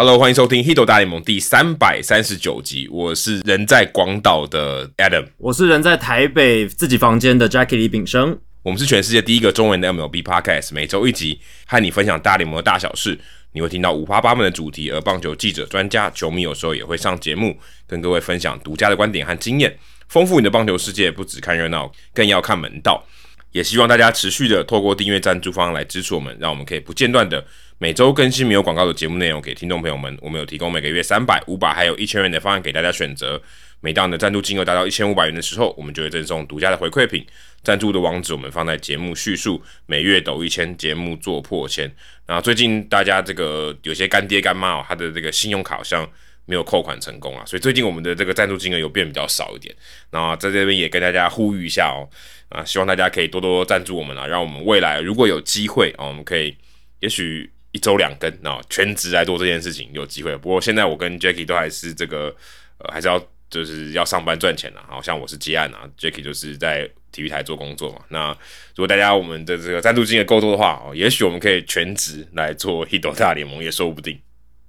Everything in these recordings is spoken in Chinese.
Hello，欢迎收听《h i t 大联盟》第三百三十九集。我是人在广岛的 Adam，我是人在台北自己房间的 Jackie 李炳生。我们是全世界第一个中文的 MLB Podcast，每周一集，和你分享大联盟的大小事。你会听到五花八门的主题，而棒球记者、专家、球迷有时候也会上节目，跟各位分享独家的观点和经验，丰富你的棒球世界。不只看热闹，更要看门道。也希望大家持续的透过订阅赞助方来支持我们，让我们可以不间断的每周更新没有广告的节目内容给听众朋友们。我们有提供每个月三百、五百还有一千元的方案给大家选择。每当你的赞助金额达到一千五百元的时候，我们就会赠送独家的回馈品。赞助的网址我们放在节目叙述。每月抖一千，节目做破千。那最近大家这个有些干爹干妈哦，他的这个信用卡好像没有扣款成功啊，所以最近我们的这个赞助金额有变比较少一点。那在这边也跟大家呼吁一下哦。啊，希望大家可以多多赞助我们啊，让我们未来如果有机会啊，我们可以也许一周两更啊，全职来做这件事情有机会。不过现在我跟 Jackie 都还是这个呃，还是要就是要上班赚钱啊。好像我是接案啊，Jackie 就是在体育台做工作嘛。那如果大家我们的这个赞助金额够多的话哦，也许我们可以全职来做 Hito 大联盟也说不定。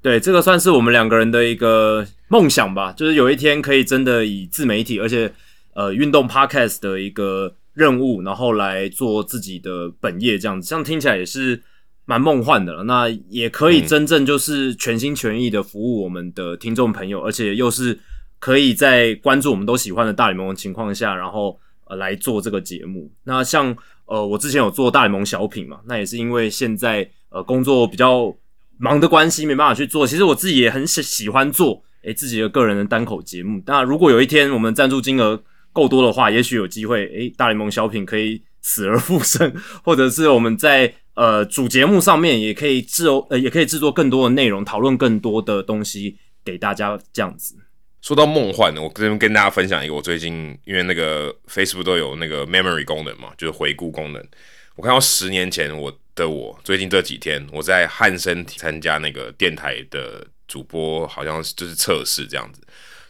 对，这个算是我们两个人的一个梦想吧，就是有一天可以真的以自媒体，而且呃运动 Podcast 的一个。任务，然后来做自己的本业，这样子，这样听起来也是蛮梦幻的了。那也可以真正就是全心全意的服务我们的听众朋友，而且又是可以在关注我们都喜欢的大联盟的情况下，然后呃来做这个节目。那像呃我之前有做大联盟小品嘛，那也是因为现在呃工作比较忙的关系，没办法去做。其实我自己也很喜喜欢做诶自己的个人的单口节目。那如果有一天我们赞助金额，够多的话，也许有机会，诶，大联盟小品可以死而复生，或者是我们在呃主节目上面也可以制呃也可以制作更多的内容，讨论更多的东西给大家这样子。说到梦幻呢，我这边跟大家分享一个，我最近因为那个 Facebook 都有那个 Memory 功能嘛，就是回顾功能。我看到十年前我的我，最近这几天我在汉森参加那个电台的主播，好像就是测试这样子。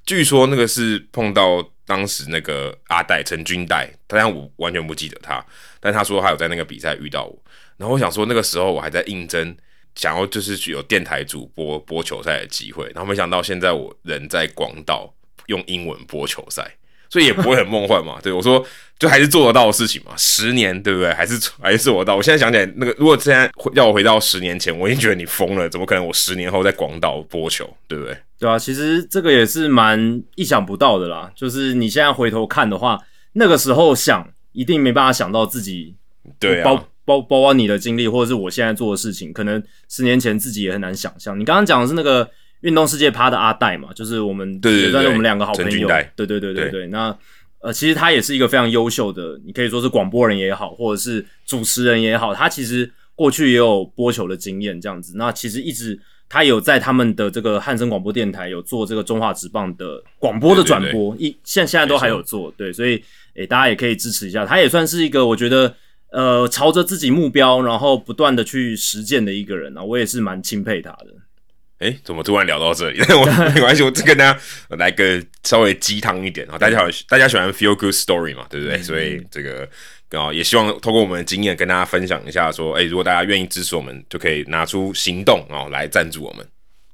据说那个是碰到。当时那个阿戴陈军代，但我完全不记得他，但他说他有在那个比赛遇到我，然后我想说那个时候我还在应征，想要就是去有电台主播播球赛的机会，然后没想到现在我人在广岛用英文播球赛。所以也不会很梦幻嘛，对我说，就还是做得到的事情嘛。十年，对不对？还是还是做得到。我现在想起来，那个如果现在要我回到十年前，我已经觉得你疯了，怎么可能？我十年后在广岛播球，对不对？对啊，其实这个也是蛮意想不到的啦。就是你现在回头看的话，那个时候想一定没办法想到自己，对，包包包括你的经历，或者是我现在做的事情，可能十年前自己也很难想象。你刚刚讲的是那个。运动世界趴的阿戴嘛，就是我们也算是我们两个好朋友。对对对对对。那呃，其实他也是一个非常优秀的，你可以说是广播人也好，或者是主持人也好。他其实过去也有播球的经验，这样子。那其实一直他有在他们的这个汉森广播电台有做这个中华职棒的广播的转播，一现现在都还有做。对，所以诶，大家也可以支持一下。他也算是一个我觉得呃，朝着自己目标，然后不断的去实践的一个人啊。我也是蛮钦佩他的。哎，怎么突然聊到这里？我没关系，我只跟大家来个稍微鸡汤一点啊！大家好，大家喜欢 feel good story 嘛，对不对？所以这个啊，也希望透过我们的经验跟大家分享一下，说，哎，如果大家愿意支持我们，就可以拿出行动哦，来赞助我们。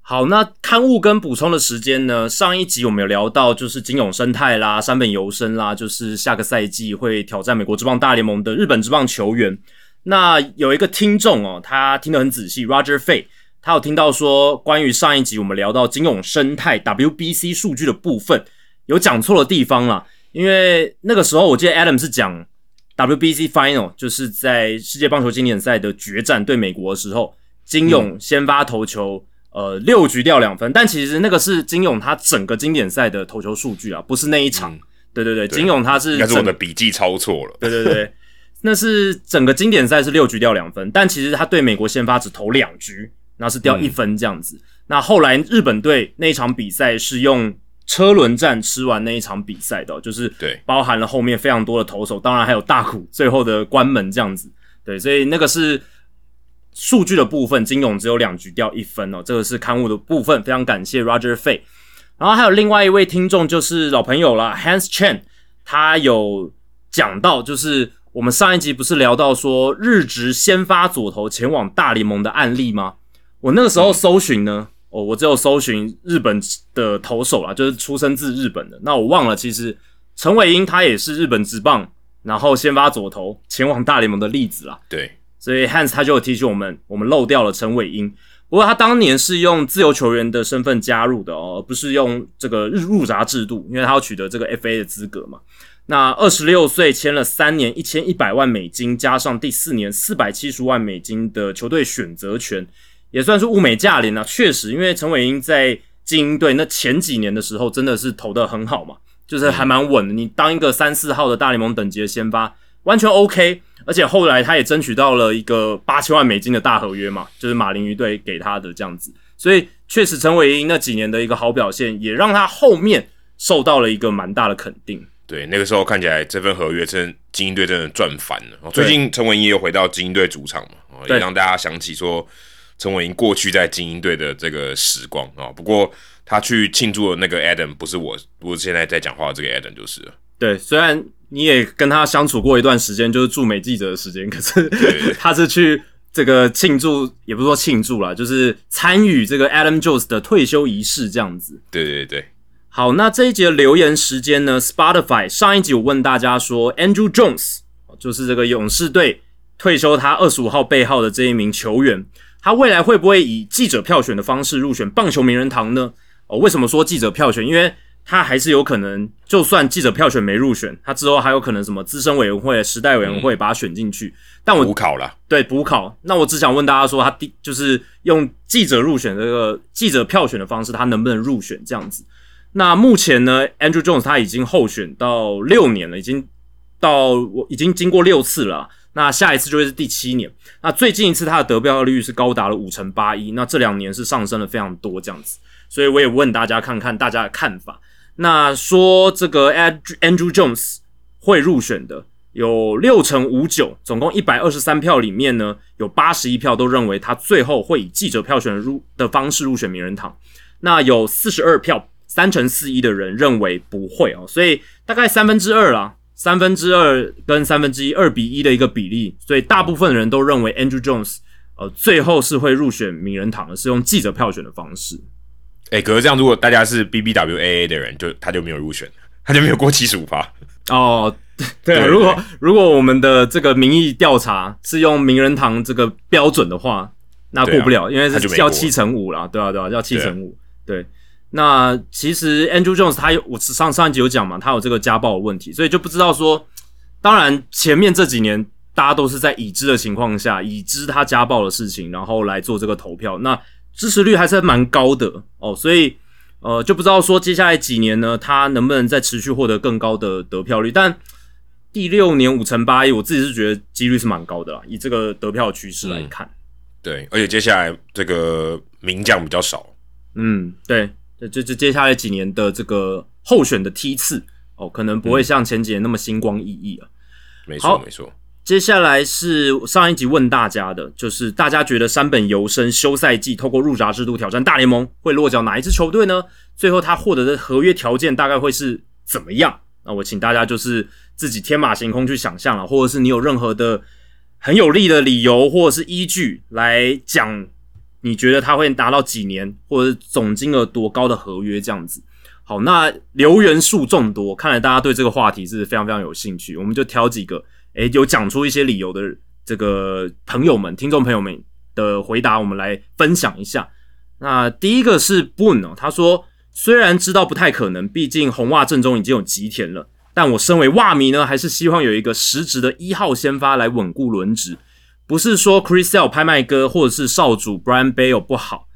好，那刊物跟补充的时间呢？上一集我们有聊到，就是金永生态啦、山本游生啦，就是下个赛季会挑战美国之棒大联盟的日本之棒球员。那有一个听众哦，他听得很仔细，Roger Fay。他有听到说，关于上一集我们聊到金永生态 WBC 数据的部分，有讲错的地方啦。因为那个时候我记得 Adam 是讲 WBC Final，就是在世界棒球经典赛的决战对美国的时候，金勇先发投球，呃，六局掉两分。但其实那个是金勇他整个经典赛的投球数据啊，不是那一场。对对对，金勇他是应该是我的笔记抄错了。对对对，那是整个经典赛是六局掉两分，但其实他对美国先发只投两局。那是掉一分这样子。那后来日本队那一场比赛是用车轮战吃完那一场比赛的，就是对，包含了后面非常多的投手，当然还有大谷最后的关门这样子。对，所以那个是数据的部分，金勇只有两局掉一分哦，这个是刊物的部分。非常感谢 Roger Fay。然后还有另外一位听众就是老朋友了，Hans Chen，他有讲到，就是我们上一集不是聊到说日职先发左投前往大联盟的案例吗？我那个时候搜寻呢，哦，我只有搜寻日本的投手啦，就是出生自日本的。那我忘了，其实陈伟英他也是日本职棒，然后先发左投前往大联盟的例子啦。对，所以 Hans 他就有提醒我们，我们漏掉了陈伟英。不过他当年是用自由球员的身份加入的哦，而不是用这个日入闸制度，因为他要取得这个 FA 的资格嘛。那二十六岁签了三年一千一百万美金，加上第四年四百七十万美金的球队选择权，也算是物美价廉啊。确实，因为陈伟英在精英队那前几年的时候，真的是投的很好嘛，就是还蛮稳的。你当一个三四号的大联盟等级的先发，完全 OK。而且后来他也争取到了一个八千万美金的大合约嘛，就是马林鱼队给他的这样子。所以确实，陈伟英那几年的一个好表现，也让他后面受到了一个蛮大的肯定。对，那个时候看起来这份合约真精英队真的赚翻了。最近陈文英又回到精英队主场嘛，也让大家想起说陈伟霆过去在精英队的这个时光啊。不过他去庆祝的那个 Adam 不是我，不是现在在讲话的这个 Adam 就是了。对，虽然你也跟他相处过一段时间，就是驻美记者的时间，可是他是去这个庆祝，也不是说庆祝啦，就是参与这个 Adam Jones 的退休仪式这样子。对对对。好，那这一节留言时间呢？Spotify 上一集我问大家说，Andrew Jones 就是这个勇士队退休他二十五号背号的这一名球员，他未来会不会以记者票选的方式入选棒球名人堂呢？哦，为什么说记者票选？因为他还是有可能，就算记者票选没入选，他之后还有可能什么资深委员会、时代委员会把他选进去。但我补考了，对补考。那我只想问大家说，他第就是用记者入选这个记者票选的方式，他能不能入选这样子？那目前呢，Andrew Jones 他已经候选到六年了，已经到我已经经过六次了。那下一次就会是第七年。那最近一次他的得票率是高达了五成八一。那这两年是上升了非常多这样子。所以我也问大家看看大家的看法。那说这个 Andrew Jones 会入选的有六成五九，总共一百二十三票里面呢，有八十一票都认为他最后会以记者票选入的方式入选名人堂。那有四十二票。三乘四一的人认为不会哦，所以大概三分之二啦，三分之二跟三分之一，二比一的一个比例，所以大部分人都认为 Andrew Jones 呃最后是会入选名人堂的，是用记者票选的方式。哎，可是这样，如果大家是 BBWAA 的人，就他就没有入选，他就没有过七十五趴哦。对，如果如果我们的这个民意调查是用名人堂这个标准的话，那过不了，因为是要七乘五啦，对啊对啊，要七乘五，对。那其实 Andrew Jones 他有我上上一集有讲嘛，他有这个家暴的问题，所以就不知道说，当然前面这几年大家都是在已知的情况下，已知他家暴的事情，然后来做这个投票，那支持率还是蛮高的哦，所以呃就不知道说接下来几年呢，他能不能再持续获得更高的得票率？但第六年五成八亿，我自己是觉得几率是蛮高的啦，以这个得票趋势来看，对，而且接下来这个名将比较少，嗯，对。就就接下来几年的这个候选的梯次哦，可能不会像前几年那么星光熠熠啊。没错，没错。接下来是上一集问大家的，就是大家觉得山本游生休赛季透过入闸制度挑战大联盟会落脚哪一支球队呢？最后他获得的合约条件大概会是怎么样？那我请大家就是自己天马行空去想象了，或者是你有任何的很有力的理由或者是依据来讲。你觉得他会拿到几年，或者总金额多高的合约这样子？好，那留言数众多，看来大家对这个话题是非常非常有兴趣。我们就挑几个，诶，有讲出一些理由的这个朋友们、听众朋友们的回答，我们来分享一下。那第一个是 Boon 哦，他说虽然知道不太可能，毕竟红袜阵中已经有吉田了，但我身为袜迷呢，还是希望有一个实质的一号先发来稳固轮值。不是说 Chris Sale 拍卖哥或者是少主 Brian Bale 不好，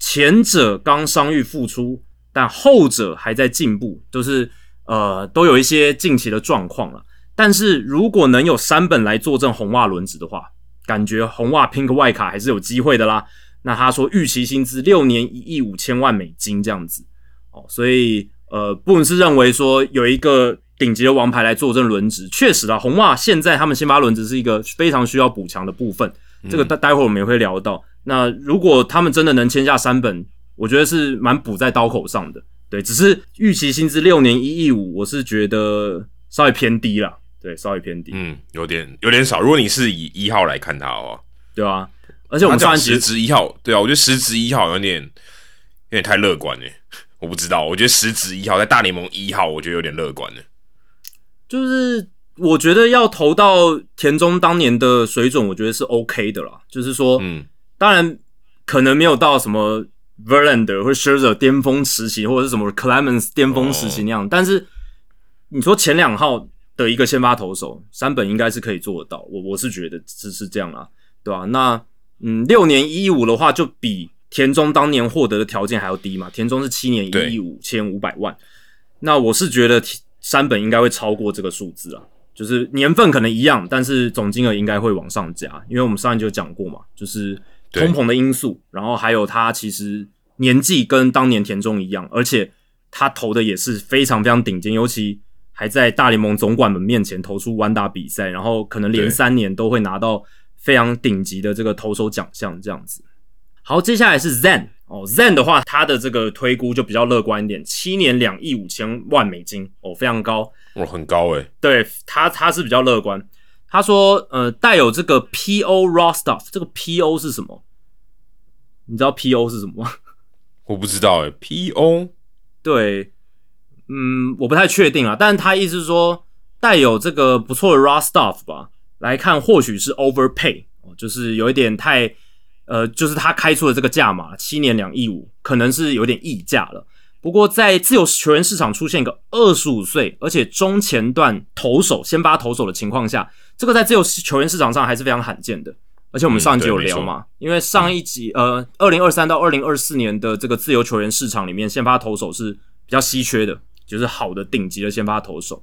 前者刚伤愈复出，但后者还在进步，都是呃都有一些近期的状况了。但是如果能有三本来坐镇红袜轮值的话，感觉红袜 Pink 外卡还是有机会的啦。那他说预期薪资六年一亿五千万美金这样子哦，所以呃，不管是认为说有一个。顶级的王牌来坐镇轮值，确实啊，红袜现在他们先发轮值是一个非常需要补强的部分。这个待待会我们也会聊到。那如果他们真的能签下三本，我觉得是蛮补在刀口上的。对，只是预期薪资六年一亿五，我是觉得稍微偏低了。对，稍微偏低。嗯，有点有点少。如果你是以一号来看他哦，对啊，而且我们上十值一号，对啊，我觉得十值一号有点有点太乐观了。我不知道，我觉得十值一号在大联盟一号，我觉得有点乐观了。就是我觉得要投到田中当年的水准，我觉得是 OK 的啦。就是说，嗯，当然可能没有到什么 Verlander 或者 Scherzer 巅峰时期，或者是什么 Clemens 巅峰时期那样，但是你说前两号的一个先发投手，山本应该是可以做得到。我我是觉得是是这样啦，对吧？那嗯，六年一五的话，就比田中当年获得的条件还要低嘛。田中是七年一亿五千五百万，那我是觉得山本应该会超过这个数字啊。就是年份可能一样，但是总金额应该会往上加，因为我们上一集就讲过嘛，就是通膨的因素，然后还有他其实年纪跟当年田中一样，而且他投的也是非常非常顶尖，尤其还在大联盟总管们面前投出完打比赛，然后可能连三年都会拿到非常顶级的这个投手奖项这样子。好，接下来是 Zen 哦，Zen 的话，他的这个推估就比较乐观一点，七年两亿五千万美金哦，非常高哦，很高诶。对他，他是比较乐观。他说，呃，带有这个 PO raw stuff，这个 PO 是什么？你知道 PO 是什么吗？我不知道诶 PO 对，嗯，我不太确定啊，但是他意思是说带有这个不错的 raw stuff 吧，来看或许是 overpay 哦，就是有一点太。呃，就是他开出的这个价码，七年两亿五，可能是有点溢价了。不过在自由球员市场出现一个二十五岁而且中前段投手、先发投手的情况下，这个在自由球员市场上还是非常罕见的。而且我们上一集有聊嘛，因为上一集呃，二零二三到二零二四年的这个自由球员市场里面，先发投手是比较稀缺的，就是好的顶级的先发投手，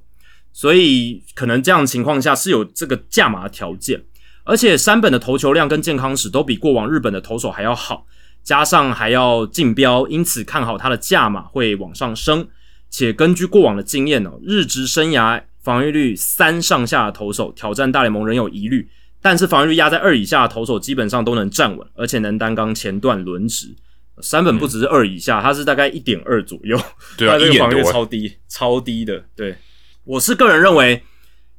所以可能这样情况下是有这个价码的条件。而且山本的投球量跟健康史都比过往日本的投手还要好，加上还要竞标，因此看好他的价码会往上升。且根据过往的经验哦，日职生涯防御率三上下的投手挑战大联盟仍有疑虑，但是防御率压在二以下的投手基本上都能站稳，而且能担纲前段轮值。山本不只是二以下，他是大概一点二左右，对啊，这个防御率超低，超低的。对，我是个人认为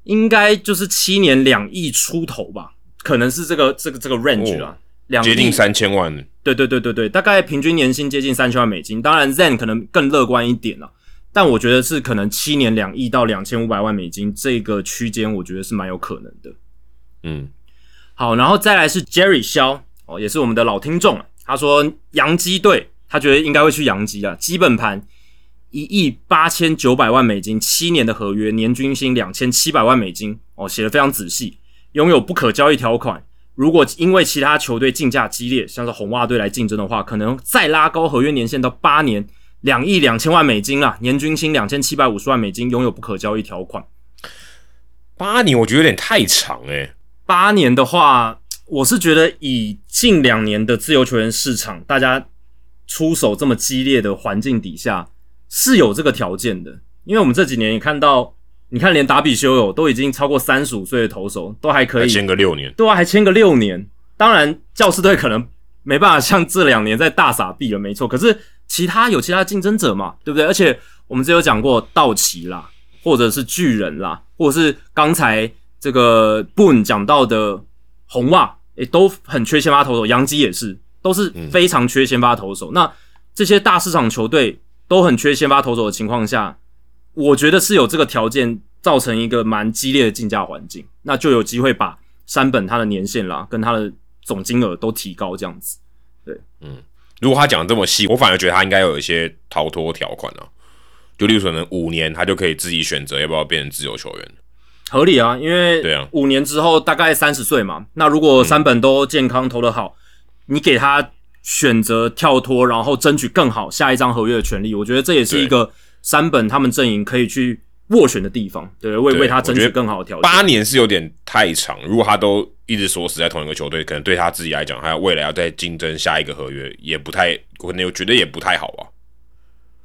应该就是七年两亿出头吧。可能是这个这个这个 range 啊，两接近三千万。对对对对对，大概平均年薪接近三千万美金。当然，Zen 可能更乐观一点了，但我觉得是可能七年两亿到两千五百万美金这个区间，我觉得是蛮有可能的。嗯，好，然后再来是 Jerry 肖哦，也是我们的老听众了。他说洋基队，他觉得应该会去洋基啊，基本盘一亿八千九百万美金，七年的合约，年均薪两千七百万美金哦，写的非常仔细。拥有不可交易条款，如果因为其他球队竞价激烈，像是红袜队来竞争的话，可能再拉高合约年限到八年，两亿两千万美金啊，年均薪两千七百五十万美金，拥有不可交易条款。八年我觉得有点太长诶。八年的话，我是觉得以近两年的自由球员市场，大家出手这么激烈的环境底下，是有这个条件的。因为我们这几年也看到。你看，连达比修友都已经超过三十五岁的投手，都还可以签个六年，对啊，还签个六年。当然，教师队可能没办法像这两年在大傻逼了，没错。可是其他有其他竞争者嘛，对不对？而且我们之前有讲过道奇啦，或者是巨人啦，或者是刚才这个 Boone 讲到的红袜，也，都很缺先发投手。杨基也是，都是非常缺先发投手。那这些大市场球队都很缺先发投手的情况下。我觉得是有这个条件造成一个蛮激烈的竞价环境，那就有机会把山本他的年限啦跟他的总金额都提高这样子。对，嗯，如果他讲的这么细，我反而觉得他应该有一些逃脱条款啊，就例如可能五年他就可以自己选择要不要变成自由球员，合理啊，因为对啊，五年之后大概三十岁嘛，那如果三本都健康投得好，你给他选择跳脱，然后争取更好下一张合约的权利，我觉得这也是一个。三本他们阵营可以去斡旋的地方，对，为为他争取更好的条件。八年是有点太长，如果他都一直锁死在同一个球队，可能对他自己来讲，还有未来要再竞争下一个合约，也不太可能，我觉得也不太好啊。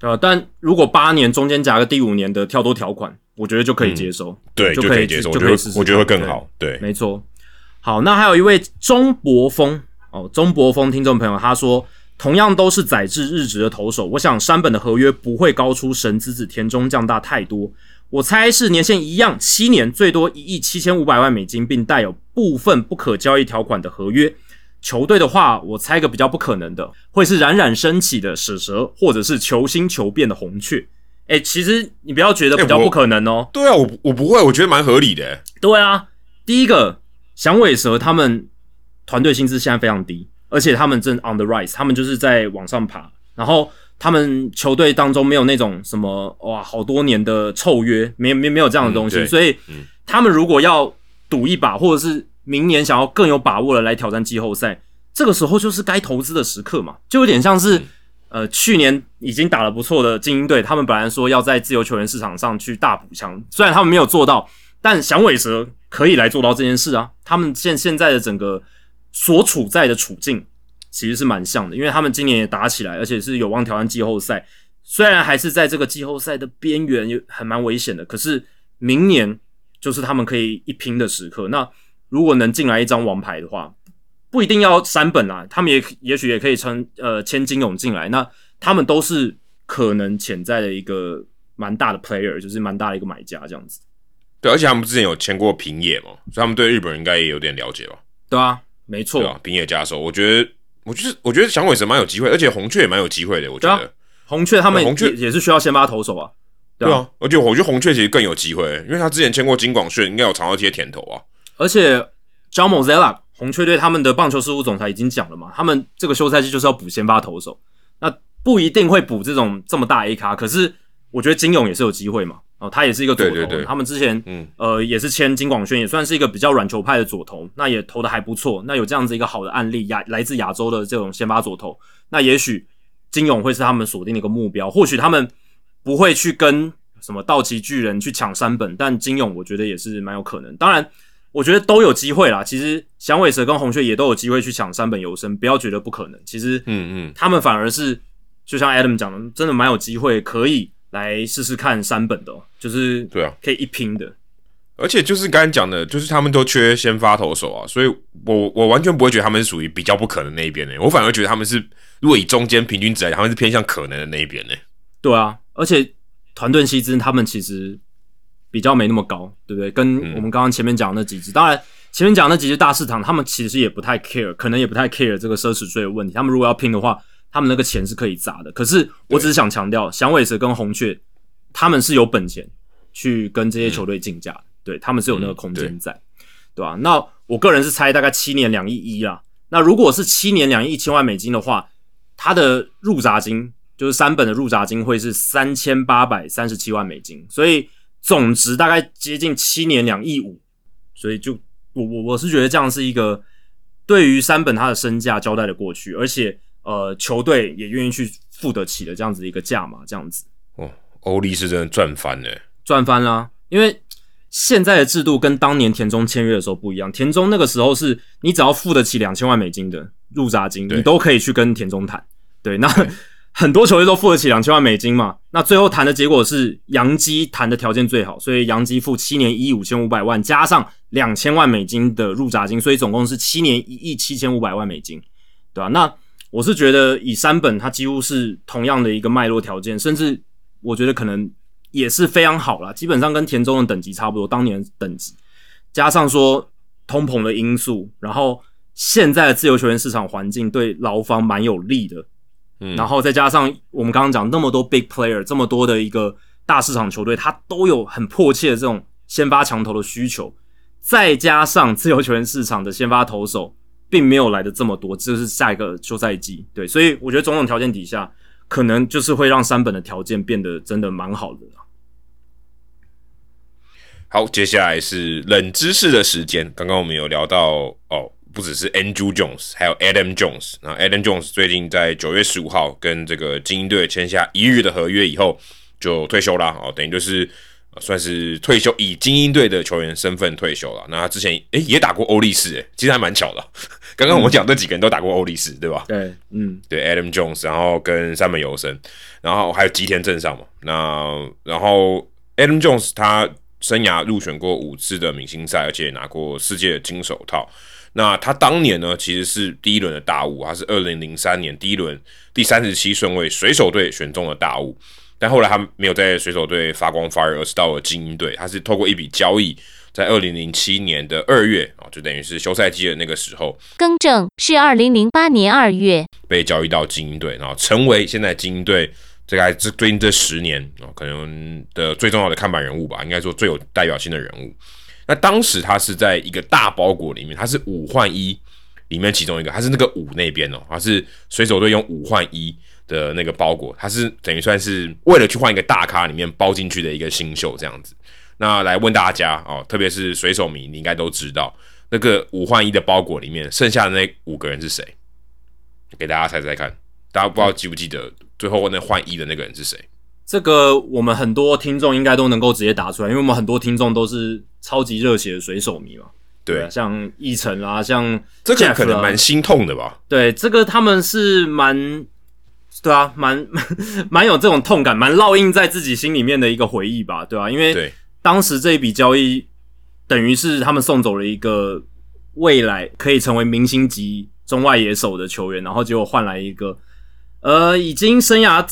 呃，但如果八年中间夹个第五年的跳多条款，我觉得就可以接受，对，就可以接受，就可以我觉得会更好，对，没错。好，那还有一位钟博峰哦，钟博峰听众朋友他说。同样都是载至日职的投手，我想山本的合约不会高出神之子田中将大太多。我猜是年限一样，七年最多一亿七千五百万美金，并带有部分不可交易条款的合约。球队的话，我猜个比较不可能的，会是冉冉升起的史蛇，或者是求新求变的红雀。哎，其实你不要觉得比较不可能哦。对啊，我我不会，我觉得蛮合理的。对啊，第一个响尾蛇他们团队薪资现在非常低，而且他们正 on the rise，他们就是在往上爬。然后他们球队当中没有那种什么哇，好多年的臭约，没没没有这样的东西。所以他们如果要赌一把，或者是明年想要更有把握的来挑战季后赛，这个时候就是该投资的时刻嘛，就有点像是。呃，去年已经打得不错的精英队，他们本来说要在自由球员市场上去大补强，虽然他们没有做到，但响尾蛇可以来做到这件事啊。他们现现在的整个所处在的处境其实是蛮像的，因为他们今年也打起来，而且是有望挑战季后赛。虽然还是在这个季后赛的边缘，有很蛮危险的，可是明年就是他们可以一拼的时刻。那如果能进来一张王牌的话，不一定要三本啊，他们也也许也可以称呃签金勇进来，那他们都是可能潜在的一个蛮大的 player，就是蛮大的一个买家这样子。对，而且他们之前有签过平野嘛，所以他们对日本人应该也有点了解吧？对啊，没错，平野加手，我觉得，我就是，我觉得响尾蛇蛮有机会，而且红雀也蛮有机会的，我觉得。红雀他们红雀也是需要先发投手啊，对啊，而且我觉得红雀其实更有机会，因为他之前签过金广炫，应该有尝到一些甜头啊。而且 j o m o z e l a 红雀队他们的棒球事务总裁已经讲了嘛，他们这个休赛季就是要补先发投手，那不一定会补这种这么大 A 卡，可是我觉得金勇也是有机会嘛，哦，他也是一个左投，他们之前嗯呃也是签金广轩，也算是一个比较软球派的左投，那也投的还不错，那有这样子一个好的案例，亚来自亚洲的这种先发左投，那也许金勇会是他们锁定的一个目标，或许他们不会去跟什么道奇巨人去抢三本，但金勇我觉得也是蛮有可能，当然。我觉得都有机会啦。其实响尾蛇跟红雀也都有机会去抢三本游生，不要觉得不可能。其实，嗯嗯，他们反而是就像 Adam 讲的，真的蛮有机会可以来试试看三本的，就是对啊，可以一拼的。而且就是刚才讲的，就是他们都缺先发投手啊，所以我我完全不会觉得他们是属于比较不可能那一边呢。我反而觉得他们是如果以中间平均值来讲，他们是偏向可能的那一边呢。对啊，而且团队薪资他们其实。比较没那么高，对不对？跟我们刚刚前面讲那几只，当然前面讲那几只大市场，他们其实也不太 care，可能也不太 care 这个奢侈税的问题。他们如果要拼的话，他们那个钱是可以砸的。可是我只是想强调，响尾蛇跟红雀，他们是有本钱去跟这些球队竞价，对他们是有那个空间在，对吧？那我个人是猜大概七年两亿一啦。那如果是七年两亿一千万美金的话，它的入闸金就是三本的入闸金会是三千八百三十七万美金，所以。总值大概接近七年两亿五，所以就我我我是觉得这样是一个对于三本他的身价交代的过去，而且呃球队也愿意去付得起的这样子一个价嘛，这样子哦，欧力是真的赚翻了，赚翻啦！因为现在的制度跟当年田中签约的时候不一样，田中那个时候是你只要付得起两千万美金的入闸金，你都可以去跟田中谈，对那。很多球队都付得起两千万美金嘛？那最后谈的结果是杨基谈的条件最好，所以杨基付七年一亿五千五百万，加上两千万美金的入闸金，所以总共是七年一亿七千五百万美金，对吧？那我是觉得以三本它几乎是同样的一个脉络条件，甚至我觉得可能也是非常好啦，基本上跟田中的等级差不多，当年等级加上说通膨的因素，然后现在的自由球员市场环境对劳方蛮有利的。嗯然后再加上我们刚刚讲那么多 big player，这么多的一个大市场球队，他都有很迫切的这种先发强投的需求，再加上自由球员市场的先发投手并没有来的这么多，这是下一个休赛季，对，所以我觉得种种条件底下，可能就是会让三本的条件变得真的蛮好的。好，接下来是冷知识的时间，刚刚我们有聊到哦。不只是 Andrew Jones，还有 Adam Jones。那 Adam Jones 最近在九月十五号跟这个精英队签下一日的合约以后，就退休啦。哦，等于就是算是退休，以精英队的球员身份退休了。那他之前诶也打过欧力士，诶其实还蛮巧的。刚刚我们讲这几个人都打过欧力士，对吧？对，嗯，对 Adam Jones，然后跟三本游生，然后还有吉田镇上嘛。那然后 Adam Jones 他生涯入选过五次的明星赛，而且拿过世界金手套。那他当年呢，其实是第一轮的大物，他是二零零三年第一轮第三十七顺位水手队选中的大物，但后来他没有在水手队发光发热，而是到了精英队。他是透过一笔交易，在二零零七年的二月啊，就等于是休赛季的那个时候更正是二零零八年二月。被交易到精英队，然后成为现在精英队这个这最近这十年啊、可能的最重要的看板人物吧，应该说最有代表性的人物。那当时他是在一个大包裹里面，他是五换一里面其中一个，他是那个五那边哦，他是水手队用五换一的那个包裹，他是等于算是为了去换一个大咖里面包进去的一个新秀这样子。那来问大家哦，特别是水手迷，你应该都知道那个五换一的包裹里面剩下的那五个人是谁？给大家猜猜看，大家不知道记不记得最后那换一的那个人是谁？这个我们很多听众应该都能够直接答出来，因为我们很多听众都是超级热血的水手迷嘛。对啊，像奕晨啦，像这个可能啦蛮心痛的吧？对，这个他们是蛮，对啊，蛮 蛮有这种痛感，蛮烙印在自己心里面的一个回忆吧，对啊，因为对当时这一笔交易等于是他们送走了一个未来可以成为明星级中外野手的球员，然后结果换来一个呃，已经生涯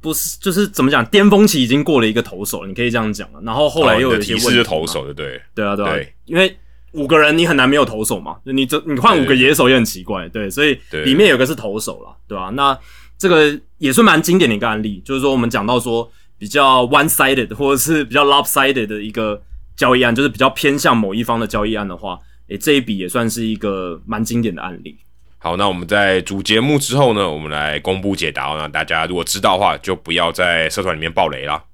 不是就是怎么讲，巅峰期已经过了一个投手，你可以这样讲了。然后后来又有一些提示就问题投手，对对？对啊，对啊，因为五个人你很难没有投手嘛，你这你换五个野手也很奇怪，对，所以里面有个是投手啦，对吧、那这个也是蛮经典的一个案例，就是说我们讲到说比较 one sided 或者是比较 lopsided 的一个交易案，就是比较偏向某一方的交易案的话，诶，这一笔也算是一个蛮经典的案例。好，那我们在主节目之后呢，我们来公布解答。那大家如果知道的话，就不要在社团里面爆雷啦。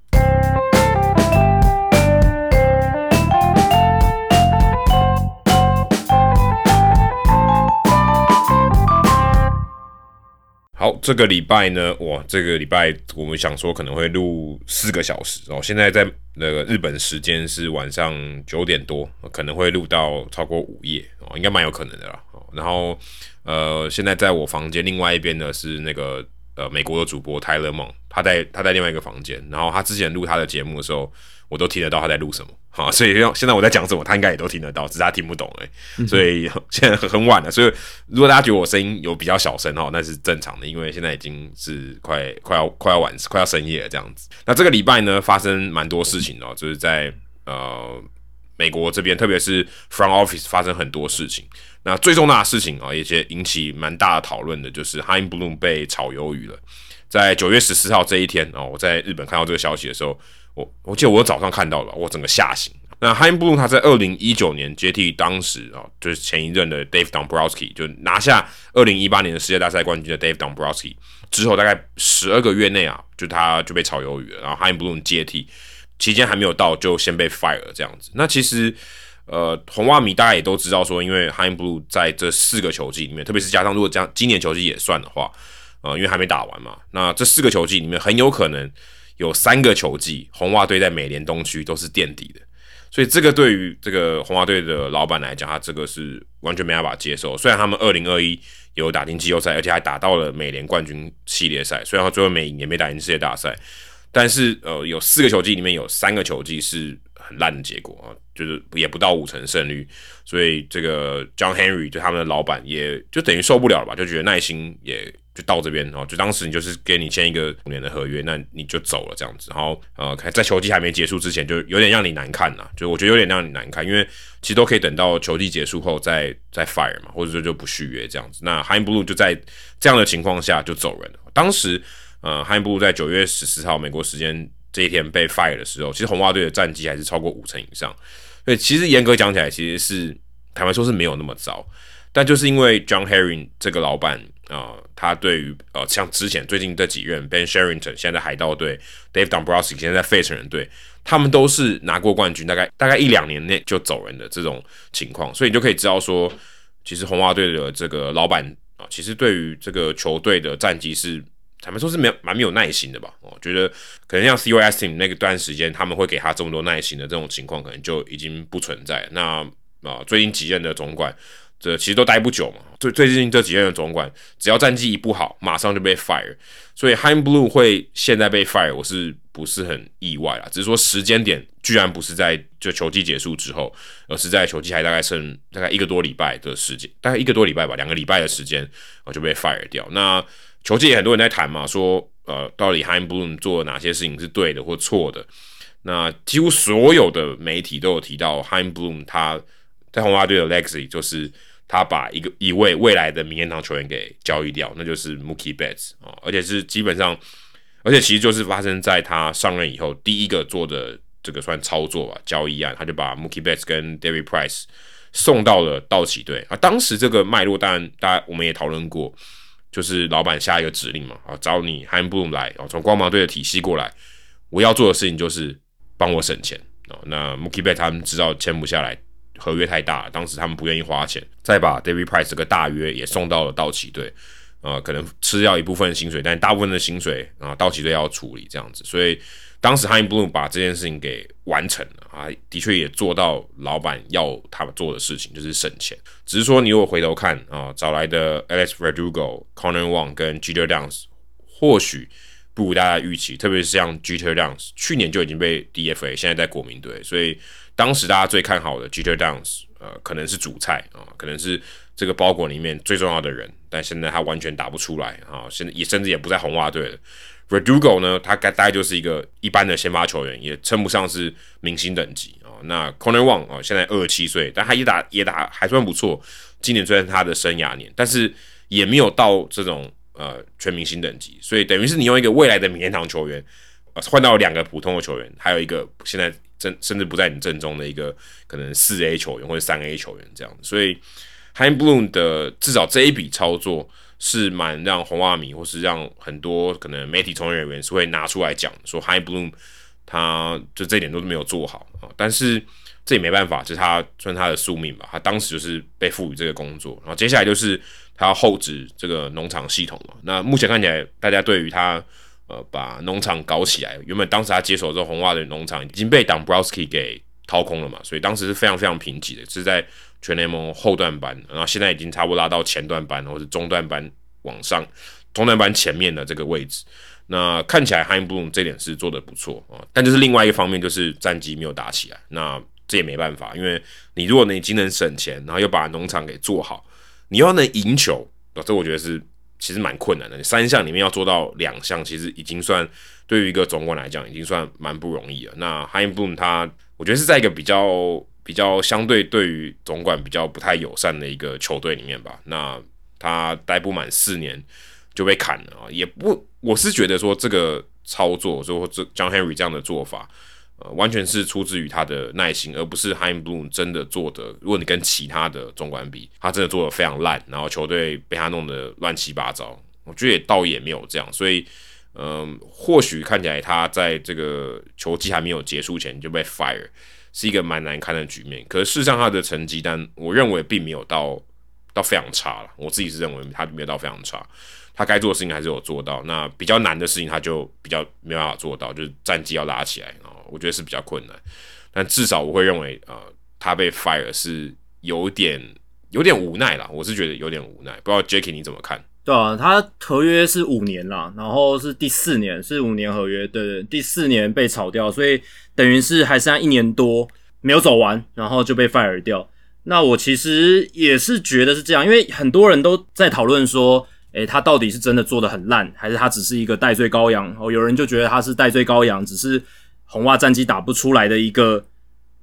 好，这个礼拜呢，哇，这个礼拜我们想说可能会录四个小时哦。现在在那个日本时间是晚上九点多，可能会录到超过午夜哦，应该蛮有可能的啦。然后呃，现在在我房间另外一边呢是那个呃美国的主播泰勒蒙，他在他在另外一个房间，然后他之前录他的节目的时候，我都听得到他在录什么。好，所以现在我在讲什么，他应该也都听得到，只是他听不懂哎、所以现在很晚了，所以如果大家觉得我声音有比较小声哦，那是正常的，因为现在已经是快快要快要晚快要深夜了这样子。那这个礼拜呢，发生蛮多事情、哦，就是在呃美国这边，特别是 front office 发生很多事情。那最重大的事情啊、哦，也引起蛮大的讨论的，就是 h i n Bloom 被炒鱿鱼了。在九月十四号这一天哦，我在日本看到这个消息的时候，我我记得我早上看到了，我整个吓醒。那 h i n b l u m 他在二零一九年接替当时啊、就是前一任的 Dave Dombrowski，就拿下二零一八年的世界大赛冠军的 Dave Dombrowski 之后，大概十二个月内啊，就他就被炒鱿鱼了，然后 h i n b l u m 接替，期间还没有到就先被 fire 了这样子。那其实。呃，红袜迷大家也都知道说，因为 h i n Blue 在这四个球季里面，特别是加上如果将今年球季也算的话，呃，因为还没打完嘛，那这四个球季里面很有可能有三个球季红袜队在美联东区都是垫底的，所以这个对于这个红袜队的老板来讲，他这个是完全没办法接受。虽然他们二零二一有打进季后赛，而且还打到了美联冠军系列赛，虽然他最后每年没打进世界大赛，但是呃，有四个球季里面有三个球季是很烂的结果啊，就是也不到五成胜率，所以这个 John Henry 就他们的老板也就等于受不了了吧，就觉得耐心也就到这边哦，就当时你就是给你签一个五年的合约，那你就走了这样子，然后呃，在球季还没结束之前，就有点让你难看呐，就我觉得有点让你难看，因为其实都可以等到球季结束后再再 fire 嘛，或者说就不续约这样子。那 h i n Blue 就在这样的情况下就走人了，当时呃 h i n Blue 在九月十四号美国时间。这一天被 fire 的时候，其实红袜队的战绩还是超过五成以上，所以其实严格讲起来，其实是坦白说是没有那么糟，但就是因为 John Herring 这个老板、呃，他对于呃像之前最近这几任 Ben Sherrington 现在海盗队，Dave Dombrowski 现在在费城人队，他们都是拿过冠军，大概大概一两年内就走人的这种情况，所以你就可以知道说，其实红袜队的这个老板啊、其实对于这个球队的战绩是。坦白说是没有蛮没有耐心的吧？我、觉得可能像 COS team 那个段时间，他们会给他这么多耐心的这种情况，可能就已经不存在。那啊、呃，最近几任的总管，这其实都待不久嘛。最最近这几任的总管，只要战绩一不好，马上就被 fire。所以 h i n Blue 会现在被 fire，我是不是很意外啦？只是说时间点居然不是在就球季结束之后，而是在球季还大概剩大概一个多礼拜的时间，大概一个多礼拜吧，两个礼拜的时间，我就被 fire 掉。那球界也很多人在谈嘛，说呃，到底 h i n Bloom 做哪些事情是对的或错的？那几乎所有的媒体都有提到 h i n Bloom 他在红袜队的 legacy 就是他把一个一位未来的名人堂球员给交易掉，那就是 Mookie Betts 啊，而且是基本上，而且其实就是发生在他上任以后第一个做的这个算操作吧，交易案，他就把 Mookie Betts 跟 David Price 送到了道奇队啊。当时这个脉络当然大家我们也讨论过，就是老板下一个指令嘛，啊，找你 h a n b l o m 来哦，从光芒队的体系过来，我要做的事情就是帮我省钱。哦，那 Mookie Betts 他们知道签不下来，合约太大，当时他们不愿意花钱，再把 David Price 这个大约也送到了道奇队，呃，可能吃掉一部分薪水，但大部分的薪水啊，道奇队要处理这样子，所以当时 h a n Bloom 把这件事情给完成了啊，的确也做到老板要他们做的事情，就是省钱。只是说你如果回头看啊，找来的 Alex Verdugo、Connor Wong 跟 g e t e r Downs，或许。不如大家预期，特别是像 g e t e r Downs，去年就已经被 DFA，现在在国民队，所以当时大家最看好的 Jeter Downs，呃，可能是主菜啊，可能是这个包裹里面最重要的人，但现在他完全打不出来啊，现在也甚至也不在红袜队了。Redugo 呢，他该大概就是一个一般的先发球员，也称不上是明星等级啊。那 Conner Wong 啊，现在二十七岁，但他也打也打还算不错，今年虽然他的生涯年，但是也没有到这种。呃，全明星等级，所以等于是你用一个未来的名人堂球员，呃，换到两个普通的球员，还有一个现在正甚至不在你正中的一个可能四 A 球员或者三 A 球员这样所以 h i n Bloom 的至少这一笔操作是蛮让红袜迷或是让很多可能媒体从业人员是会拿出来讲，说 h i n Bloom 他就这点都是没有做好啊，但是这也没办法，就是他算他的宿命吧，他当时就是被赋予这个工作，然后接下来就是。他要后置这个农场系统嘛？那目前看起来，大家对于他呃把农场搞起来，原本当时他接手这，红袜的农场已经被当 Browski 给掏空了嘛，所以当时是非常非常贫瘠的，是在全联盟后段班，然后现在已经差不多拉到前段班或者中段班往上，中段班前面的这个位置。那看起来 h i n Bloom 这点是做的不错啊，但就是另外一个方面，就是战绩没有打起来。那这也没办法，因为你如果你已经能省钱，然后又把农场给做好。你要能赢球，这我觉得是其实蛮困难的。三项里面要做到两项，其实已经算对于一个总管来讲，已经算蛮不容易了。那 h i n Bloom 他，我觉得是在一个比较比较相对对于总管比较不太友善的一个球队里面吧。那他待不满四年就被砍了啊，也不，我是觉得说这个操作，说这 John Henry 这样的做法。呃，完全是出自于他的耐心，而不是 h i n Bloom 真的做的。如果你跟其他的总管比，他真的做的非常烂，然后球队被他弄得乱七八糟。我觉得也倒也没有这样，所以，嗯，或许看起来他在这个球季还没有结束前就被 fire，是一个蛮难堪的局面。可是事实上他的成绩单，我认为并没有到到非常差了。我自己是认为他没有到非常差。他该做的事情还是有做到，那比较难的事情他就比较没办法做到，就是战绩要拉起来，我觉得是比较困难。但至少我会认为，呃，他被 fire 是有点有点无奈啦，我是觉得有点无奈。不知道 Jacky 你怎么看？对啊，他合约是五年啦，然后是第四年是五年合约，对对，第四年被炒掉，所以等于是还剩下一年多没有走完，然后就被 fire 掉。那我其实也是觉得是这样，因为很多人都在讨论说。诶，他到底是真的做的很烂，还是他只是一个戴罪羔羊？哦，有人就觉得他是戴罪羔羊，只是红袜战绩打不出来的一个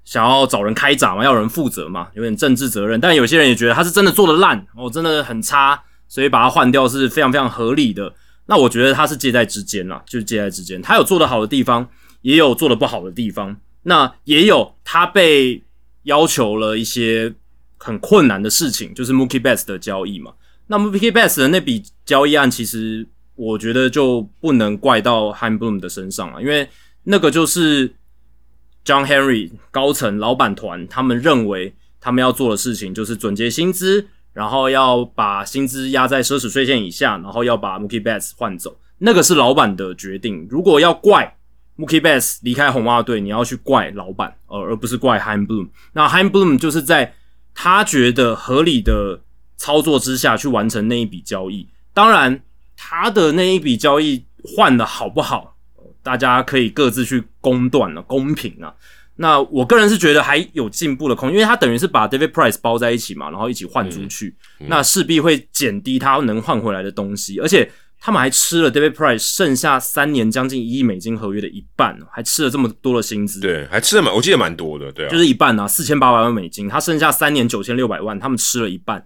想要找人开闸嘛，要人负责嘛，有点政治责任。但有些人也觉得他是真的做的烂，哦，真的很差，所以把他换掉是非常非常合理的。那我觉得他是介在之间啦，就是介在之间，他有做的好的地方，也有做的不好的地方。那也有他被要求了一些很困难的事情，就是 Mookie Betts 的交易嘛。那么 PK Bass 的那笔交易案，其实我觉得就不能怪到 h a n Bloom 的身上了，因为那个就是 John Henry 高层老板团他们认为他们要做的事情，就是准结薪资，然后要把薪资压在奢侈税线以下，然后要把 Mookie Bass 换走，那个是老板的决定。如果要怪 Mookie Bass 离开红袜队，你要去怪老板，而而不是怪 h a n Bloom。那 h a n Bloom 就是在他觉得合理的。操作之下去完成那一笔交易，当然他的那一笔交易换的好不好，大家可以各自去公断了，公平啊。那我个人是觉得还有进步的空间，因为他等于是把 David Price 包在一起嘛，然后一起换出去，那势必会减低他能换回来的东西，而且他们还吃了 David Price 剩下三年将近一亿美金合约的一半，还吃了这么多的薪资。对，还吃了蛮，我记得蛮多的，对啊，就是一半啊，四千八百万美金，他剩下三年九千六百万，他们吃了一半，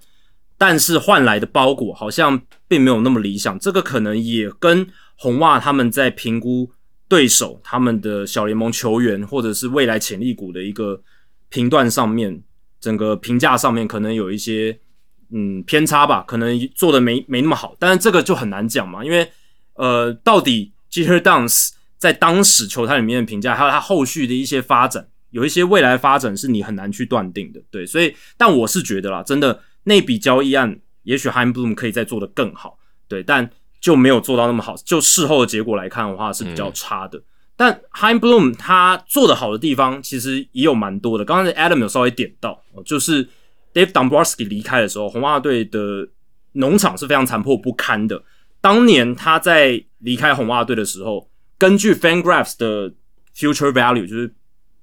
但是换来的包裹好像并没有那么理想。这个可能也跟红袜他们在评估对手、他们的小联盟球员或者是未来潜力股的一个评断上面，整个评价上面可能有一些。嗯，偏差吧，可能做的没没那么好，但是这个就很难讲嘛，因为呃，到底 Jeter Dance 在当时球探里面的评价，还有他后续的一些发展，有一些未来发展是你很难去断定的，对，所以，但我是觉得啦，真的那笔交易案，也许 Heim Bloom 可以再做得更好，对，但就没有做到那么好，就事后的结果来看的话是比较差的。但 Hein Bloom 他做的好的地方其实也有蛮多的，刚才 Adam 有稍微点到，就是。Dave Dombrowski 离开的时候，红袜队的农场是非常残破不堪的。当年他在离开红袜队的时候，根据 FanGraphs 的 Future Value，就是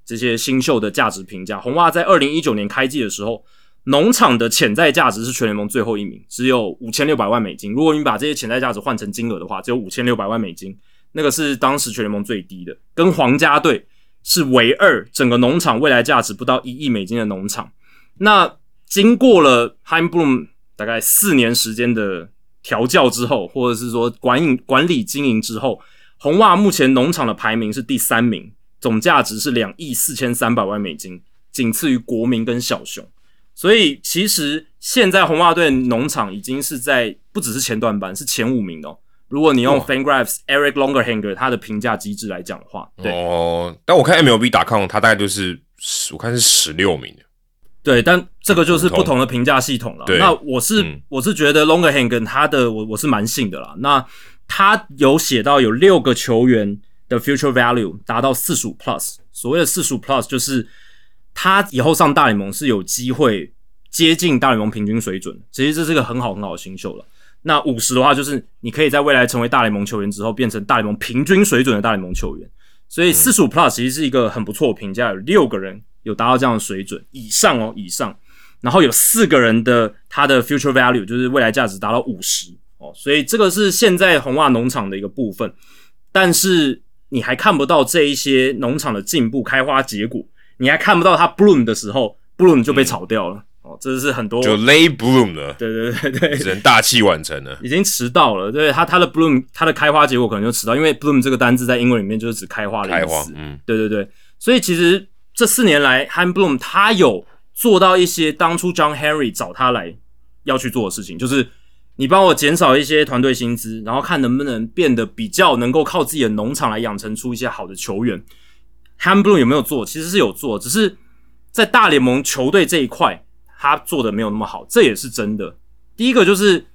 这些新秀的价值评价，红袜在二零一九年开季的时候，农场的潜在价值是全联盟最后一名，只有五千六百万美金。如果你把这些潜在价值换成金额的话，只有五千六百万美金，那个是当时全联盟最低的，跟皇家队是唯二整个农场未来价值不到一亿美金的农场。那经过了 Heim Bloom 大概四年时间的调教之后，或者是说管理管理经营之后，红袜目前农场的排名是第三名，总价值是两亿四千三百万美金，仅次于国民跟小熊。所以其实现在红袜队农场已经是在不只是前段班，是前五名哦。如果你用 FanGraphs Eric Longerhanger 他的评价机制来讲的话，对哦。但我看 MLB 打 com，他大概就是我看是十六名。对，但这个就是不同的评价系统了。那我是我是觉得 Longerhanger 他的我我是蛮信的啦。那他有写到有六个球员的 future value 达到四十五 plus，所谓的四十五 plus 就是他以后上大联盟是有机会接近大联盟平均水准。其实这是个很好很好的新秀了。那五十的话，就是你可以在未来成为大联盟球员之后，变成大联盟平均水准的大联盟球员。所以四十五 plus 其实是一个很不错的评价，有六个人。有达到这样的水准以上哦，以上，然后有四个人的他的 future value 就是未来价值达到五十哦，所以这个是现在红袜农场的一个部分，但是你还看不到这一些农场的进步开花结果，你还看不到它 bloom 的时候，bloom 就被炒掉了。哦，这是很多就 lay bloom 了，对对对对，只能大器晚成了，已经迟到了，对它它的 bloom 它的开花结果可能就迟到，因为 bloom 这个单字在英文里面就是指开花的意思，嗯，对对对，所以其实。这四年来，Han Bloom 他有做到一些当初 John Henry 找他来要去做的事情，就是你帮我减少一些团队薪资，然后看能不能变得比较能够靠自己的农场来养成出一些好的球员。H a m Bloom 有没有做？其实是有做，只是在大联盟球队这一块他做的没有那么好，这也是真的。第一个就是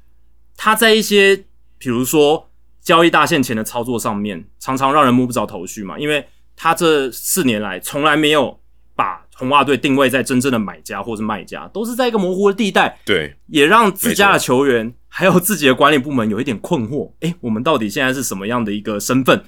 他在一些比如说交易大线前的操作上面，常常让人摸不着头绪嘛，因为。他这四年来从来没有把红袜队定位在真正的买家或是卖家，都是在一个模糊的地带。对，也让自家的球员还有自己的管理部门有一点困惑。诶，我们到底现在是什么样的一个身份？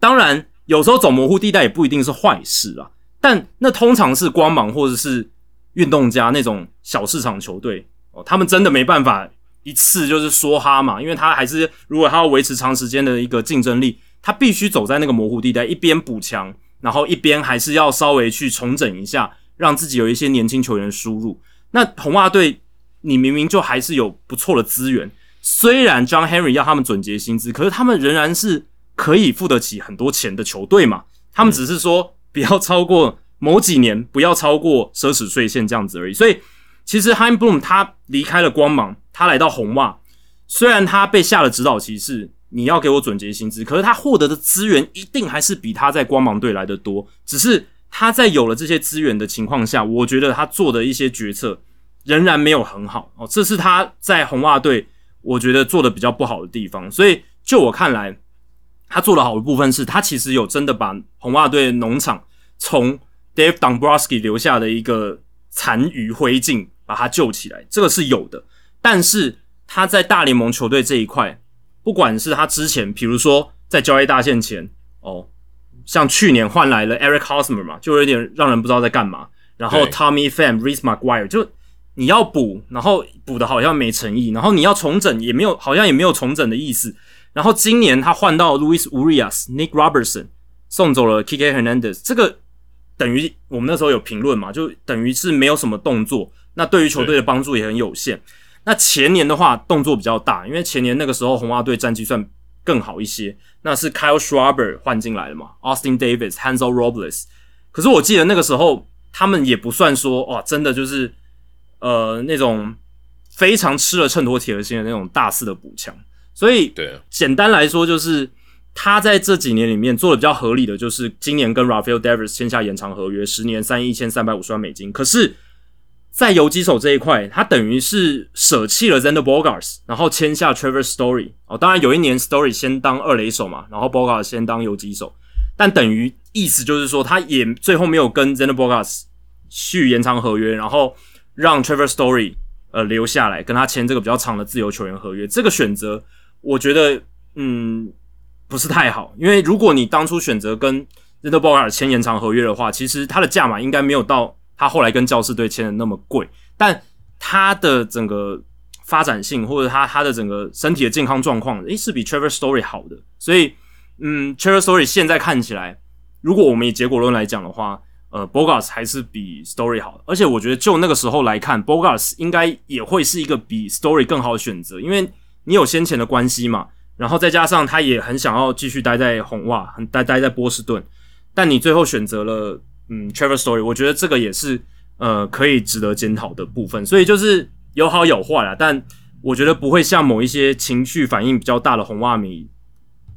当然，有时候走模糊地带也不一定是坏事啊。但那通常是光芒或者是运动家那种小市场球队哦，他们真的没办法一次就是说哈嘛，因为他还是如果他要维持长时间的一个竞争力。他必须走在那个模糊地带，一边补强，然后一边还是要稍微去重整一下，让自己有一些年轻球员输入。那红袜队，你明明就还是有不错的资源，虽然 John Henry 要他们准结薪资，可是他们仍然是可以付得起很多钱的球队嘛。他们只是说不要超过某几年，不要超过奢侈税线这样子而已。所以其实 Heim Bloom 他离开了光芒，他来到红袜，虽然他被下了指导棋是。你要给我准结薪资，可是他获得的资源一定还是比他在光芒队来的多。只是他在有了这些资源的情况下，我觉得他做的一些决策仍然没有很好哦。这是他在红袜队我觉得做的比较不好的地方。所以就我看来，他做的好的部分是他其实有真的把红袜队农场从 Dave Dombrowski 留下的一个残余灰烬把它救起来，这个是有的。但是他在大联盟球队这一块。不管是他之前，比如说在交易大限前，哦，像去年换来了 Eric Hosmer 嘛，就有点让人不知道在干嘛。然后 Tommy Pham、Reese McGuire，就你要补，然后补的好像没诚意，然后你要重整也没有，好像也没有重整的意思。然后今年他换到 Louis Urias、Nick Robertson，送走了 K K Hernandez，这个等于我们那时候有评论嘛，就等于是没有什么动作，那对于球队的帮助也很有限。那前年的话动作比较大，因为前年那个时候红袜队战绩算更好一些，那是 Kyle Schwarber 换进来了嘛，Austin Davis、Hansel Robles，可是我记得那个时候他们也不算说哇，真的就是呃那种非常吃了秤砣铁了心的那种大肆的补强，所以对，简单来说就是他在这几年里面做的比较合理的，就是今年跟 Rafael Devers 签下延长合约，十年三亿一千三百五十万美金，可是。在游击手这一块，他等于是舍弃了 Zander Bogarts，然后签下 Trevor Story 哦。当然有一年 Story 先当二垒手嘛，然后 Bogarts 先当游击手，但等于意思就是说，他也最后没有跟 Zander Bogarts 续延长合约，然后让 Trevor Story 呃留下来跟他签这个比较长的自由球员合约。这个选择我觉得嗯不是太好，因为如果你当初选择跟 Zander b o g a r 签延长合约的话，其实他的价码应该没有到。他后来跟教士队签的那么贵，但他的整个发展性或者他他的整个身体的健康状况，诶是比 Trevor Story 好的。所以，嗯，Trevor Story 现在看起来，如果我们以结果论来讲的话，呃，Bogars 还是比 Story 好。而且我觉得就那个时候来看，Bogars 应该也会是一个比 Story 更好的选择，因为你有先前的关系嘛，然后再加上他也很想要继续待在红袜，很待待在波士顿，但你最后选择了。嗯，Travel Story，我觉得这个也是呃可以值得检讨的部分，所以就是有好有坏啦，但我觉得不会像某一些情绪反应比较大的红袜迷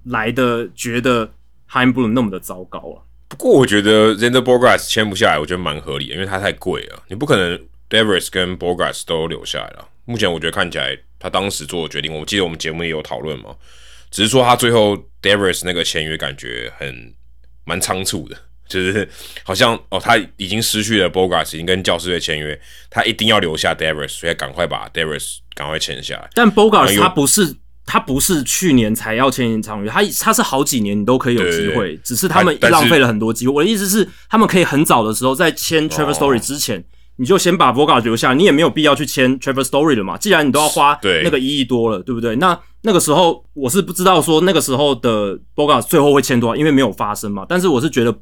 来的觉得 High Blue 那么的糟糕啊。不过我觉得 Zander Borgas 签不下来，我觉得蛮合理的，因为他太贵了，你不可能 Devers 跟 Borgas 都留下来了。目前我觉得看起来他当时做的决定，我记得我们节目也有讨论嘛，只是说他最后 Davis 那个签约感觉很蛮仓促的。就是好像哦，他已经失去了 Bogarts，已经跟教师队签约，他一定要留下 Davis，所以赶快把 Davis 赶快签下来。但 Bogarts 他不是他不是去年才要签延长约，他他是好几年你都可以有机会，只是他们浪费了很多机会。我的意思是，他们可以很早的时候在签 Trevor Story 之前，你就先把 Bogarts 留下，你也没有必要去签 Trevor Story 了嘛。既然你都要花那个一亿多了，对不对？那那个时候我是不知道说那个时候的 Bogarts 最后会签多少，因为没有发生嘛。但是我是觉得。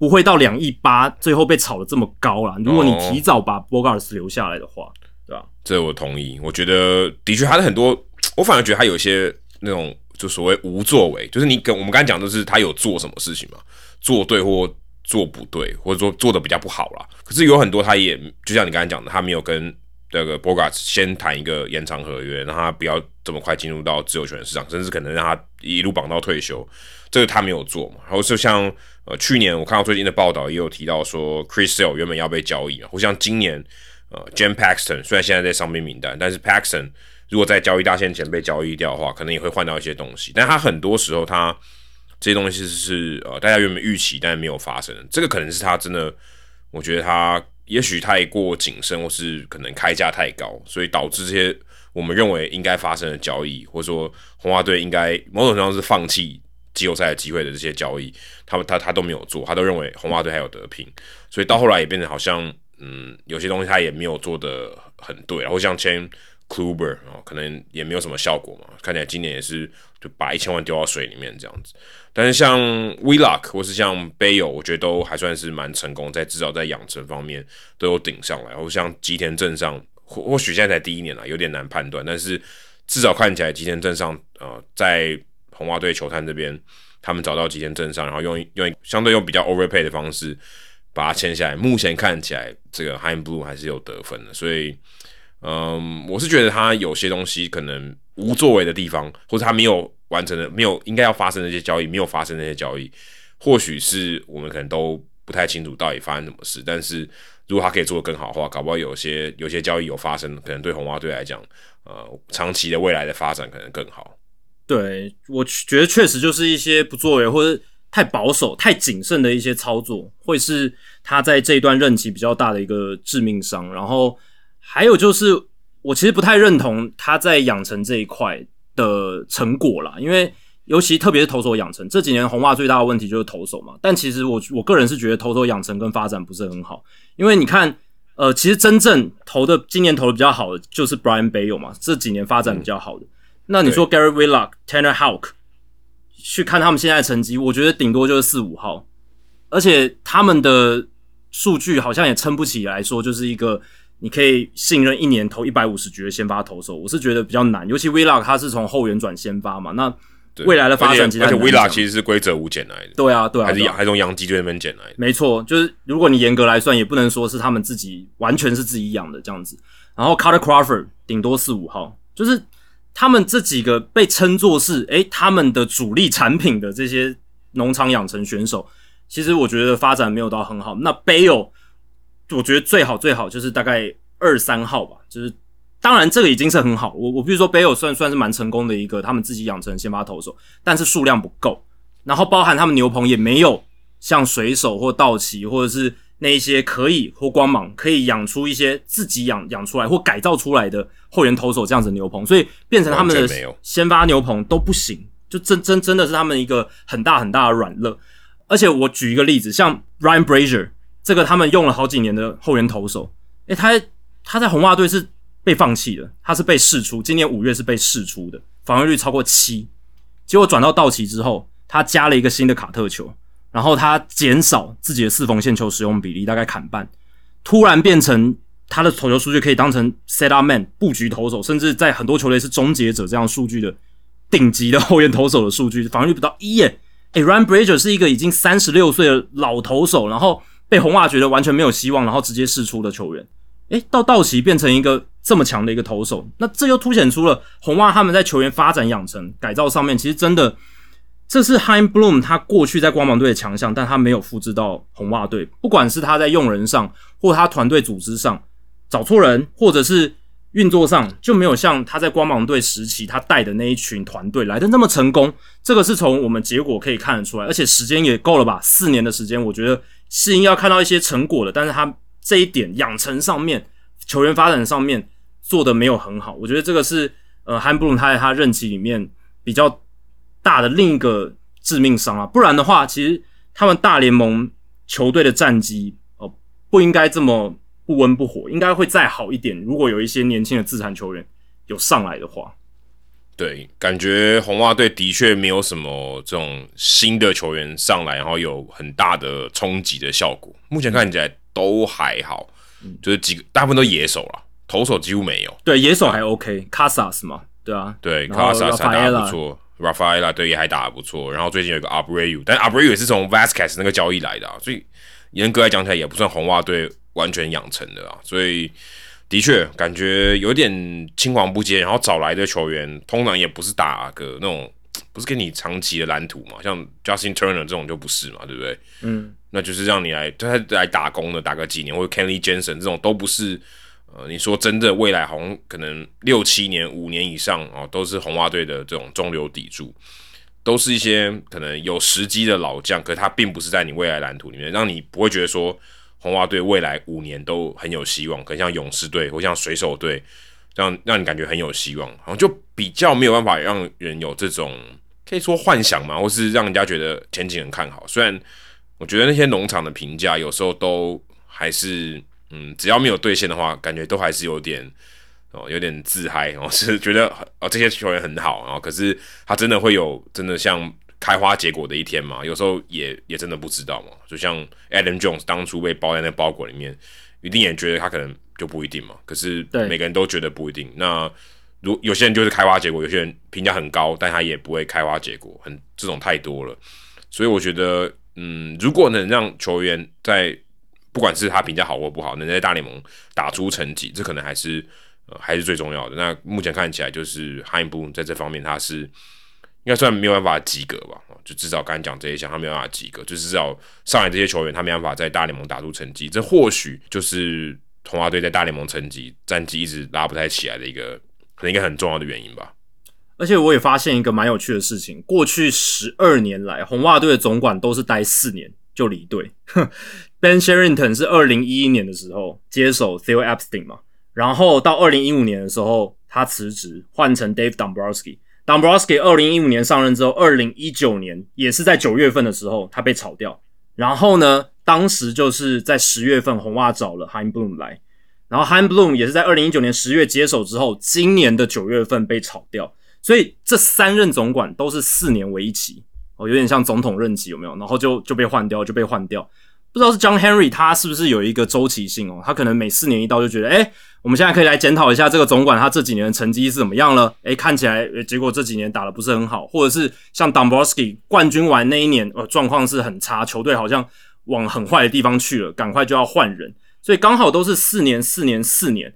不会到两亿八，最后被炒的这么高啦。如果你提早把 Bogarts 留下来的话，对吧？这我同意。我觉得的确他的很多，我反而觉得他有一些那种就所谓无作为，就是你跟我们刚才讲的是他有做什么事情嘛，做对或做不对，或者说做的比较不好啦。可是有很多他也就像你刚才讲的，他没有跟那个 Bogarts 先谈一个延长合约，让他不要这么快进入到自由球员市场，甚至可能让他一路绑到退休，这个他没有做嘛。然后就像。呃，去年我看到最近的报道也有提到说，Chris Sale 原本要被交易啊，或像今年，呃，Jam Paxton 虽然现在在伤病名单，但是 Paxton 如果在交易大限前被交易掉的话，可能也会换到一些东西。但他很多时候他这些东西是呃大家原本预期但是没有发生，这个可能是他真的，我觉得他也许太过谨慎，或是可能开价太高，所以导致这些我们认为应该发生的交易，或者说红花队应该某种程度上是放弃。季后赛的机会的这些交易，他们他他都没有做，他都认为红袜队还有得拼，所以到后来也变成好像，嗯，有些东西他也没有做的很对，然后像签 Kluber 哦，可能也没有什么效果嘛，看起来今年也是就把一千万丢到水里面这样子。但是像 w e l o c k 或是像 Bayo，我觉得都还算是蛮成功，在至少在养成方面都有顶上来。然后像吉田镇上，或或许现在才第一年了，有点难判断，但是至少看起来吉田镇上，呃，在红袜队球探这边，他们找到吉田镇上，然后用用相对用比较 overpay 的方式把它签下来。目前看起来，这个 High Blue 还是有得分的，所以，嗯，我是觉得他有些东西可能无作为的地方，或者他没有完成的、没有应该要发生的那些交易，没有发生那些交易，或许是我们可能都不太清楚到底发生什么事。但是如果他可以做得更好的话，搞不好有些有些交易有发生，可能对红袜队来讲，呃，长期的未来的发展可能更好。对，我觉得确实就是一些不作为或者太保守、太谨慎的一些操作，会是他在这一段任期比较大的一个致命伤。然后还有就是，我其实不太认同他在养成这一块的成果啦，因为尤其特别是投手养成这几年红袜最大的问题就是投手嘛。但其实我我个人是觉得投手养成跟发展不是很好，因为你看，呃，其实真正投的今年投的比较好的就是 Brian Bayo 嘛，这几年发展比较好的。那你说 Gary Willock、Tanner Houck 去看他们现在的成绩，我觉得顶多就是四五号，而且他们的数据好像也撑不起来说，就是一个你可以信任一年投一百五十局的先发投手，我是觉得比较难。尤其 v i l a 他是从后援转先发嘛，那未来的发展其实而且 v i l a 其实实是规则五捡来的，对啊对啊，还是还从洋基队那边捡来的。没错，就是如果你严格来算，也不能说是他们自己完全是自己养的这样子。然后 Carter Crawford 顶多四五号，就是他们这几个被称作是诶他们的主力产品的这些农场养成选手，其实我觉得发展没有到很好。那 Bale 我觉得最好最好就是大概二三号吧，就是当然这个已经是很好。我我比如说 Bale 算算是蛮成功的一个他们自己养成的先发投手，但是数量不够，然后包含他们牛棚也没有像水手或道奇或者是那一些可以或光芒可以养出一些自己养养出来或改造出来的后援投手这样子的牛棚，所以变成他们的先发牛棚都不行，就真真真的是他们一个很大很大的软肋。而且我举一个例子，像 Ryan Brazier 这个他们用了好几年的后援投手，诶，他他在红袜队是被放弃的，他是被释出，今年五月是被释出的，防御率超过七，结果转到道奇之后，他加了一个新的卡特球，然后他减少自己的四缝线球使用比例，大概砍半，突然变成他的投球数据可以当成 set up man 布局投手，甚至在很多球队是终结者这样数据的顶级的后援投手的数据，防御率不到一耶。诶 r y a n Brazier 是一个已经三十六岁的老投手，然后被红袜觉得完全没有希望，然后直接释出的球员。诶，到道奇变成一个这么强的一个投手，那这又凸显出了红袜他们在球员发展、养成、改造上面，其实真的这是 Hein Bloom 他过去在光芒队的强项，但他没有复制到红袜队。不管是他在用人上，或他团队组织上找错人，或者是运作上，就没有像他在光芒队时期他带的那一群团队来的那么成功。这个是从我们结果可以看得出来，而且时间也够了吧？四年的时间，我觉得是应该要看到一些成果的。但是他这一点养成上面、球员发展上面做的没有很好，我觉得这个是呃汉布鲁他在他任期里面比较大的另一个致命伤啊。不然的话，其实他们大联盟球队的战绩哦、不应该这么不温不火，应该会再好一点。如果有一些年轻的自产球员有上来的话，对，感觉红袜队的确没有什么这种新的球员上来，然后有很大的冲击的效果。目前看起来都还好，就是几个大部分都野手了，投手几乎没有。对野手还 OK，Casas 嘛，对啊，对，然后卡萨萨打得不错，Rafaela 对也还打得不错。然后最近有一个 Abreu，但 Abreu 也是从 Vasquez 那个交易来的、啊，所以严格来讲起来也不算红袜队完全养成的啊。所以的确感觉有点青黄不接，然后找来的球员通常也不是打个那种，不是给你长期的蓝图嘛，像 Justin Turner 这种就不是嘛，对不对？嗯，那就是让你来他来打工的，打个几年，或者 Kenley Jensen 这种都不是。呃，你说真的，未来好像可能六七年、五年以上哦，都是红袜队的这种中流砥柱，都是一些可能有时机的老将，可他并不是在你未来蓝图里面，让你不会觉得说红袜队未来五年都很有希望，可能像勇士队或像水手队，让让你感觉很有希望，好像就比较没有办法让人有这种可以说幻想嘛，或是让人家觉得前景很看好。虽然我觉得那些农场的评价有时候都还是。嗯，只要没有兑现的话，感觉都还是有点哦，有点自嗨哦，是觉得哦这些球员很好，然后可是他真的会有真的像开花结果的一天嘛？有时候也也真的不知道嘛。就像 Adam Jones 当初被包在那包裹里面，一定也觉得他可能就不一定嘛。可是对每个人都觉得不一定。那如有些人就是开花结果，有些人评价很高，但他也不会开花结果，很这种太多了。所以我觉得，嗯，如果能让球员在不管是他评价好或不好，能在大联盟打出成绩，这可能还是呃还是最重要的。那目前看起来，就是汉布在这方面他是应该算没有办法及格吧，就至少刚才讲这一项他没有办法及格，就是至少上来这些球员他没办法在大联盟打出成绩，这或许就是红袜队在大联盟成绩战绩一直拉不太起来的一个可能一个很重要的原因吧。而且我也发现一个蛮有趣的事情，过去十二年来，红袜队的总管都是待四年就离队。Ben Sherrington 是二零一一年的时候接手 Theo Epstein 嘛，然后到二零一五年的时候他辞职，换成 Dave Dombrowski。Dombrowski 二零一五年上任之后，二零一九年也是在九月份的时候他被炒掉。然后呢，当时就是在十月份红袜找了 Hein Bloom 来，然后 Hein Bloom 也是在二零一九年十月接手之后，今年的九月份被炒掉。所以这三任总管都是四年为一期，哦，有点像总统任期有没有？然后就就被换掉，就被换掉。不知道是 John Henry 他是不是有一个周期性哦？他可能每四年一到就觉得，哎，我们现在可以来检讨一下这个总管他这几年的成绩是怎么样了？哎，看起来结果这几年打的不是很好，或者是像 Dombrowski 冠军完那一年，呃，状况是很差，球队好像往很坏的地方去了，赶快就要换人。所以刚好都是四年、四年、四年。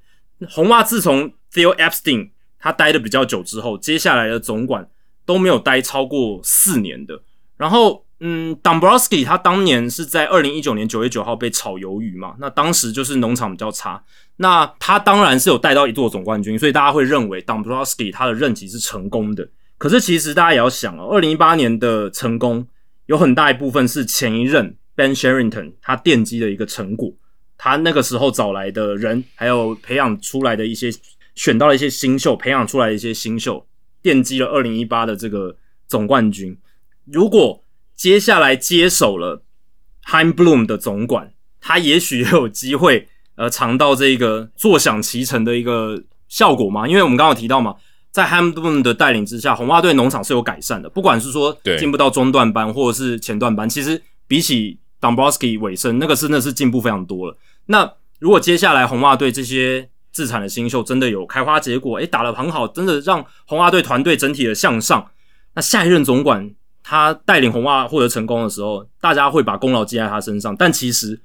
红袜自从 Theo Epstein 他待的比较久之后，接下来的总管都没有待超过四年的。然后，嗯，Dombrowski 他当年是在二零一九年九月九号被炒鱿鱼嘛？那当时就是农场比较差，那他当然是有带到一座总冠军，所以大家会认为 Dombrowski 他的任期是成功的。可是其实大家也要想哦，二零一八年的成功有很大一部分是前一任 Ben Sherrington 他奠基的一个成果。他那个时候找来的人，还有培养出来的一些选到了一些新秀，培养出来的一些新秀，奠基了二零一八的这个总冠军。如果接下来接手了 Heim Bloom 的总管，他也许也有机会 呃尝到这个坐享其成的一个效果嘛？因为我们刚刚提到嘛，在 Heim Bloom 的带领之下，红袜队农场是有改善的，不管是说进不到中段班或者是前段班，其实比起 Dombrowski 尾声那个真的是进步非常多了。那如果接下来红袜队这些自产的新秀真的有开花结果，诶，打得很好，真的让红袜队团队整体的向上，那下一任总管他带领红袜获得成功的时候，大家会把功劳记在他身上。但其实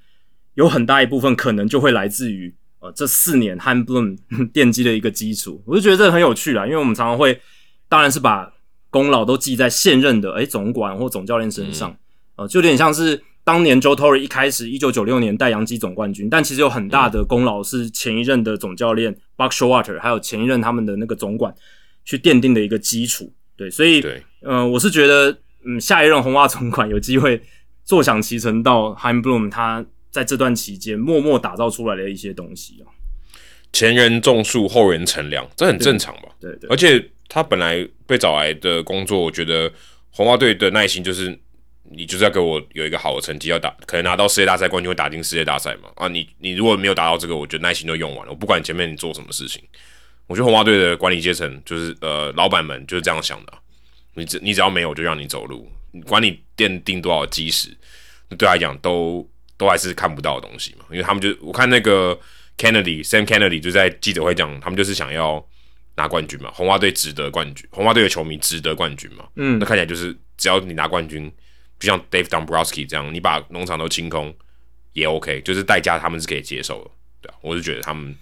有很大一部分可能就会来自于呃这四年 Han Bloom 奠基的一个基础。我就觉得这很有趣啦，因为我们常常会当然是把功劳都记在现任的诶总管或总教练身上，呃，就有点像是。当年 Joe Torre 一开始，一九九六年带洋基总冠军，但其实有很大的功劳是前一任的总教练 Buck Showalter，还有前一任他们的那个总管去奠定的一个基础。对，所以，嗯，我是觉得，嗯，下一任红袜总管有机会坐享其成，到 Heim Bloom 他在这段期间默默打造出来的一些东西哦。前人种树，后人乘凉，这很正常吧？对对。而且他本来被找来的工作，我觉得红袜队的耐心就是。你就是要给我有一个好的成绩，要打可能拿到世界大赛冠军，会打进世界大赛嘛？啊，你你如果没有达到这个，我觉得耐心都用完了。我不管前面你做什么事情，我觉得红袜队的管理阶层就是呃老板们就是这样想的。你只你只要没有，就让你走路。管你奠定多少基石，对他来讲都都还是看不到的东西嘛。因为他们就我看那个 Kennedy Sam Kennedy 就在记者会讲，他们就是想要拿冠军嘛。红花队值得冠军，红花队的球迷值得冠军嘛。嗯，那看起来就是只要你拿冠军。就像 Dave Dombrowski 这样，你把农场都清空也 OK，就是代价他们是可以接受的，对啊，我是觉得他们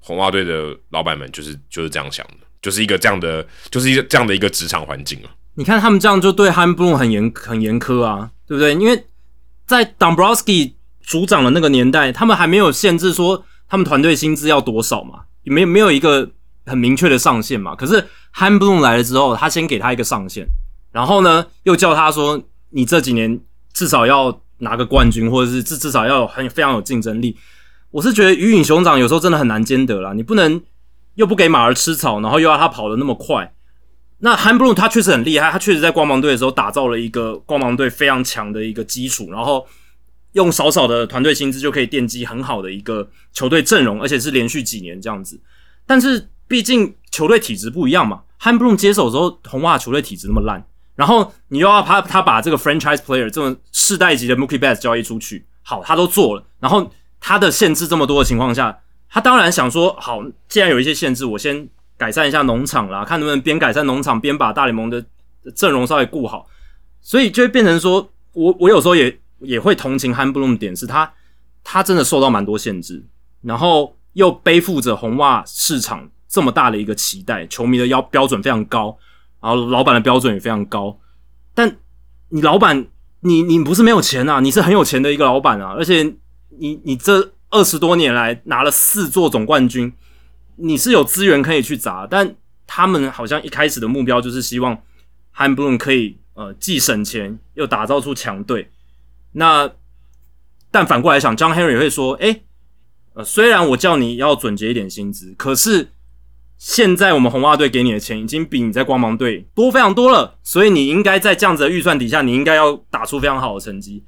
红袜队的老板们就是就是这样想的，就是一个这样的，就是一个这样的一个职场环境啊。你看他们这样就对 Han Bloom 很严很严苛啊，对不对？因为在 Dombrowski 组长的那个年代，他们还没有限制说他们团队薪资要多少嘛，也没没有一个很明确的上限嘛。可是 Han Bloom 来了之后，他先给他一个上限，然后呢又叫他说。你这几年至少要拿个冠军，或者是至至少要有很非常有竞争力。我是觉得鱼与熊掌有时候真的很难兼得啦，你不能又不给马儿吃草，然后又要它跑得那么快。那 Han Bloom 他确实很厉害，他确实在光芒队的时候打造了一个光芒队非常强的一个基础，然后用少少的团队薪资就可以奠基很好的一个球队阵容，而且是连续几年这样子。但是毕竟球队体质不一样嘛，Han Bloom 接手之后，红袜球队体质那么烂。然后你又要他他把这个 franchise player 这种世代级的 Mookie Betts 交易出去，好，他都做了。然后他的限制这么多的情况下，他当然想说，好，既然有一些限制，我先改善一下农场啦，看能不能边改善农场边把大联盟的阵容稍微顾好。所以就会变成说，我我有时候也也会同情 Han Bloom 点，是他他真的受到蛮多限制，然后又背负着红袜市场这么大的一个期待，球迷的要标准非常高。然后老板的标准也非常高，但你老板，你你不是没有钱啊，你是很有钱的一个老板啊，而且你你这二十多年来拿了四座总冠军，你是有资源可以去砸，但他们好像一开始的目标就是希望 Han Bloom 可以呃既省钱又打造出强队，那但反过来想，John Henry 会说，哎，呃虽然我叫你要准结一点薪资，可是。现在我们红袜队给你的钱已经比你在光芒队多非常多了，所以你应该在这样子的预算底下，你应该要打出非常好的成绩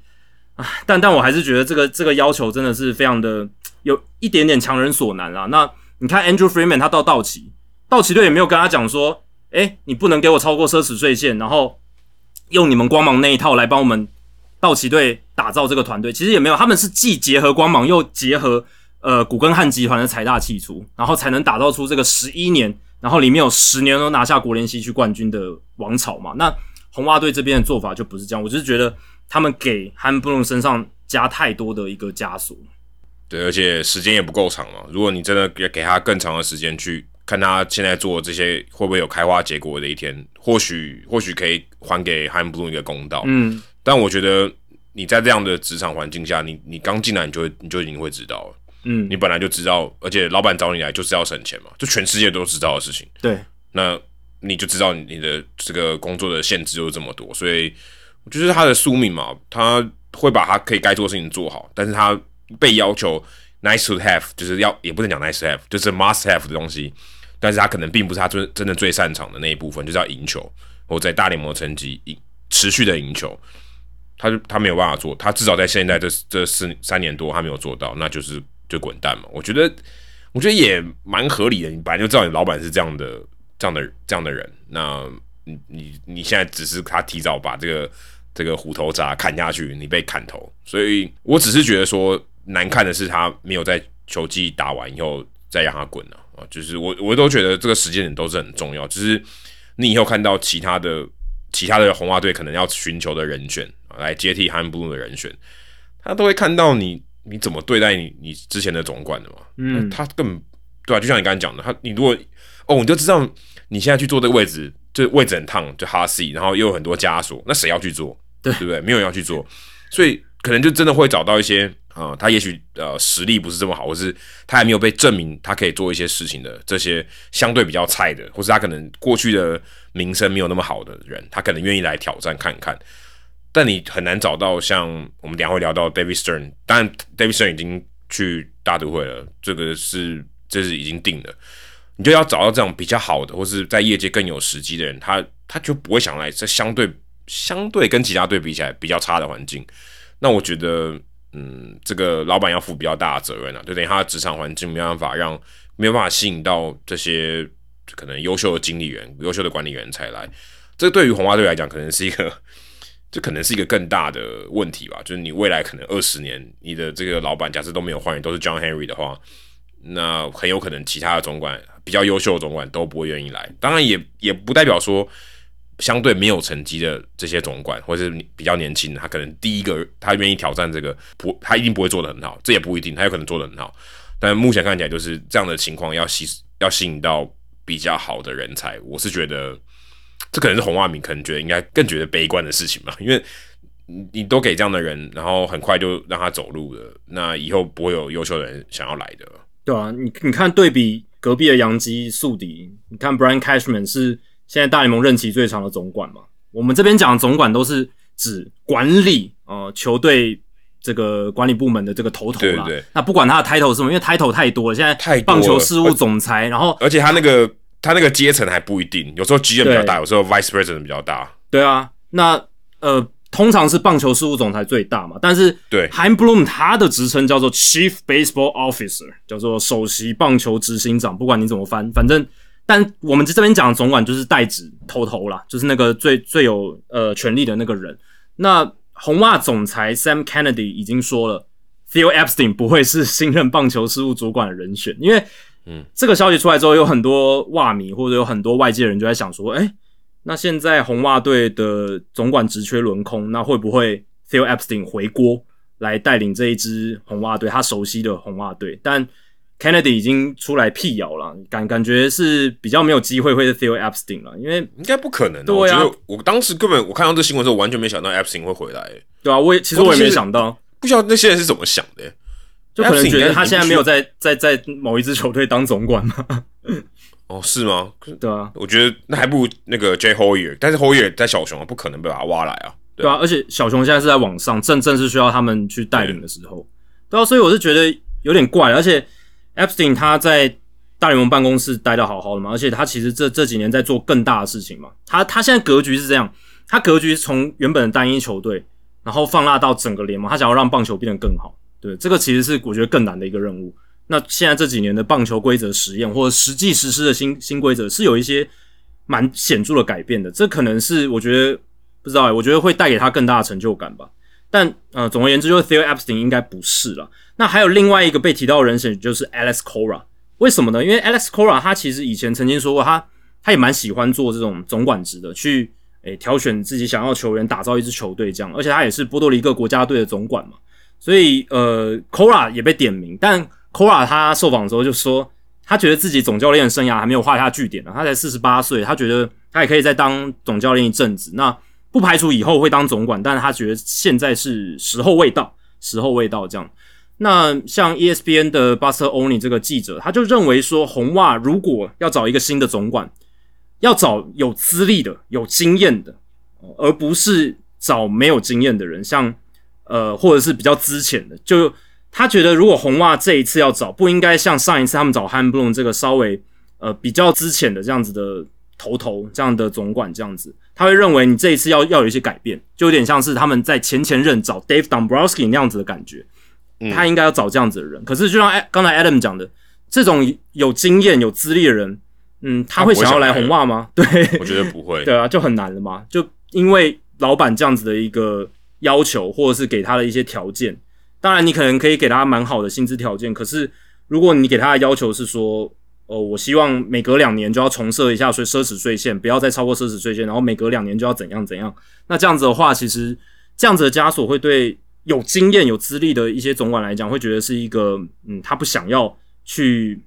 啊！但但我还是觉得这个这个要求真的是非常的有一点点强人所难啊。那你看 Andrew Freeman 他到道奇，道奇队也没有跟他讲说，哎，你不能给我超过奢侈税线，然后用你们光芒那一套来帮我们道奇队打造这个团队，其实也没有，他们是既结合光芒又结合呃古根汉集团的财大气粗，然后才能打造出这个十一年，然后里面有十年都拿下国联西区冠军的王朝嘛。那红袜队这边的做法就不是这样，我就是觉得他们给汉布隆身上加太多的一个枷锁。对，而且时间也不够长嘛。如果你真的给给他更长的时间去看他现在做这些会不会有开花结果的一天，或许或许可以还给汉布隆一个公道。嗯，但我觉得你在这样的职场环境下，你你刚进来你就你就已经会知道了。嗯，你本来就知道，而且老板找你来就是要省钱嘛，就全世界都知道的事情。对，那你就知道你的这个工作的限制就是这么多，所以就是他的宿命嘛，他会把他可以该做的事情做好，但是他。被要求 nice to have，就是要也不能讲 nice to have，就是 must have 的东西，但是他可能并不是他真真的最擅长的那一部分，就是要赢球或在大联盟成绩赢持续的赢球，他就他没有办法做，他至少在现在这这四三年多他没有做到，那就是就滚蛋嘛。我觉得我觉得也蛮合理的，你本来就知道你老板是这样的这样的这样的人，那你你你现在只是他提早把这个这个虎头铡砍下去，你被砍头，所以我只是觉得说。难看的是，他没有在球季打完以后再让他滚了啊！就是我，我都觉得这个时间点都是很重要。就是你以后看到其他的、其他的红袜队可能要寻求的人选来接替汉布鲁的人选，他都会看到你你怎么对待你你之前的总管的嘛？嗯，他根本对啊？就像你刚才讲的，他你如果哦，你就知道你现在去做这个位置，就位置很烫，就哈 C，然后又有很多枷锁，那谁要去做？对对不对？没有人要去做，所以可能就真的会找到一些。啊，他也许呃实力不是这么好，或是他还没有被证明他可以做一些事情的这些相对比较菜的，或是他可能过去的名声没有那么好的人，他可能愿意来挑战看看。但你很难找到像我们等下会聊到 David Stern，当然 David Stern 已经去大都会了，这个是这是已经定了。你就要找到这种比较好的，或是在业界更有时机的人，他他就不会想来这相对相对跟其他队比起来比较差的环境。那我觉得。嗯，这个老板要负比较大的责任啊，就等于他的职场环境没办法让没有办法吸引到这些可能优秀的经理人、优秀的管理员才来。这对于红花队来讲，可能是一个，这可能是一个更大的问题吧。就是你未来可能二十年，你的这个老板假设都没有换人，都是 John Henry 的话，那很有可能其他的总管比较优秀的总管都不会愿意来。当然，也也不代表说。相对没有成绩的这些总管，或者是比较年轻，他可能第一个他愿意挑战这个，不，他一定不会做的很好，这也不一定，他有可能做的很好。但目前看起来就是这样的情况，要吸要吸引到比较好的人才，我是觉得这可能是洪万明可能觉得应该更觉得悲观的事情嘛，因为你你都给这样的人，然后很快就让他走路了，那以后不会有优秀的人想要来的。对啊，你你看对比隔壁的洋基宿敌，你看 Brian Cashman 是。现在大联盟任期最长的总管嘛，我们这边讲的总管都是指管理呃球队这个管理部门的这个头头啦。那不管他的 title 是什么，因为 title 太多了，现在棒球事务总裁，然后而且他那个他那个阶层还不一定，有时候 GM 比较大，有时候 Vice President 比较大。对啊，那呃通常是棒球事务总裁最大嘛，但是对 Heim Bloom 他的职称叫做 Chief Baseball Officer，叫做首席棒球执行长，不管你怎么翻，反正。但我们这边讲的总管就是代指头头啦，就是那个最最有呃权力的那个人。那红袜总裁 Sam Kennedy 已经说了，Theo Epstein 不会是新任棒球事务主管的人选，因为嗯，这个消息出来之后，有很多袜迷或者有很多外界人就在想说，哎，那现在红袜队的总管职缺轮空，那会不会 Phil Epstein 回锅来带领这一支红袜队，他熟悉的红袜队？但 Kennedy 已经出来辟谣了，感感觉是比较没有机会会是 Phil Epstein 了，因为应该不可能。对啊，我当时根本我看到这新闻的时候，完全没想到 Epstein 会回来。对啊，我也其实我也没想到，不知道那些人是怎么想的，就可能觉得他现在没有在在在某一支球队当总管吗？哦，是吗？对啊，我觉得那还不如那个 J Hoyer，但是 Hoyer 在小熊啊不可能被把他挖来啊。对啊，而且小熊现在是在网上，正正是需要他们去带领的时候。对啊，所以我是觉得有点怪，而且。Epstein 他在大联盟办公室待的好好的嘛，而且他其实这这几年在做更大的事情嘛。他他现在格局是这样，他格局从原本的单一球队，然后放大到整个联盟，他想要让棒球变得更好。对，这个其实是我觉得更难的一个任务。那现在这几年的棒球规则实验或者实际实施的新新规则，是有一些蛮显著的改变的。这可能是我觉得不知道哎、我觉得会带给他更大的成就感吧。但呃，总而言之，就是 Theo Epstein 应该不是了。那还有另外一个被提到的人选就是 Alex Cora，为什么呢？因为 Alex Cora 他其实以前曾经说过，他他也蛮喜欢做这种总管职的，去诶、挑选自己想要球员，打造一支球队这样。而且他也是波多黎各国家队的总管嘛，所以呃，Cora 也被点名，但 Cora 他受访的时候就说，他觉得自己总教练生涯还没有画下句点呢，他才四十八岁，他觉得他也可以再当总教练一阵子。那不排除以后会当总管，但是他觉得现在是时候未到，时候未到这样。那像 ESPN 的 Buster Only 这个记者，他就认为说，红袜如果要找一个新的总管，要找有资历的、有经验的，而不是找没有经验的人，像呃，或者是比较资浅的。就他觉得，如果红袜这一次要找，不应该像上一次他们找 Han Bloom 这个稍微呃比较资浅的这样子的头头这样的总管这样子，他会认为你这一次要要有一些改变，就有点像是他们在前前任找 Dave Dombrowski 那样子的感觉。他应该要找这样子的人。可是就像刚才 Adam 讲的，这种有经验、有资历的人，嗯，他会想要来红袜吗？对，我觉得不会。对啊，就很难了嘛。就因为老板这样子的一个要求，或者是给他的一些条件，当然你可能可以给他蛮好的薪资条件，可是如果你给他的要求是说，哦，我希望每隔两年就要重设一下税奢侈税线，不要再超过奢侈税线，然后每隔两年就要怎样怎样，那这样子的话，其实这样子的枷锁会对有经验、有资历的一些总管来讲，会觉得是一个嗯，他不想要去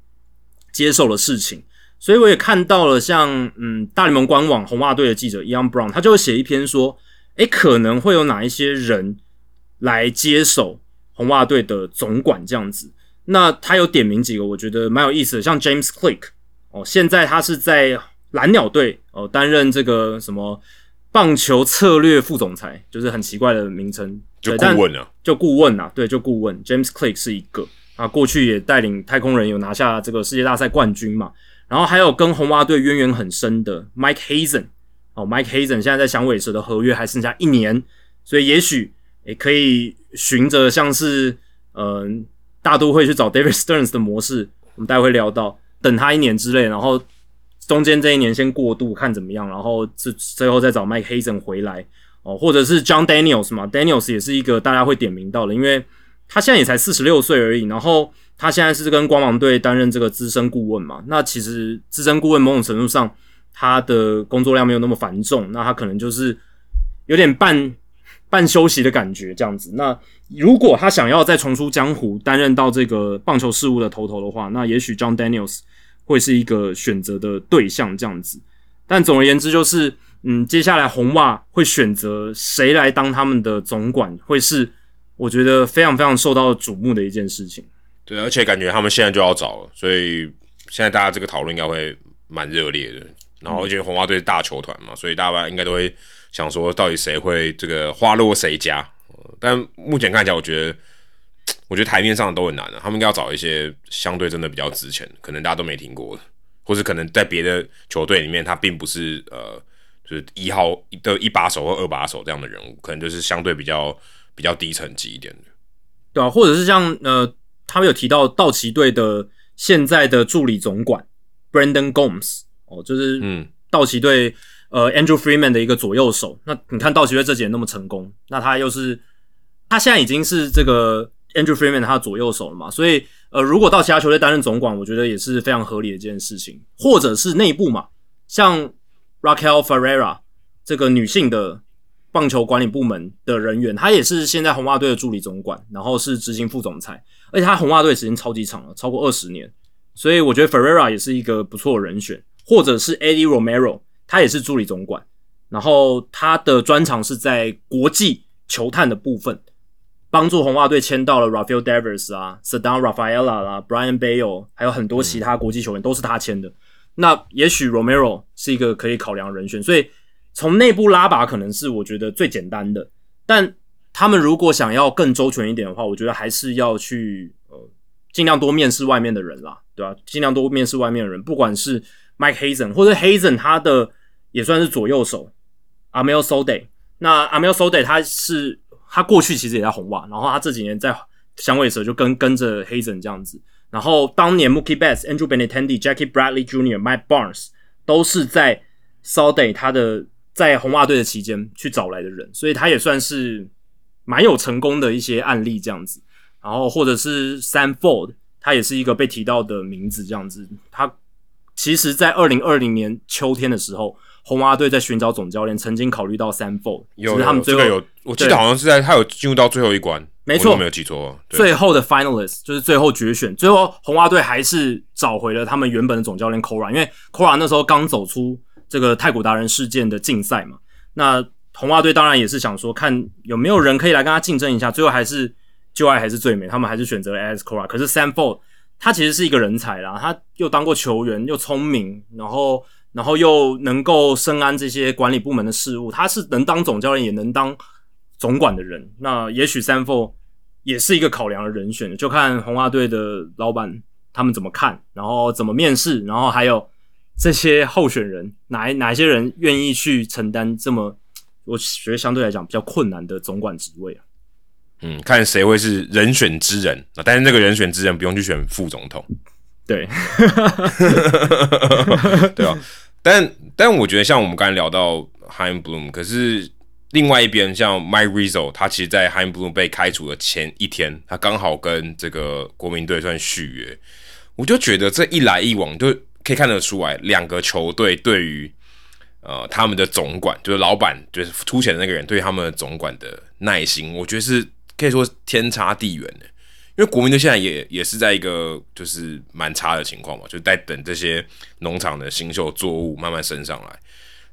接受的事情。所以我也看到了像，嗯大联盟官网红袜队的记者 Ian Brown，他就会写一篇说，诶，可能会有哪一些人来接手红袜队的总管这样子。那他有点名几个，我觉得蛮有意思的，像 James Click 哦，现在他是在蓝鸟队哦担任这个什么棒球策略副总裁，就是很奇怪的名称，就顾问了，就顾问啊，对，就顾问。James Click 是一个啊，过去也带领太空人有拿下这个世界大赛冠军嘛。然后还有跟红袜队渊源很深的 Mike Hazen 哦，Mike Hazen 现在在响尾蛇的合约还剩下一年，所以也许也可以循着像是呃大都会去找 David Sterns 的模式，我们待会聊到，等他一年之类，然后中间这一年先过渡看怎么样，然后最最后再找 Mike Hazen 回来哦，或者是 John Daniels 嘛，Daniels 也是一个大家会点名到的，因为他现在也才四十六岁而已，然后他现在是跟光芒队担任这个资深顾问嘛，那其实资深顾问某种程度上他的工作量没有那么繁重，那他可能就是有点半半休息的感觉这样子。那如果他想要再重出江湖，担任到这个棒球事务的头头的话，那也许 John Daniels 会是一个选择的对象这样子。但总而言之，就是嗯，接下来红袜会选择谁来当他们的总管，会是我觉得非常非常受到瞩目的一件事情。对，而且感觉他们现在就要找了，所以现在大家这个讨论应该会蛮热烈的。然后，而且红袜队是大球团嘛，所以大家应该都会想说，到底谁会这个花落谁家？呃但目前看起来，我觉得，我觉得台面上都很难的、他们应该要找一些相对真的比较值钱，可能大家都没听过的，或是可能在别的球队里面，他并不是呃，就是一号的一把手或二把手这样的人物，可能就是相对比较比较低层级一点的。对啊，或者是像呃，他们有提到道奇队的现在的助理总管 Brandon Gomes 哦，就是嗯，道奇队呃 Andrew Freeman 的一个左右手。那你看道奇队这几年那么成功，那他又是他现在已经是这个 Andrew Freeman 他的左右手了嘛，所以呃，如果到其他球队担任总管，我觉得也是非常合理的一件事情，或者是内部嘛，像 Raquel Ferreira 这个女性的棒球管理部门的人员，她也是现在红袜队的助理总管，然后是执行副总裁，而且她红袜队时间超级长了，超过二十年，所以我觉得 Ferreira 也是一个不错的人选，或者是 Eddie Romero，他也是助理总管，然后他的专长是在国际球探的部分，帮助红袜队签到了 Rafael Devers 啊、Sadam Rafaela 啦、Brian Bale，还有很多其他国际球员都是他签的。那也许 Romero 是一个可以考量人选，所以从内部拉拔可能是我觉得最简单的。但他们如果想要更周全一点的话，我觉得还是要去呃尽量多面试外面的人啦，对吧、尽量多面试外面的人，不管是 Mike Hazen 或者 Hazen 他的也算是左右手 Amel Sode。那 Amel Sode 他是他过去其实也在红袜，然后他这几年在响尾蛇就跟跟着 Hazen 这样子。然后当年 Mookie Betts、Andrew Benintendi、Jackie Bradley Jr.、Mike Barnes 都是在 Sode 他的在红袜队的期间去找来的人，所以他也算是蛮有成功的一些案例这样子。然后或者是 Sam Ford，他也是一个被提到的名字这样子。他其实，在二零二零年秋天的时候，红袜队在寻找总教练，曾经考虑到 Sam Ford，有只是他们最后这个有，我记得好像是在他有进入到最后一关，没错。没有记错，最后的 finalist 就是最后决选，最后红袜队还是找回了他们原本的总教练 Kora，因为 Kora 那时候刚走出这个太古达人事件的竞赛嘛，那红袜队当然也是想说看有没有人可以来跟他竞争一下，最后还是旧爱还是最美，他们还是选择了 Alex Kora，可是 Samfold，他其实是一个人才啦，他又当过球员，又聪明，然后然后又能够深谙这些管理部门的事务，他是能当总教练也能当总管的人，那也许 Sam Ford 也是一个考量的人选，就看红袜队的老板他们怎么看，然后怎么面试，然后还有这些候选人哪一哪些人愿意去承担这么，我觉得相对来讲比较困难的总管职位啊。嗯，看谁会是人选之人啊？但是这个人选之人不用去选副总统，对，对啊。但但我觉得像我们刚才聊到 Hein Bloom，可是另外一边像 Mike Rizzo，他其实，在 Hein Bloom 被开除的前一天，他刚好跟这个国民队算续约，我就觉得这一来一往，就可以看得出来，两个球队对于呃他们的总管，就是老板，就是出钱的那个人，对他们总管的耐心，我觉得是可以说天差地远的。因为国民队现在也也是在一个就是蛮差的情况嘛，就在等这些农场的新秀作物慢慢升上来。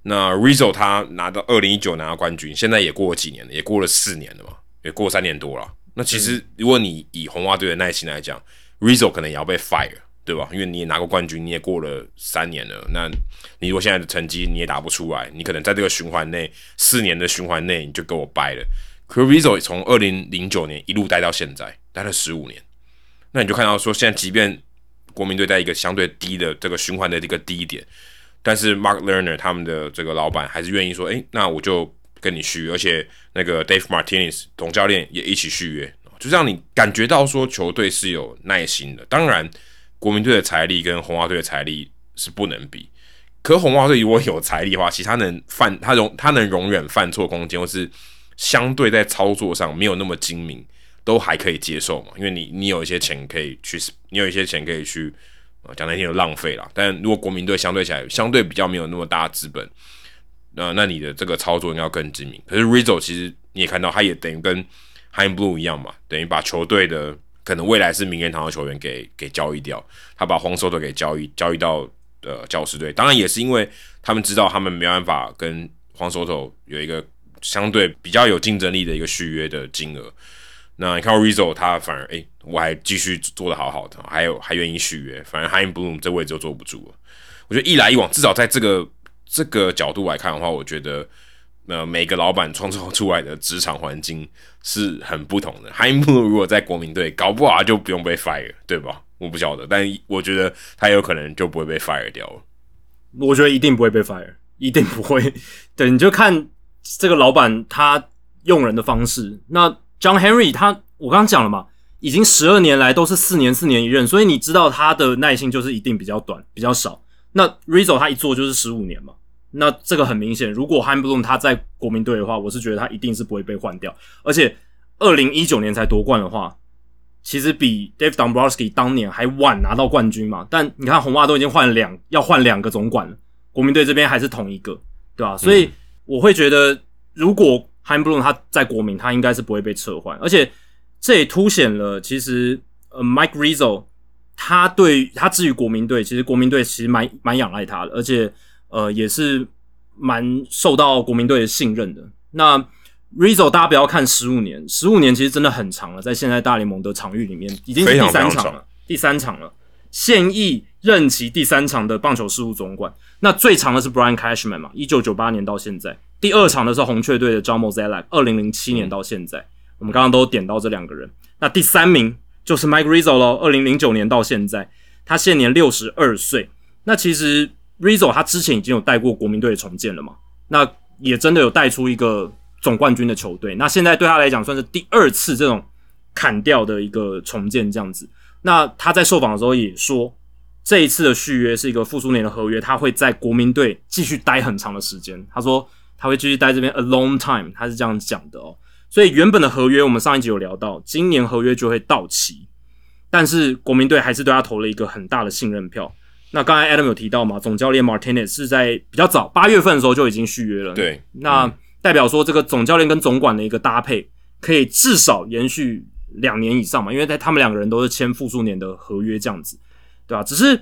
那 Rizzo 他拿到二零一九拿到冠军，现在也过了几年了，也过了四年了嘛，也过三年多了。那其实如果你以红袜队的耐心来讲，Rizzo 可能也要被 fire，对吧？因为你也拿过冠军，你也过了三年了。那你如果现在的成绩你也打不出来，你可能在这个循环内四年的循环内你就给我掰了。可 Rizzo 从二零零九年一路待到现在。待了十五年，那你就看到说，现在即便国民队在一个相对低的这个循环的一个低点，但是 Mark Learner 他们的这个老板还是愿意说，哎，那我就跟你续约，而且那个 Dave Martinez 总教练也一起续约，就让你感觉到说球队是有耐心的。当然，国民队的财力跟红袜队的财力是不能比，可红袜队如果有财力的话，其实他能犯他容他能容忍犯错空间，或是相对在操作上没有那么精明。都还可以接受嘛，因为你你有一些钱可以去，你有一些钱可以去，呃，讲难听的浪费啦。但如果国民队相对起来相对比较没有那么大资本，那那你的这个操作应该要更精明。可是 Rizzo 其实你也看到，他也等于跟 Hainblue 一样嘛，等于把球队的可能未来是名人堂的球员给给交易掉，他把黄手头给交易交易到呃教师队。当然也是因为他们知道他们没办法跟黄手头有一个相对比较有竞争力的一个续约的金额。那你看 Rizzo，他反而哎，我还继续做的好好的，还有还愿意续约，反正 Hein Bloom 这位置就坐不住了。我觉得一来一往，至少在这个这个角度来看的话，我觉得呃每个老板创造出来的职场环境是很不同的。Hein Bloom 如果在国民队，搞不好就不用被 fire，对吧？我不晓得，但我觉得他有可能就不会被 fire 掉了。我觉得一定不会被 fire，一定不会。对，你就看这个老板他用人的方式，那。John Henry，他我刚刚讲了嘛，已经十二年来都是四年四年一任，所以你知道他的耐心就是一定比较短，比较少。那 Rizzo 他一做就是十五年嘛，那这个很明显，如果 h a m b l o n 他在国民队的话，我是觉得他一定是不会被换掉。而且二零一九年才夺冠的话，其实比 Dave Dombrowski 当年还晚拿到冠军嘛。但你看红袜都已经换两要换两个总管了，国民队这边还是同一个，对吧？所以我会觉得如果 h a m b l o m 他在国民，他应该是不会被撤换，而且这也凸显了其实呃 Mike Rizzo 他对他至于国民队，其实国民队其实蛮蛮仰赖他的，而且呃也是蛮受到国民队的信任的。那 Rizzo 大家不要看十五年，十五年其实真的很长了，在现在大联盟的场域里面已经是第三场了，第三场了，现役任期第三场的棒球事务总管。那最长的是 Brian Cashman 嘛，一九九八年到现在。第二场的是红雀队的 John Mozeliak，二零零七年到现在，我们刚刚都点到这两个人。那第三名就是 Mike Rizzo 咯，二零零九年到现在，他现年六十二岁。那其实 Rizzo 他之前已经有带过国民队重建了嘛，那也真的有带出一个总冠军的球队。那现在对他来讲算是第二次这种砍掉的一个重建这样子。那他在受访的时候也说，这一次的续约是一个复苏年的合约，他会在国民队继续待很长的时间。他说。他会继续待这边 a long time，他是这样讲的哦。所以原本的合约我们上一集有聊到，今年合约就会到期，但是国民队还是对他投了一个很大的信任票。那刚才 Adam 有提到嘛，总教练 Martinez 是在比较早八月份的时候就已经续约了，对，那代表说这个总教练跟总管的一个搭配可以至少延续两年以上嘛，因为在他们两个人都是签复数年的合约这样子，对吧？只是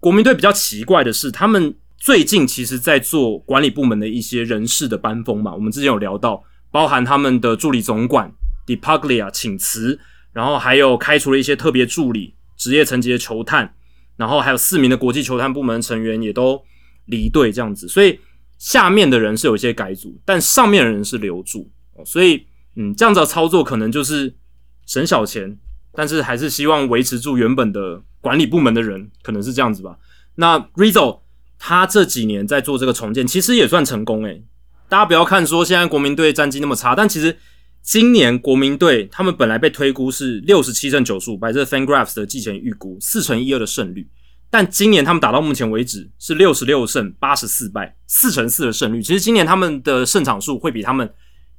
国民队比较奇怪的是，他们最近其实在做管理部门的一些人事的班风嘛，我们之前有聊到，包含他们的助理总管 Depaglia 请辞，然后还有开除了一些特别助理、职业层级的球探。然后还有四名的国际球探部门成员也都离队，这样子，所以下面的人是有一些改组，但上面的人是留住，所以嗯，这样子的操作可能就是省小钱，但是还是希望维持住原本的管理部门的人，可能是这样子吧。那 Rizzo 他这几年在做这个重建，其实也算成功诶。大家不要看说现在国民队战绩那么差，但其实。今年国民队他们本来被推估是六十七胜九十五败，这是 FanGraphs 的季前预估，四乘一二的胜率。但今年他们打到目前为止是六十六胜八十四败，四乘四的胜率。其实今年他们的胜场数会比他们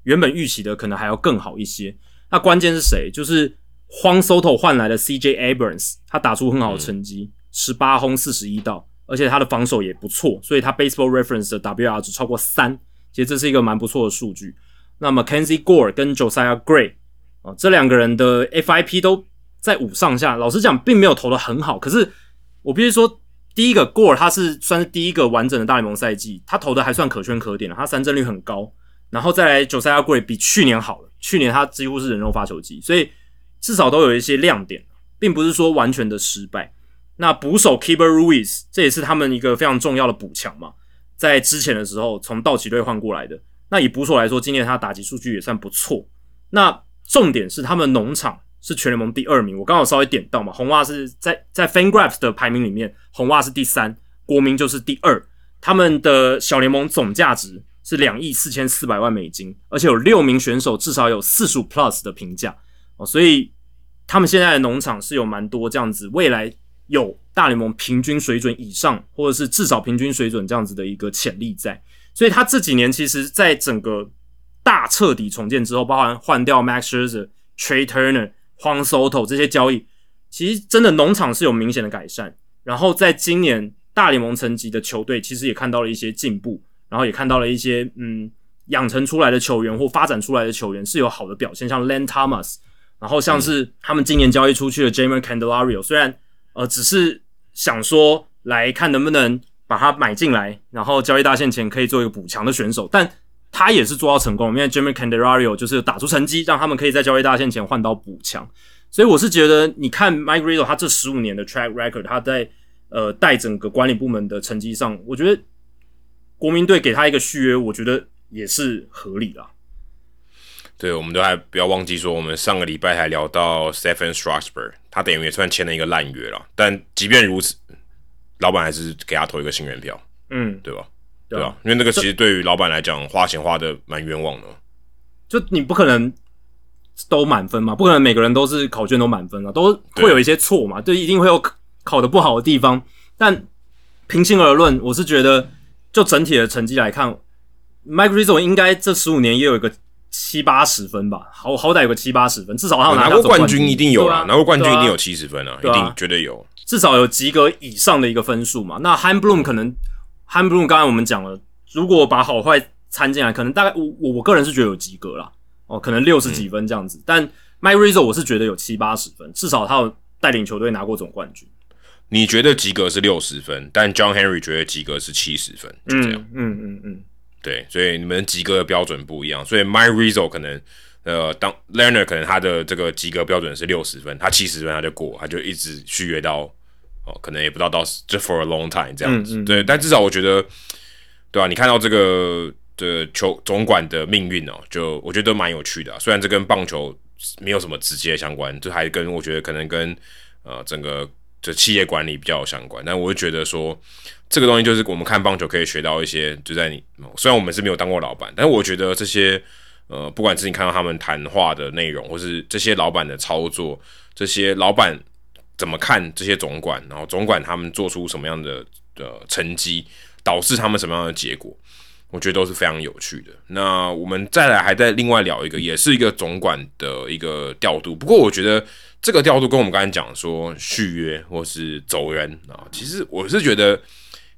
原本预期的可能还要更好一些。那关键是谁？就是荒 Soto 换来的 CJ Abrams，他打出很好的成绩，十八轰四十一道，而且他的防守也不错，所以他 Baseball Reference 的 WR 值超过三，其实这是一个蛮不错的数据。那么 Kenzie Gore 跟 Josiah Gray 啊，这两个人的 FIP 都在五上下。老实讲，并没有投的很好。可是我必须说，第一个 Gore 他是算是第一个完整的大联盟赛季，他投的还算可圈可点的，他三振率很高。然后再来 Josiah Gray 比去年好了，去年他几乎是人肉发球机，所以至少都有一些亮点，并不是说完全的失败。那捕手 k i b e r Ruiz 这也是他们一个非常重要的补强嘛，在之前的时候从道奇队换过来的。那以捕手来说，今年他打击数据也算不错。那重点是他们农场是全联盟第二名，我刚好稍微点到嘛。红袜是在在 FanGraphs 的排名里面，红袜是第三，国民就是第二。他们的小联盟总价值是两亿四千四百万美金，而且有六名选手至少有四十五 Plus 的评价哦，所以他们现在的农场是有蛮多这样子，未来有大联盟平均水准以上，或者是至少平均水准这样子的一个潜力在。所以他这几年其实，在整个大彻底重建之后，包含换掉 Max Scherzer、Trey Turner、Juan Soto 这些交易，其实真的农场是有明显的改善。然后在今年大联盟层级的球队，其实也看到了一些进步，然后也看到了一些嗯养成出来的球员或发展出来的球员是有好的表现，像 Len Thomas，然后像是他们今年交易出去的 Jamer Candelario，虽然呃只是想说来看能不能。把他买进来，然后交易大限前可以做一个补强的选手，但他也是做到成功，因为 Jimmy Candelario 就是打出成绩，让他们可以在交易大限前换到补强。所以我是觉得，你看 Mike Rizzo 他这十五年的 track record，他在呃带整个管理部门的成绩上，我觉得国民队给他一个续约，我觉得也是合理啦。对，我们都还不要忘记说，我们上个礼拜还聊到 Stephen Strasburg，他等于也算签了一个烂约了，但即便如此。老板还是给他投一个新人票，嗯，对吧？对吧？因为那个其实对于老板来讲，花钱花的蛮冤枉的。就你不可能都满分嘛，不可能每个人都是考卷都满分啊，都会有一些错嘛，就一定会有考的不好的地方。但平心而论，我是觉得就整体的成绩来看，Mike Rizzo 应该这十五年也有一个七八十分吧，好好歹有个七八十分，至少他有拿过冠军一定有啊，拿过冠军一定有七十分啊，一定绝对有。至少有及格以上的一个分数嘛？那 Han Bloom 可能 Han Bloom 刚才我们讲了，如果把好坏掺进来，可能大概我我我个人是觉得有及格啦，哦，可能六十几分这样子。但 My Rizzo 我是觉得有七八十分，至少他有带领球队拿过总冠军。你觉得及格是六十分，但 John Henry 觉得及格是七十分，就这样。嗯嗯嗯，对，所以你们及格的标准不一样，所以 My Rizzo 可能呃，当 Learner 可能他的这个及格标准是六十分，他七十分他就过，他就一直续约到。哦，可能也不知道到这 for a long time 这样子，对，但至少我觉得，对啊，你看到这个的球总管的命运哦，就我觉得蛮有趣的。虽然这跟棒球没有什么直接相关，这还跟我觉得可能跟呃整个这企业管理比较有相关。但我会觉得说，这个东西就是我们看棒球可以学到一些，就在你虽然我们是没有当过老板，但我觉得这些呃，不管是你看到他们谈话的内容，或是这些老板的操作，这些老板。怎么看这些总管，然后总管他们做出什么样的呃成绩，导致他们什么样的结果？我觉得都是非常有趣的。那我们再来还在另外聊一个，也是一个总管的一个调度。不过我觉得这个调度跟我们刚才讲说续约或是走人啊，其实我是觉得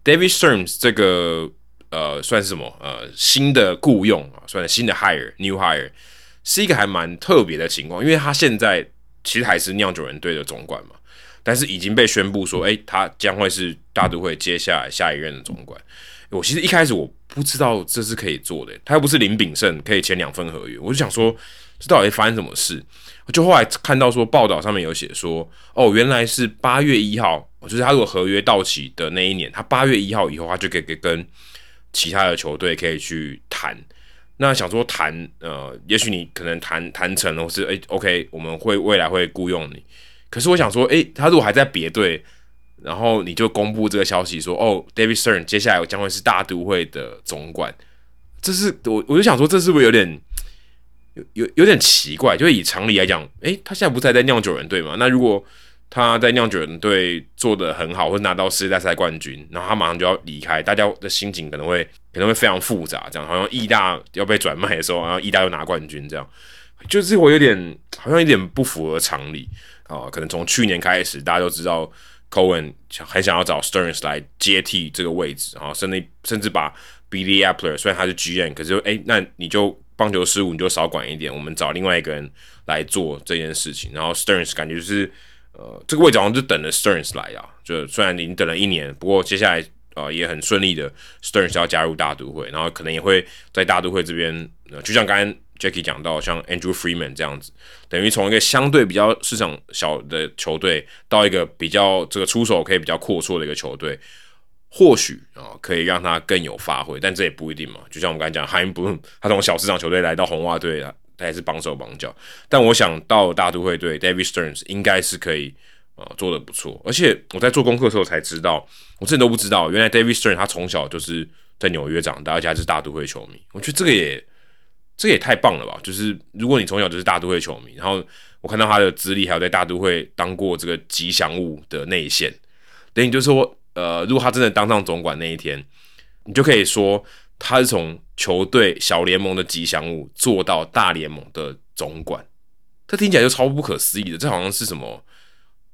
David Stearns 这个呃算是什么呃新的雇佣啊，算是新的 hire new hire，是一个还蛮特别的情况，因为他现在其实还是酿酒人队的总管嘛，但是已经被宣布说，诶，他将会是大都会接下来下一任的总管。我其实一开始我不知道这是可以做的，他又不是林炳胜可以签两份合约，我就想说这到底发生什么事？就后来看到说报道上面有写说，哦，原来是八月一号，就是他如果合约到期的那一年，他八月一号以后他就可以跟其他的球队可以去谈。那想说谈，呃，也许你可能谈谈成了，或是诶 o k 我们会未来会雇佣你。可是我想说，诶，他如果还在别队。然后你就公布这个消息说，哦，David Stern 接下来将会是大都会的总管，这是我我就想说，这是不是有点有有点奇怪？就以常理来讲，诶，他现在不是还在酿酒人队嘛？那如果他在酿酒人队做的很好，或者拿到世界大赛冠军，然后他马上就要离开，大家的心情可能会可能会非常复杂，这样好像意大要被转卖的时候，然后意大又拿冠军，这样就是我有点好像有点不符合常理啊。可能从去年开始，大家都知道。Cohen 很想要找 Stearns 来接替这个位置，然后甚至甚至把 Billy Apple 虽然他是 GM，可是哎，那你就棒球事务你就少管一点，我们找另外一个人来做这件事情。然后 Stearns 感觉就是呃，这个位置好像就等着 Stearns 来啊。就虽然你等了一年，不过接下来呃也很顺利的，Stearns 要加入大都会，然后可能也会在大都会这边，就像刚刚。Jackie 讲到像 Andrew Freeman 这样子，等于从一个相对比较市场小的球队到一个比较这个出手可以比较阔绰的一个球队，或许啊可以让他更有发挥，但这也不一定嘛。就像我们刚才讲 h i m Bloom，他从小市场球队来到红袜队啊，他也是绑手绑脚。但我想到大都会队 David Stearns 应该是可以啊做的不错。而且我在做功课的时候才知道，我之前都不知道，原来 David Stearns 他从小就是在纽约长大，而且还是大都会球迷。我觉得这个也。这个也太棒了吧！就是如果你从小就是大都会球迷，然后我看到他的资历，还有在大都会当过这个吉祥物的内线，等于就是说，呃，如果他真的当上总管那一天，你就可以说他是从球队小联盟的吉祥物做到大联盟的总管，这听起来就超不可思议的。这好像是什么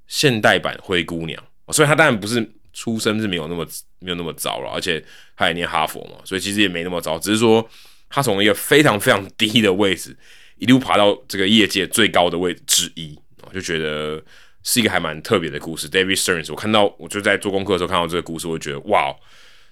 现代版灰姑娘？虽然他当然不是出生是没有那么没有那么早了，而且他也念哈佛嘛，所以其实也没那么早，只是说。他从一个非常非常低的位置，一路爬到这个业界最高的位置之一，我就觉得是一个还蛮特别的故事。David Stearns，我看到我就在做功课的时候看到这个故事，我就觉得哇，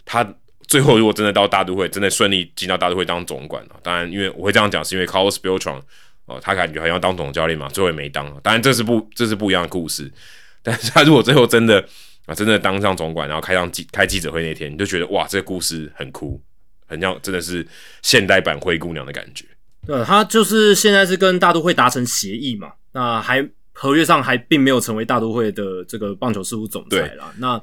他最后如果真的到大都会，真的顺利进到大都会当总管了当然，因为我会这样讲，是因为 Carlos Beltran 哦，他感觉好像当总教练嘛，最后也没当。当然这是不这是不一样的故事，但是他如果最后真的啊真的当上总管，然后开上记开记者会那天，你就觉得哇，这个故事很酷。很像真的是现代版灰姑娘的感觉。对，他就是现在是跟大都会达成协议嘛，那还合约上还并没有成为大都会的这个棒球事务总裁啦。那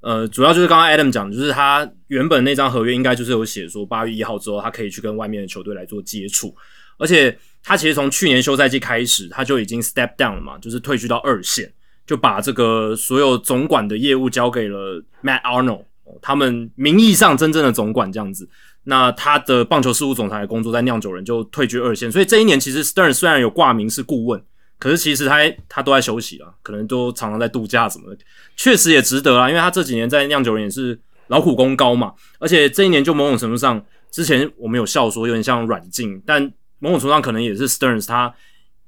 呃，主要就是刚刚 Adam 讲，就是他原本那张合约应该就是有写说八月一号之后，他可以去跟外面的球队来做接触，而且他其实从去年休赛季开始，他就已经 step down 了嘛，就是退居到二线，就把这个所有总管的业务交给了 Matt Arnold。他们名义上真正的总管这样子，那他的棒球事务总裁的工作在酿酒人就退居二线，所以这一年其实 Stern 虽然有挂名是顾问，可是其实他他都在休息了，可能都常常在度假什么的，确实也值得啊，因为他这几年在酿酒人也是劳苦功高嘛，而且这一年就某种程度上，之前我们有笑说有点像软禁，但某种程度上可能也是 Sterns 他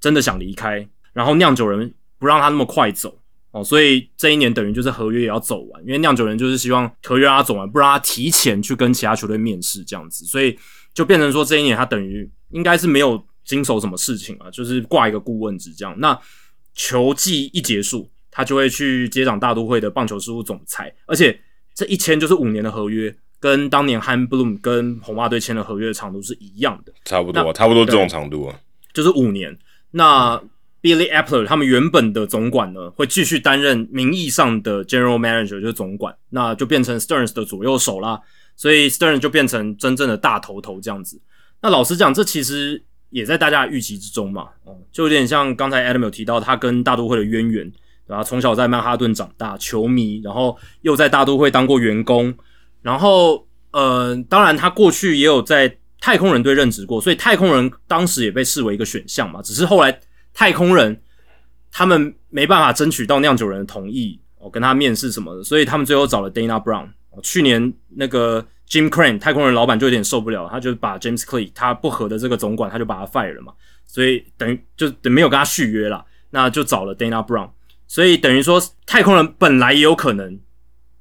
真的想离开，然后酿酒人不让他那么快走。哦，所以这一年等于就是合约也要走完，因为酿酒人就是希望合约让他走完，不让他提前去跟其他球队面试这样子，所以就变成说这一年他等于应该是没有经手什么事情啊，就是挂一个顾问职这样。那球季一结束，他就会去接掌大都会的棒球事务总裁，而且这一签就是五年的合约，跟当年 Han Bloom 跟红袜队签的合约的长度是一样的，差不多，差不多这种长度啊，就是五年。那 Billy Apple 他们原本的总管呢，会继续担任名义上的 General Manager，就是总管，那就变成 Stearns 的左右手啦。所以 Stearns 就变成真正的大头头这样子。那老实讲，这其实也在大家的预期之中嘛。哦，就有点像刚才 Adam 有提到他跟大都会的渊源，对吧？从小在曼哈顿长大，球迷，然后又在大都会当过员工，然后呃，当然他过去也有在太空人队任职过，所以太空人当时也被视为一个选项嘛。只是后来太空人他们没办法争取到酿酒人的同意，哦，跟他面试什么的，所以他们最后找了 Dana Brown。去年那个 Jim Crane 太空人老板就有点受不了，他就把 James Clay 他不和的这个总管，他就把他 fire 了嘛。所以等于就等没有跟他续约了，那就找了 Dana Brown。所以等于说太空人本来也有可能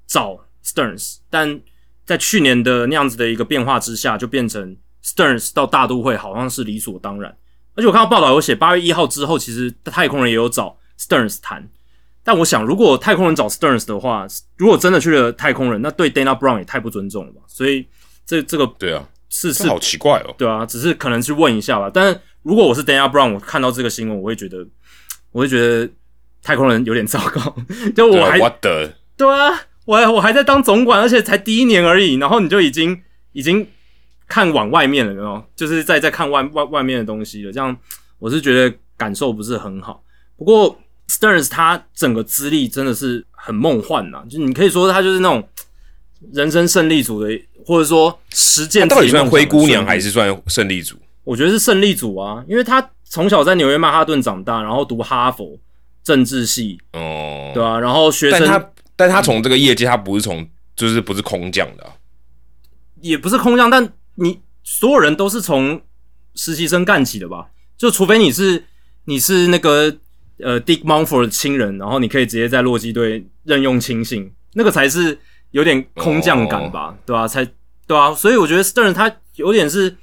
找 Stearns，但在去年的那样子的一个变化之下，就变成 Stearns 到大都会好像是理所当然。而且我看到报道有写，八月一号之后，其实太空人也有找 Stearns 谈。但我想，如果太空人找 Stearns 的话，如果真的去了太空人，那对 Dana Brown 也太不尊重了吧？所以这这个对啊，是是好奇怪哦。对啊，只是可能去问一下吧。但是如果我是 Dana Brown，我看到这个新闻，我会觉得，我会觉得太空人有点糟糕。就我还对啊，我还我还在当总管，而且才第一年而已，然后你就已经已经看往外面了，有没有？就是在在看外外外面的东西了。这样我是觉得感受不是很好。不过 Stearns 他整个资历真的是很梦幻呐，就你可以说他就是那种人生胜利组的，或者说实践到底算灰姑娘还是？是算胜利组？我觉得是胜利组啊，因为他从小在纽约曼哈顿长大，然后读哈佛政治系，哦，对啊，然后学生但他但他从这个业界，他不是从就是不是空降的啊、也不是空降，但你所有人都是从实习生干起的吧？就除非你是你是那个呃 Dick Mumford 的亲人，然后你可以直接在洛基队任用亲信，那个才是有点空降感吧？对吧、才对啊，所以我觉得 Stern 他有点是，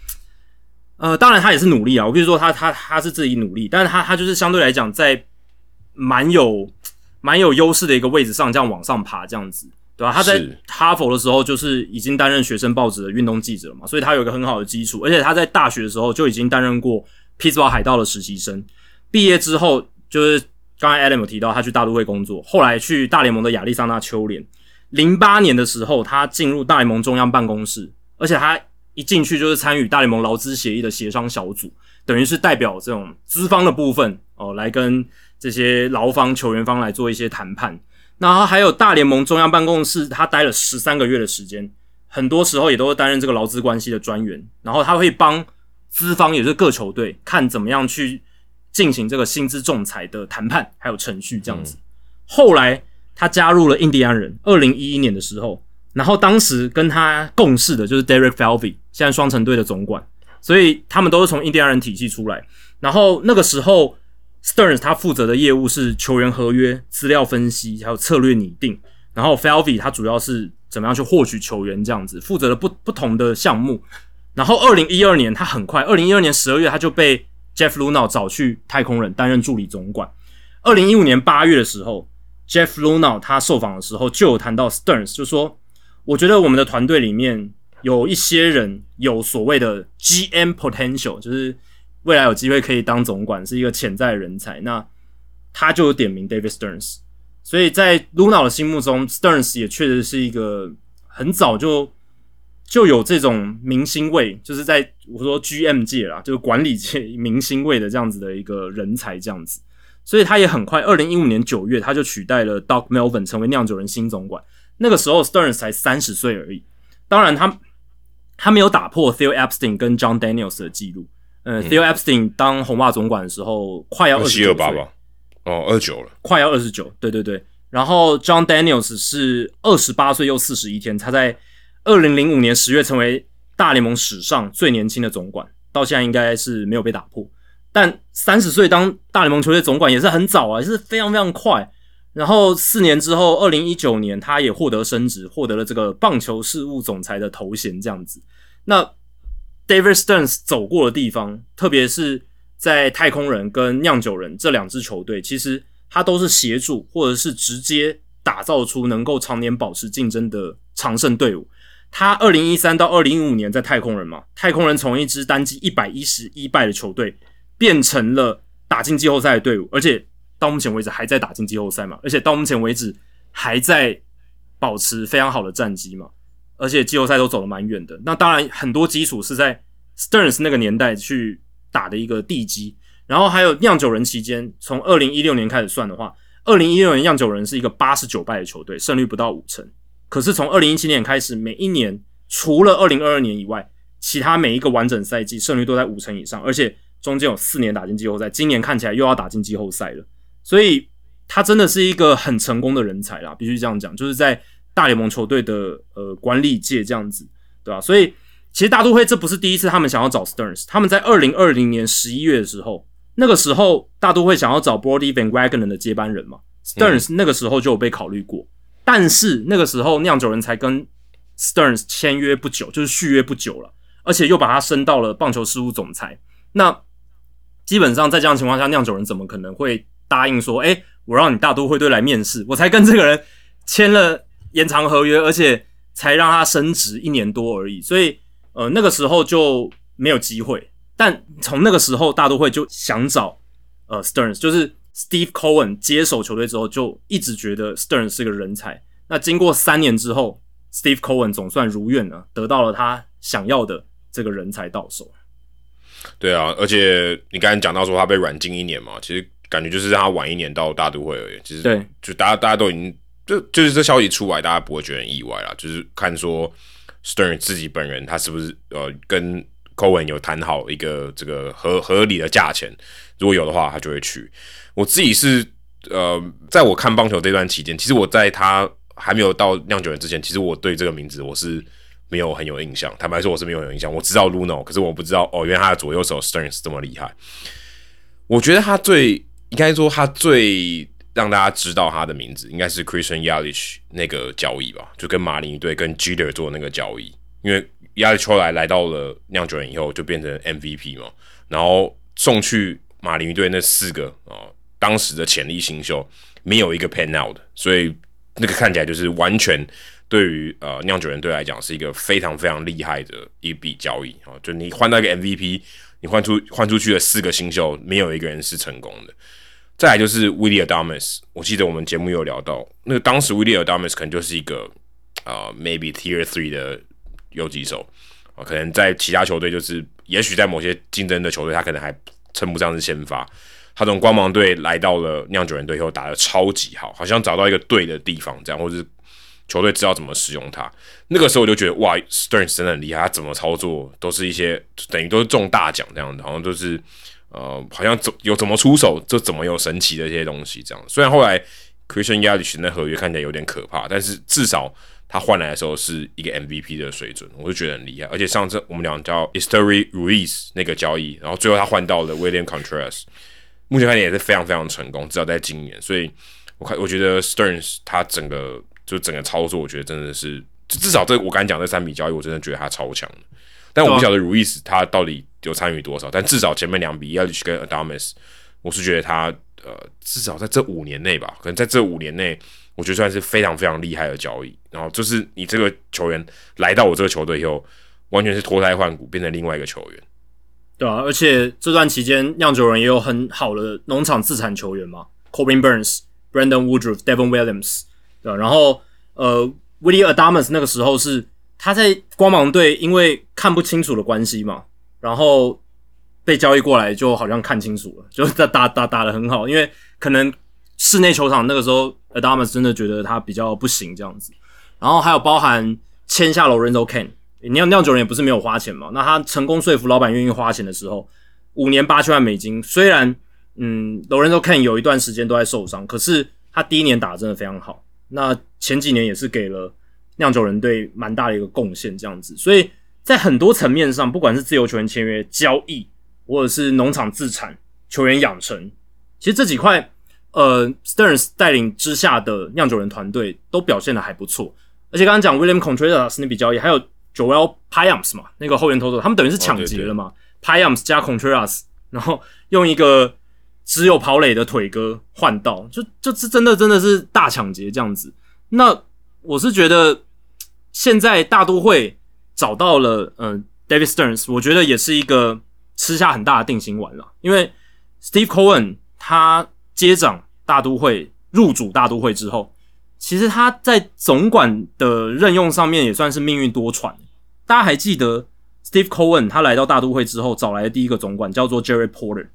呃，当然他也是努力啊。我比如说他他他是自己努力，但是他他就是相对来讲在蛮有蛮有优势的一个位置上，这样往上爬，这样子，对吧、他在哈佛的时候就是已经担任学生报纸的运动记者了嘛，所以他有一个很好的基础，而且他在大学的时候就已经担任过匹兹堡海盗的实习生。毕业之后，就是刚才 Adam 有提到，他去大都会工作，后来去大联盟的亚利桑那秋联。零八年的时候，他进入大联盟中央办公室，而且他一进去就是参与大联盟劳资协议的协商小组，等于是代表这种资方的部分哦，来跟这些劳方、球员方来做一些谈判。然后还有大联盟中央办公室，他待了十三个月的时间，很多时候也都是担任这个劳资关系的专员，然后他会帮资方，也就是各球队看怎么样去进行这个薪资仲裁的谈判，还有程序这样子。后来他加入了印第安人，二零一一年的时候，然后当时跟他共事的就是 Derek Falvey，现在双城队的总管，所以他们都是从印第安人体系出来。然后那个时候，Stearns 他负责的业务是球员合约、资料分析，还有策略拟定。然后 Falvey 他主要是怎么样去获取球员这样子，负责了不不同的项目。然后二零一二年，他很快，二零一二年十二月他就被 Jeff Luna 找去太空人担任助理总管。二零一五年八月的时候，Jeff Luna 他受访的时候就有谈到 Stearns，就说：“我觉得我们的团队里面有一些人有所谓的 GM potential，就是未来有机会可以当总管，是一个潜在的人才。那他就有点名 David Stearns，所以在 Luna 的心目中，Stearns 也确实是一个很早就就有这种明星味，就是在我说 GM 界啦，就是管理界明星味的这样子的一个人才，这样子。所以他也很快，二零一五年九月他就取代了 Doc Melvin 成为酿酒人新总管。那个时候 Stearns 才三十岁而已，当然他他没有打破 Theo Epstein 跟 John Daniels 的记录。呃、t h e o Epstein 当红袜总管的时候，快要二十九岁，七二八吧？哦，二九了。快要二十九，对对对。然后 John Daniels 是二十八岁又四十一天，他在二零零五年十月成为大联盟史上最年轻的总管，到现在应该是没有被打破。但三十岁当大联盟球队总管也是很早啊，也是非常非常快。然后四年之后，二零一九年他也获得升职，获得了这个棒球事务总裁的头衔，这样子。那 David Stearns 走过的地方，特别是在太空人跟酿酒人这两支球队，其实他都是协助或者是直接打造出能够常年保持竞争的常胜队伍。他二零一三到二零一五年在太空人嘛，太空人从一支单季一百一十一败的球队，变成了打进季后赛的队伍，而且到目前为止还在打进季后赛嘛，而且到目前为止还在保持非常好的战绩嘛，而且季后赛都走得蛮远的。那当然很多基础是在 Stearns 那个年代去打的一个地基，然后还有酿酒人期间，从二零一六年开始算的话，二零一六年酿酒人是一个八十九败的球队，胜率不到五成。可是从二零一七年开始，每一年除了二零二二年以外，其他每一个完整赛季胜率都在五成以上，而且中间有四年打进季后赛，今年看起来又要打进季后赛了，所以他真的是一个很成功的人才啦，必须这样讲，就是在大联盟球队的呃管理界这样子，对吧？所以其实大都会这不是第一次他们想要找 Stearns，他们在二零二零年十一月的时候，那个时候大都会想要找 Brody Van Wagenen 的接班人嘛，Stearns 那个时候就有被考虑过，但是那个时候酿酒人才跟 Stearns 签约不久，就是续约不久了，而且又把他升到了棒球事务总裁。那基本上在这样情况下，酿酒人怎么可能会答应说：“哎，我让你大都会队来面试，我才跟这个人签了延长合约，而且才让他升职一年多而已。”所以，呃，那个时候就没有机会。但从那个时候，大都会就想找呃 Stearns，就是 Steve Cohen 接手球队之后，就一直觉得 Stearns 是个人才。那经过三年之后，Steve Cohen 总算如愿了，得到了他想要的这个人才到手。对啊，而且你刚才讲到说他被软禁一年嘛，其实感觉就是让他晚一年到大都会而已。其实对，就大家大家都已经就就是这消息出来，大家不会觉得很意外啦。就是看说 Stern 自己本人他是不是呃跟 Cohen 有谈好一个这个合合理的价钱，如果有的话，他就会去。我自己是呃，在我看棒球这段期间，其实我在他。还没有到酿酒人之前，其实我对这个名字我是没有很有印象。坦白说，我是没有有印象。我知道 Luno，可是我不知道哦，原来他的左右手 Sterns 这么厉害。我觉得他最应该说他最让大家知道他的名字，应该是 Christian Yelich 那个交易吧，就跟马林队跟 Jeter 做那个交易。因为 Yelich 来来到了酿酒人以后，就变成 MVP 嘛，然后送去马林队那四个啊，当时的潜力新秀没有一个 pan out，所以。那个看起来就是完全对于呃酿酒人队来讲是一个非常非常厉害的一笔交易啊！就你换到一个 MVP，你换出换出去的四个新秀，没有一个人是成功的。再来就是 Will Adams，我记得我们节目有聊到，那个当时 Will Adams 可能就是一个啊 maybe Tier Three 的游击手啊，可能在其他球队就是，也许在某些竞争的球队，他可能还称不上是先发。他从光芒队来到了酿酒人队以后，打的超级好，好像找到一个对的地方，这样，或是球队知道怎么使用他。那个时候我就觉得，哇，Stearns 真的很厉害，他怎么操作都是一些等于都是中大奖这样的，好像都是呃，好像怎有怎么出手就怎么有神奇的一些东西这样。虽然后来 Christian Yelich 的合约看起来有点可怕，但是至少他换来的时候是一个 MVP 的水准，我就觉得很厉害。而且上次我们讲叫 History Ruiz 那个交易，然后最后他换到了 William Contreras。目前看来也是非常非常成功，至少在今年，所以我看我觉得 Sterns 他整个就整个操作，我觉得真的是至少这我刚才讲这三笔交易，我真的觉得他超强。但我不晓得 Ruiz 他到底有参与多少，但至少前面两笔要去跟 Adams，我是觉得他呃至少在这五年内吧，可能在这五年内，我觉得算是非常非常厉害的交易。然后就是你这个球员来到我这个球队以后，完全是脱胎换骨，变成另外一个球员。对啊，而且这段期间，酿酒人也有很好的农场自产球员嘛，Cobin Burns、Brandon Woodruff、Devon Williams，对吧？然后呃，Willie Adams 那个时候是他在光芒队，因为看不清楚的关系嘛，然后被交易过来，就好像看清楚了，就打打打打的很好，因为可能室内球场那个时候，Adams 真的觉得他比较不行这样子，然后还有包含签下 Lorenzo Kane。你酿酿酒人也不是没有花钱嘛，那他成功说服老板愿意花钱的时候，五年八千万美金，虽然嗯都人都看有一段时间都在受伤，可是他第一年打真的非常好，那前几年也是给了酿酒人队蛮大的一个贡献，这样子，所以在很多层面上，不管是自由球员签约、交易，或者是农场自产、球员养成，其实这几块，呃，Sterns 带领之下的酿酒人团队都表现的还不错，而且刚刚讲 William Contreras 那笔交易，还有。Joel Pyams 嘛，那个后援投手，他们等于是抢劫了嘛？Pyams 加 Contreras，然后用一个只有跑垒的腿哥换到，就就是真的真的是大抢劫这样子。那我是觉得现在大都会找到了，嗯，David Stearns，我觉得也是一个吃下很大的定心丸了。因为 Steve Cohen 他接掌大都会入主大都会之后。其实他在总管的任用上面也算是命运多舛。大家还记得 Steve Cohen 他来到大都会之后找来的第一个总管叫做 Jerry Porter。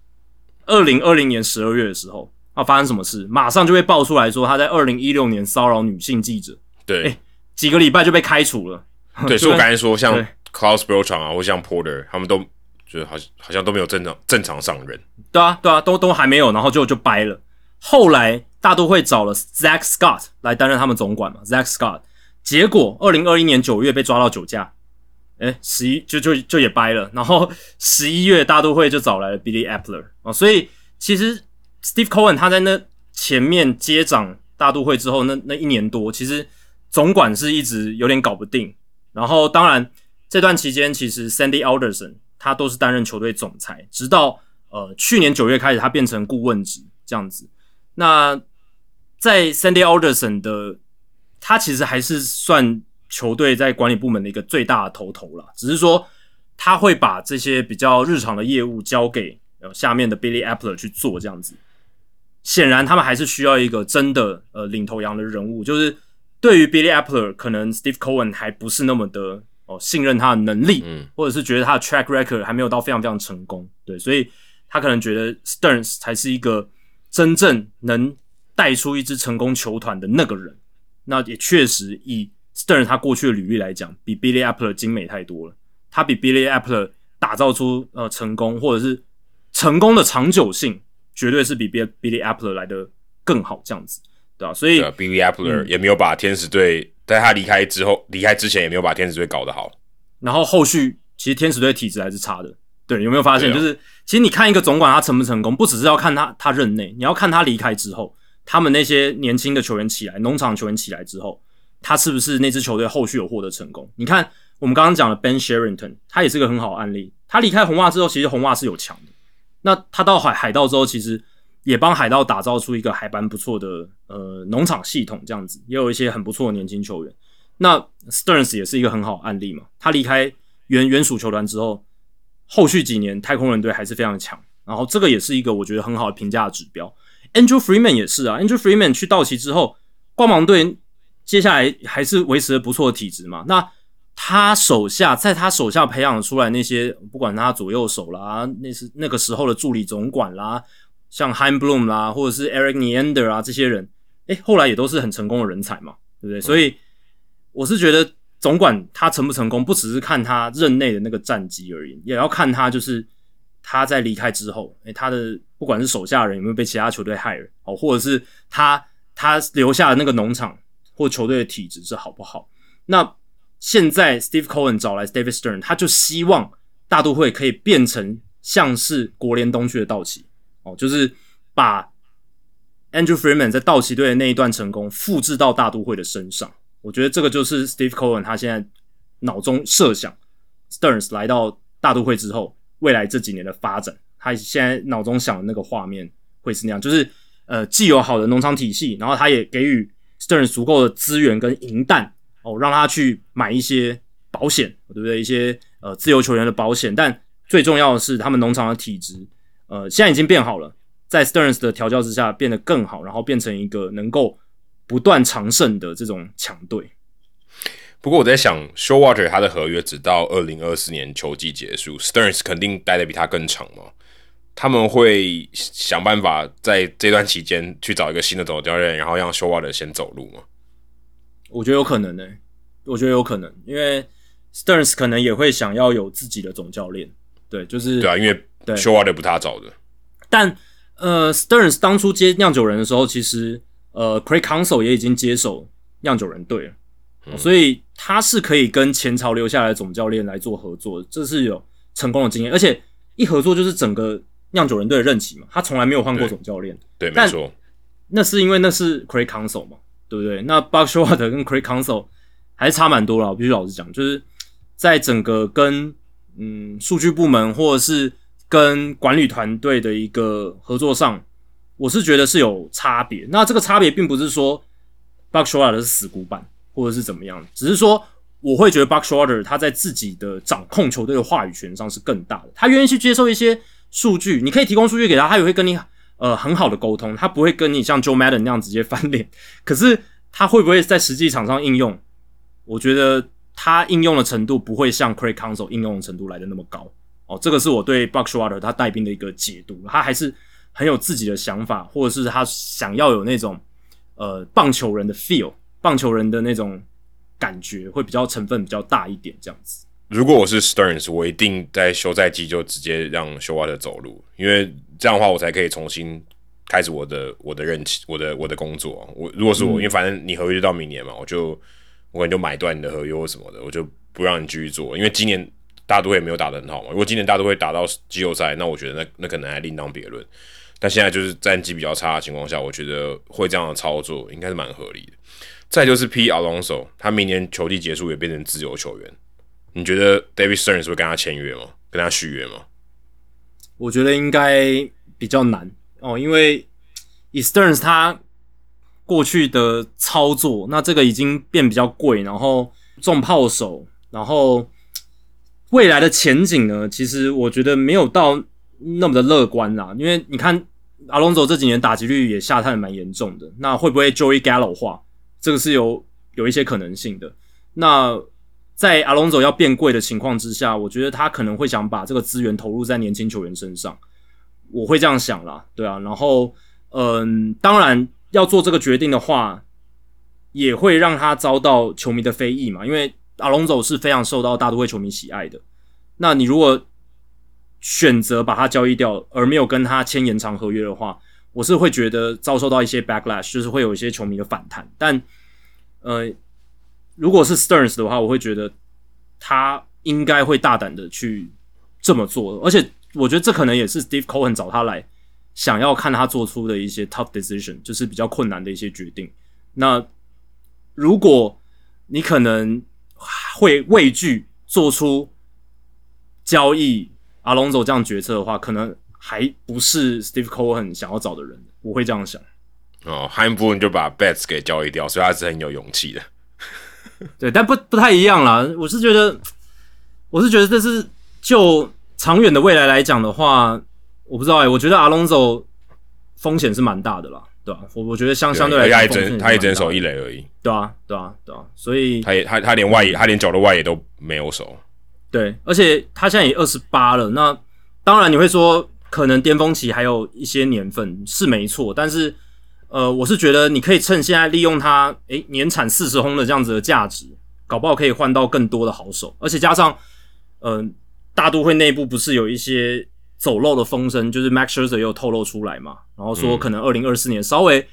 二零二零年十二月的时候，啊，发生什么事？马上就被爆出来说他在二零一六年骚扰女性记者。对，几个礼拜就被开除了。对，所以我刚才说像对 Klaus b e r a n 啊，或像 Porter，他们都就是好像好像都没有正常正常上任。对啊，对啊，都都还没有，然后就就掰了。后来大都会找了 Zach Scott 来担任他们总管嘛，Zach Scott，结果二零二一年九月被抓到酒驾，哎，十一就就就也掰了，然后十一月大都会就找来了 Billy Appler 啊，所以其实 Steve Cohen 他在那前面接掌大都会之后，那那一年多，其实总管是一直有点搞不定，然后当然这段期间，其实 Sandy Alderson 他都是担任球队总裁，直到呃去年九月开始，他变成顾问职这样子。那在 Sandy Alderson 的，他其实还是算球队在管理部门的一个最大的头头了，只是说他会把这些比较日常的业务交给呃下面的 Billy Appler 去做这样子。显然，他们还是需要一个真的呃领头羊的人物，就是对于 Billy Appler，可能 Steve Cohen 还不是那么的哦信任他的能力，嗯，或者是觉得他的 track record 还没有到非常非常成功，对，所以他可能觉得 Stearns 才是一个真正能带出一支成功球团的那个人。那也确实以 Stearns 他过去的履历来讲，比 Billy Appler 精美太多了。他比 Billy Appler 打造出呃成功，或者是成功的长久性，绝对是比 Bill Billy Appler 来的更好，这样子，对吧、所以啊，Billy Appler 嗯也没有把天使队在他离开之后，离开之前也没有把天使队搞得好。然后后续其实天使队体质还是差的，对，有没有发现？啊就是其实你看一个总管他成不成功，不只是要看他他任内，你要看他离开之后，他们那些年轻的球员起来，农场球员起来之后，他是不是那支球队后续有获得成功？你看我们刚刚讲的 Ben Sherrington，他也是个很好的案例。他离开红袜之后，其实红袜是有强的。那他到海海盗之后，其实也帮海盗打造出一个还蛮不错的呃农场系统，这样子也有一些很不错的年轻球员。那 Stearns 也是一个很好的案例嘛，他离开原原属球团之后，后续几年太空人队还是非常强，然后这个也是一个我觉得很好的评价指标。Andrew Freeman 也是啊，Andrew Freeman 去道奇之后，光芒队接下来还是维持了不错的体质嘛。那他手下在他手下培养出来那些，不管他左右手啦，那是那个时候的助理总管啦，像 Heim Bloom 啦，或者是 Eric Neander 啊这些人，诶，后来也都是很成功的人才嘛，对不对？所以我是觉得总管他成不成功，不只是看他任内的那个战绩而已，也要看他就是他在离开之后，诶，他的不管是手下人有没有被其他球队害了，哦，或者是他他留下的那个农场或球队的体质是好不好？那现在 Steve Cohen 找来 David Stern，他就希望大都会可以变成像是国联东区的道奇哦，就是把 Andrew Freeman 在道奇队的那一段成功复制到大都会的身上。我觉得这个就是 Steve Cohen 他现在脑中设想 Stearns 来到大都会之后，未来这几年的发展，他现在脑中想的那个画面会是那样，就是呃既有好的农场体系，然后他也给予 Sterns 足够的资源跟银弹哦，让他去买一些保险，对不对？一些呃自由球员的保险，但最重要的是他们农场的体质，呃现在已经变好了，在 Sterns 的调教之下变得更好，然后变成一个能够不断长胜的这种强队。不过我在想，Showalter 他的合约只到二零二四年球季结束，Stearns 肯定待的比他更长嘛。他们会想办法在这段期间去找一个新的总教练，然后让 Showalter 先走路吗。我觉得有可能呢、我觉得有可能，因为 Stearns 可能也会想要有自己的总教练，对，就是对啊，因为对 Showalter 不他找的，但呃，Stearns 当初接酿酒人的时候，其实呃，Craig Council 也已经接手酿酒人队了、哦所以他是可以跟前朝留下来的总教练来做合作，这是有成功的经验，而且一合作就是整个酿酒人队的任期嘛，他从来没有换过总教练，对，没错，那是因为那是 Craig Council 嘛，对不对？那 Buck Showalter 跟 Craig Council 还是差蛮多了，我必须老实讲，就是在整个跟嗯数据部门或者是跟管理团队的一个合作上，我是觉得是有差别。那这个差别并不是说 Buck Showalter 是死古板或者是怎么样，只是说我会觉得 Buck Showalter 他在自己的掌控球队的话语权上是更大的，他愿意去接受一些数据，你可以提供数据给他，他也会跟你呃很好的沟通，他不会跟你像 Joe Madden 那样直接翻脸。可是他会不会在实际场上应用？我觉得他应用的程度不会像 Craig Council 应用的程度来的那么高哦。这个是我对 Buck Showalter 他带兵的一个解读，他还是很有自己的想法，或者是他想要有那种呃棒球人的 feel，棒球人的那种感觉会比较成分比较大一点这样子。如果我是 Stearns，我一定在休赛季就直接让休瓦特走路，因为这样的话我才可以重新开始我的我的任期，我的我的工作。我如果是我，因为反正你合约就到明年嘛，我就我可能就买断你的合约或什么的，我就不让你继续做。因为今年大都会没有打得很好嘛，如果今年大都会打到季后赛，那我觉得那那可能还另当别论。但现在就是战绩比较差的情况下，我觉得会这样的操作应该是蛮合理的。再就是 P Alonso，他明年球季结束也变成自由球员。你觉得 David Sterns 会跟他签约吗？跟他续约吗？我觉得应该比较难哦，因为以 Stearns 他过去的操作，那这个已经变比较贵，然后重炮手，然后未来的前景呢？其实我觉得没有到那么的乐观啦。因为你看阿隆索这几年打击率也下探蛮严重的，那会不会 Joey Gallo 化？这个是有有一些可能性的。那在阿隆佐要变贵的情况之下，我觉得他可能会想把这个资源投入在年轻球员身上，我会这样想啦，对啊，然后嗯，当然要做这个决定的话，也会让他遭到球迷的非议嘛，因为阿隆佐是非常受到大都会球迷喜爱的，那你如果选择把他交易掉，而没有跟他签延长合约的话，我是会觉得遭受到一些 backlash，就是会有一些球迷的反弹，但呃。如果是 Sterns 的话，我会觉得他应该会大胆的去这么做，而且我觉得这可能也是 Steve Cohen 找他来想要看他做出的一些 tough decision，就是比较困难的一些决定。那如果你可能会畏惧做出交易阿隆佐这样决策的话，可能还不是 Steve Cohen 想要找的人。我会这样想。哦，汉布恩就把 Bets 给交易掉，所以他是很有勇气的。对，但不不太一样啦。我是觉得，我是觉得这是就长远的未来来讲的话，我不知道哎。我觉得阿隆索风险是蛮大的啦，对吧？我我觉得相相对来讲，他也整他也整守一垒而已，对啊，对啊，对啊。所以他也他他连外野，他连脚的外野都没有守。对，而且他现在也二十八了。那当然你会说，可能巅峰期还有一些年份是没错，但是。呃，我是觉得你可以趁现在利用它，诶，年产四十轰的这样子的价值，搞不好可以换到更多的好手，而且加上，嗯，大都会内部不是有一些走漏的风声，就是 Max Scherzer 也有透露出来嘛，然后说可能二零二四年稍微，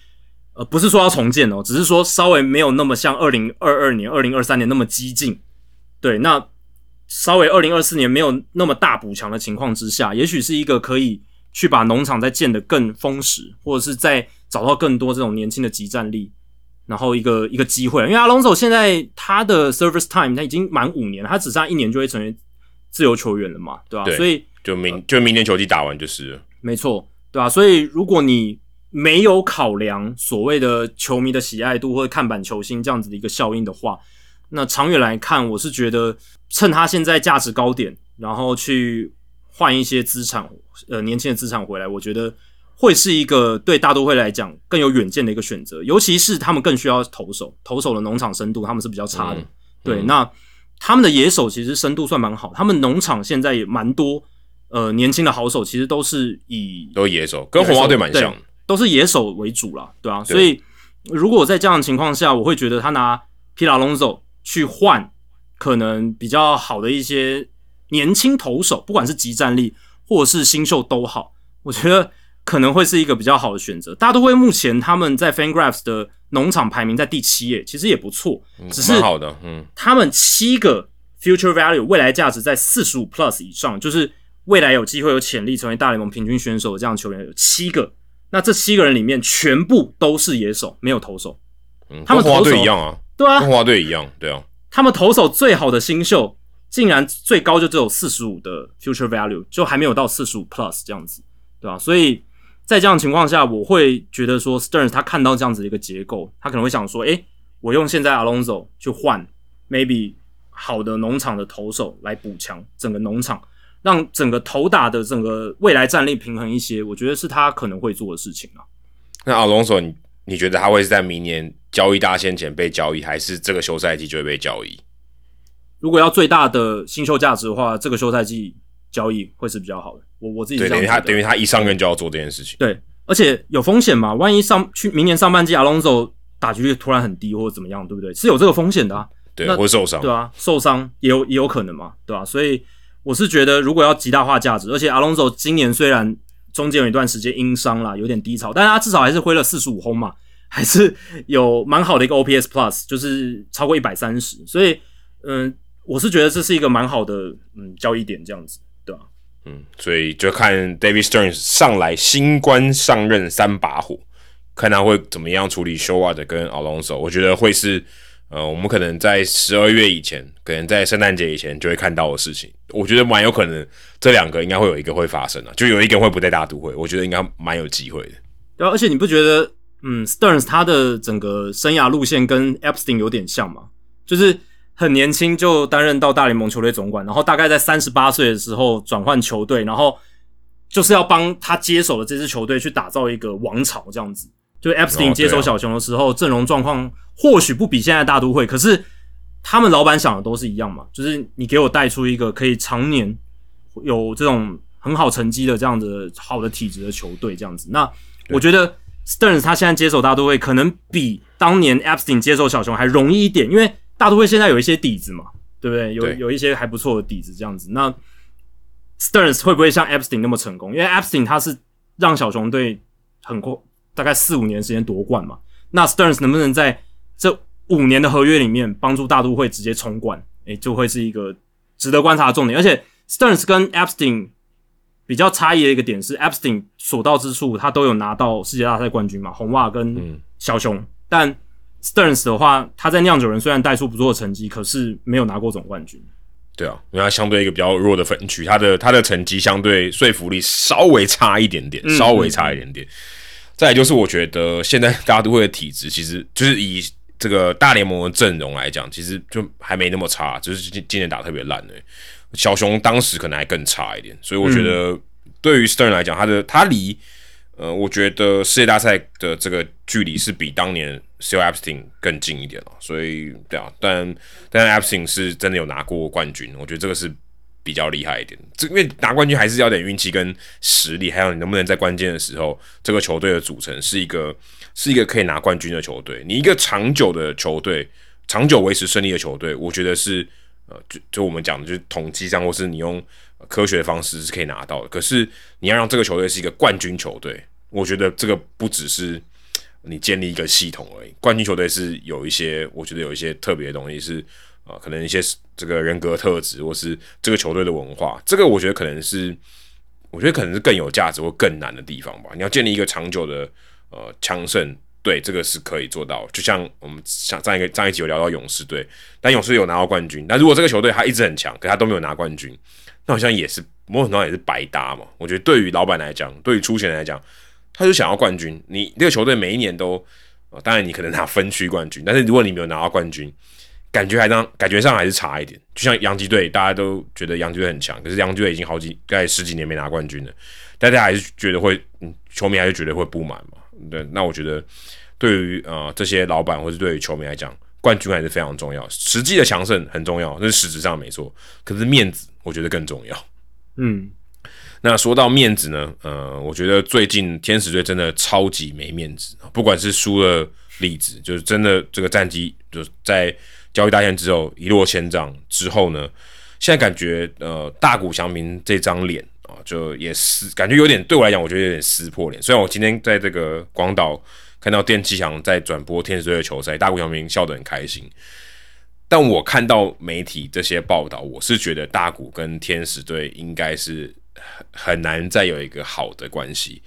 呃，不是说要重建哦，只是说稍微没有那么像二零二二年、二零二三年那么激进，对，那稍微二零二四年没有那么大补强的情况之下，也许是一个可以去把农场再建得更丰实，或者是在。找到更多这种年轻的集战力，然后一个一个机会，因为阿隆索现在他的 service time 他已经满五年，他只差一年就会成为自由球员了嘛，对吧？所以就明就明年球季打完就是没错，对吧？所以如果你没有考量所谓的球迷的喜爱度或者看板球星这样子的一个效应的话，那长远来看，我是觉得趁他现在价值高点，然后去换一些资产，呃，年轻的资产回来，我觉得。会是一个对大都会来讲更有远见的一个选择，尤其是他们更需要投手，投手的农场深度他们是比较差的。对，那他们的野手其实深度算蛮好，他们农场现在也蛮多，呃，年轻的好手其实都是以都野手，跟红花队蛮像，都是野手为主啦，对啊。所以如果在这样的情况下，我会觉得他拿皮拉隆佐去换可能比较好的一些年轻投手，不管是集战力或者是新秀都好，我觉得。可能会是一个比较好的选择。大都会目前他们在 FanGraphs 的农场排名在第七页，其实也不错，只是好的。嗯，他们七个 Future Value 未来价值在四十五 Plus 以上，就是未来有机会有潜力成为大联盟平均选手的这样球员有七个。那这七个人里面全部都是野手，没有投手。嗯，他们投手一样啊，对啊，跟花队一样，对啊。他们投手最好的新秀竟然最高就只有四十五的 Future Value，就还没有到四十五 Plus 这样子，对吧？所以。在这样情况下，我会觉得说，Stearns 他看到这样子的一个结构，他可能会想说，诶，我用现在 Alonso 去换 maybe 好的农场的投手来补强整个农场，让整个投打的整个未来战力平衡一些，我觉得是他可能会做的事情啊。那 Alonso，你你觉得他会是在明年交易大先前被交易，还是这个休赛季就会被交易？如果要最大的新秀价值的话，这个休赛季交易会是比较好的。我我自己对等于他等于他一上任就要做这件事情，对，而且有风险嘛？万一上去明年上半季阿隆索打击率突然很低或者怎么样，对不对？是有这个风险的啊。对，那或受伤，对啊，受伤也有也有可能嘛，对吧、所以我是觉得，如果要极大化价值，而且阿隆索今年虽然中间有一段时间因伤啦，有点低潮，但是他至少还是挥了四十五轰嘛，还是有蛮好的一个 OPS Plus，就是超过一百三十，所以嗯，我是觉得这是一个蛮好的嗯交易点，这样子，对吧、嗯，所以就看 David Stearns 上来新官上任三把火，看他会怎么样处理 Showard 跟 Alonso。我觉得会是呃，我们可能在十二月以前，可能在圣诞节以前就会看到的事情。我觉得蛮有可能这两个应该会有一个会发生啊，就有一个会不在大都会，我觉得应该蛮有机会的。对啊，而且你不觉得，嗯，Stearns 他的整个生涯路线跟 Epstein 有点像嘛？就是很年轻就担任到大联盟球队总管，然后大概在三十八岁的时候转换球队，然后就是要帮他接手的这支球队去打造一个王朝这样子。就 Epstein 接手小熊的时候，阵容状况或许不比现在大都会，可是他们老板想的都是一样嘛，就是你给我带出一个可以常年有这种很好成绩的这样子好的体质的球队，这样子。那我觉得 Stearns 他现在接手大都会，可能比当年 Epstein 接手小熊还容易一点，因为大都会现在有一些底子嘛，对不对？有对有一些还不错的底子，这样子。那 Stearns 会不会像 Epstein 那么成功？因为 Epstein 他是让小熊队很快大概四五年时间夺冠嘛。那 Stearns 能不能在这五年的合约里面帮助大都会直接冲冠？诶，就会是一个值得观察的重点。而且 Stearns 跟 Epstein 比较差异的一个点是，Epstein 所到之处他都有拿到世界大赛冠军嘛，红袜跟小熊。但 Stearns 的话，他在酿酒人虽然带出不错的成绩，可是没有拿过总冠军。对啊，因为他相对一个比较弱的分区，他的他的成绩相对说服力稍微差一点点，稍微差一点点。再来就是我觉得现在大都会的体质，其实就是以这个大联盟的阵容来讲，其实就还没那么差，就是今今年打得特别烂的、小熊当时可能还更差一点，所以我觉得对于 Stern 来讲，他的他离呃，我觉得世界大赛的这个距离是比当年 s e l Epstein 更近一点了，所以对啊，但但 Epstein 是真的有拿过冠军，我觉得这个是比较厉害一点。这因为拿冠军还是要点运气跟实力，还有你能不能在关键的时候，这个球队的组成是一个是一个可以拿冠军的球队。你一个长久的球队，长久维持胜利的球队，我觉得是呃，就就我们讲的，就是统计上或是你用科学的方式是可以拿到的。可是你要让这个球队是一个冠军球队，我觉得这个不只是你建立一个系统而已。冠军球队是有一些，我觉得有一些特别的东西是呃，可能一些这个人格特质，或是这个球队的文化，这个我觉得可能是，我觉得可能是更有价值或更难的地方吧。你要建立一个长久的呃强盛。对，这个是可以做到。就像我们上上一个上一集有聊到勇士队，但勇士有拿到冠军，但如果这个球队他一直很强，可他都没有拿冠军，那好像也是某种程度上也是白搭嘛。我觉得对于老板来讲，对于出钱来讲，他就想要冠军。你这个球队每一年都，当然你可能拿分区冠军，但是如果你没有拿到冠军，感觉还当感觉上还是差一点。就像洋基队，大家都觉得洋基队很强，可是洋基队已经好几大概十几年没拿冠军了，大家还是觉得会，嗯，球迷还是觉得会不满嘛。对，那我觉得对于呃这些老板或者对于球迷来讲，冠军还是非常重要，实际的强盛很重要，那是实质上没错。可是面子，我觉得更重要。嗯，那说到面子呢，呃，我觉得最近天使队真的超级没面子，不管是输了例子，就是真的这个战绩就在交易大限之后一落千丈之后呢，现在感觉呃大谷翔平这张脸啊，就也撕，感觉有点对我来讲，我觉得有点撕破脸。虽然我今天在这个广岛看到电气翔在转播天使队的球赛，大谷翔平笑得很开心。但我看到媒体这些报道，我是觉得大谷跟天使队应该是很很难再有一个好的关系。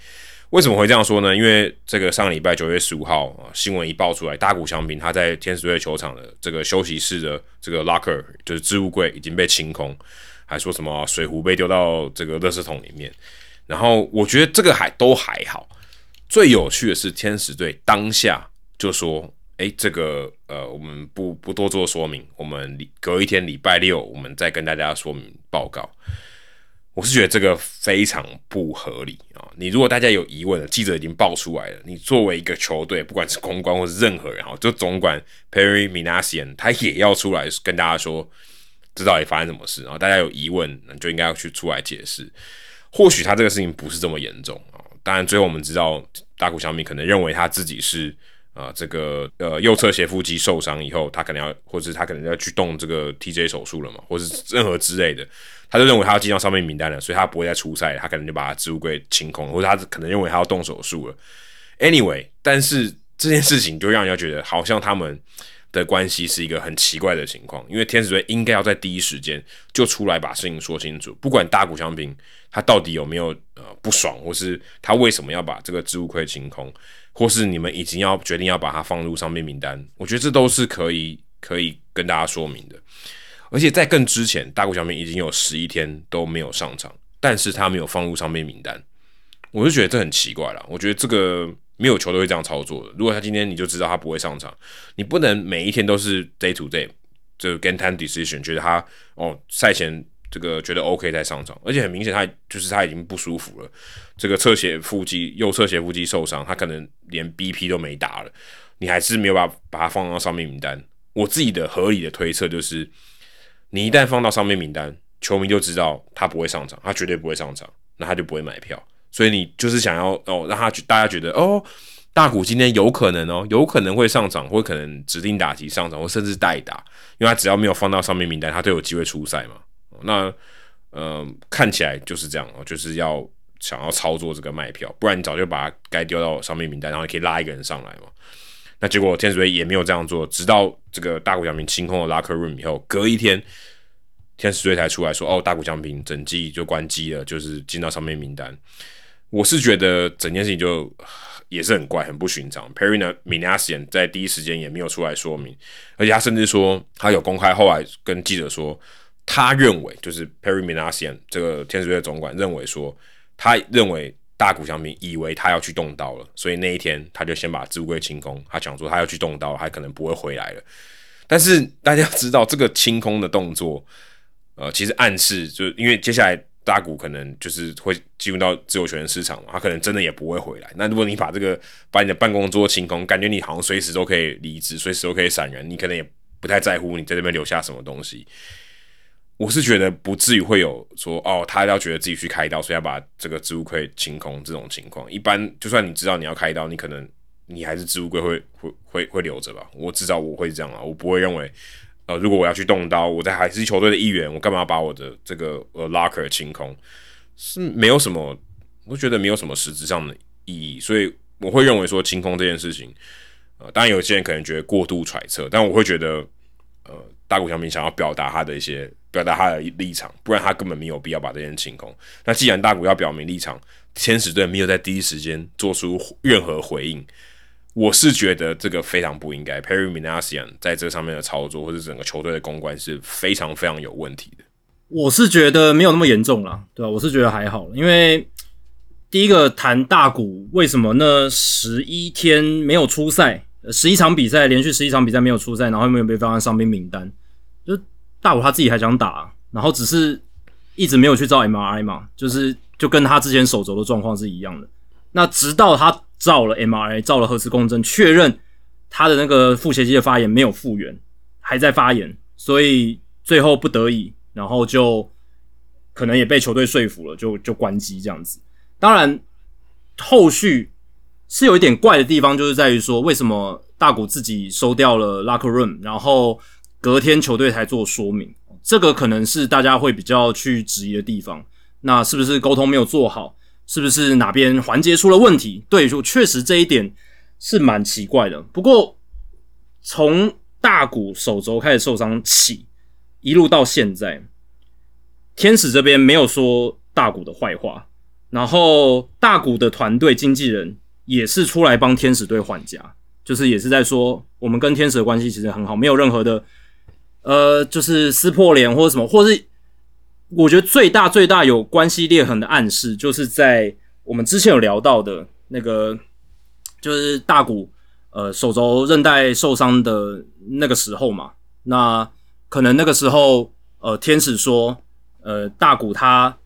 为什么会这样说呢？因为这个上礼拜九月十五号啊，新闻一爆出来，大谷翔平他在天使队球场的这个休息室的这个 locker 就是置物柜已经被清空，还说什么水壶被丢到这个垃圾桶里面。然后我觉得这个还都还好，最有趣的是天使队当下就说：“诶，这个呃，我们不不多做说明，我们隔一天礼拜六我们再跟大家说明报告。”我是觉得这个非常不合理啊！你如果大家有疑问的，记者已经爆出来了，你作为一个球队，不管是公关或是任何人哈，就总管 Perry Minasian 他也要出来跟大家说，这到底发生什么事，然后大家有疑问，那就应该要去出来解释。或许他这个事情不是这么严重啊，当然最后我们知道大谷翔平可能认为他自己是啊，这个呃右侧斜腹肌受伤以后，他可能要，或者他可能要去动这个 TJ 手术了嘛，或是任何之类的，他就认为他要进到上面名单了，所以他不会再出赛，他可能就把置物柜清空，或者他可能认为他要动手术了。Anyway，但是这件事情就让人家觉得好像他们的关系是一个很奇怪的情况，因为天使队应该要在第一时间就出来把事情说清楚，不管大谷翔平他到底有没有呃不爽，或是他为什么要把这个置物柜清空。或是你们已经要决定要把它放入伤病名单，我觉得这都是可以可以跟大家说明的。而且在更之前，大谷翔平已经有十一天都没有上场，但是他没有放入伤病名单，我就觉得这很奇怪了。我觉得这个没有球队会这样操作的。如果他今天你就知道他不会上场，你不能每一天都是 day to day 就 game time decision，觉得他哦赛前。这个觉得 OK 再上场，而且很明显他就是他已经不舒服了，这个侧斜腹肌右侧斜腹肌受伤，他可能连 BP 都没打了，你还是没有把把他放到上面名单。我自己的合理的推测就是，你一旦放到上面名单，球迷就知道他不会上场，他绝对不会上场，那他就不会买票。所以你就是想要哦，让他去大家觉得哦，大谷今天有可能哦，有可能会上场，或可能指定打击上场，或甚至代打，因为他只要没有放到上面名单，他都有机会出赛嘛。那，呃，看起来就是这样哦，就是要想要操作这个卖票，不然你早就把该丢到上面名单，然后你可以拉一个人上来嘛。那结果天使队也没有这样做，直到这个大谷翔平清空了拉克 room 以后，隔一天天使队才出来说，哦，大谷翔平整季就关机了，就是进到上面名单。我是觉得整件事情就也是很怪，很不寻常。Perry 呢，Minasian 在第一时间也没有出来说明，而且他甚至说他有公开后来跟记者说。他认为，就是 Perry Minasian 这个天使队总管认为说，他认为大谷翔平以为他要去动刀了，所以那一天他就先把置物柜清空。他讲说他要去动刀，他可能不会回来了。但是大家要知道，这个清空的动作，呃，其实暗示就是因为接下来大股可能就是会进入到自由球员市场嘛，他可能真的也不会回来。那如果你把这个把你的办公桌清空，感觉你好像随时都可以离职，随时都可以闪人，你可能也不太在乎你在这边留下什么东西。我是觉得不至于会有说哦，他要觉得自己去开刀，所以要把这个置物柜清空这种情况。一般就算你知道你要开刀，你可能你还是置物柜会会会会留着吧。我至少我会这样啊，我不会认为呃，如果我要去动刀，我在还是球队的一员，我干嘛要把我的这个呃 locker 清空？是没有什么，我觉得没有什么实质上的意义。所以我会认为说清空这件事情，呃，当然有些人可能觉得过度揣测，但我会觉得呃，大谷翔平想要表达他的一些。表达他的立场，不然他根本没有必要把这件清空。那既然大谷要表明立场，天使队没有在第一时间做出任何回应，我是觉得这个非常不应该。Perry Minasian 在这上面的操作，或者整个球队的公关是非常非常有问题的。我是觉得没有那么严重啦，对吧？我是觉得还好，因为第一个谈大谷为什么那十一天没有出赛，十一场比赛连续十一场比赛没有出赛，然后没有被放在伤病名单，就。大武他自己还想打，然后只是一直没有去照 MRI 嘛，就是就跟他之前手肘的状况是一样的。那直到他照了 MRI，照了核磁共振，确认他的那个腹斜肌的发炎没有复原，还在发炎，所以最后不得已，然后就可能也被球队说服了，就就关机这样子。当然，后续是有一点怪的地方，就是在于说，为什么大谷自己收掉了 locker room，然后。隔天球队才做说明，这个可能是大家会比较去质疑的地方。那是不是沟通没有做好？是不是哪边环节出了问题？对，就确实这一点是蛮奇怪的。不过从大谷手肘开始受伤起，一路到现在，天使这边没有说大谷的坏话，然后大谷的团队经纪人也是出来帮天使队换家，就是也是在说我们跟天使的关系其实很好，没有任何的。呃，就是撕破脸或者什么，或是我觉得最大最大有关系裂痕的暗示，就是在我们之前有聊到的那个，就是大谷呃手肘韧带受伤的那个时候嘛。那可能那个时候呃天使说呃大谷他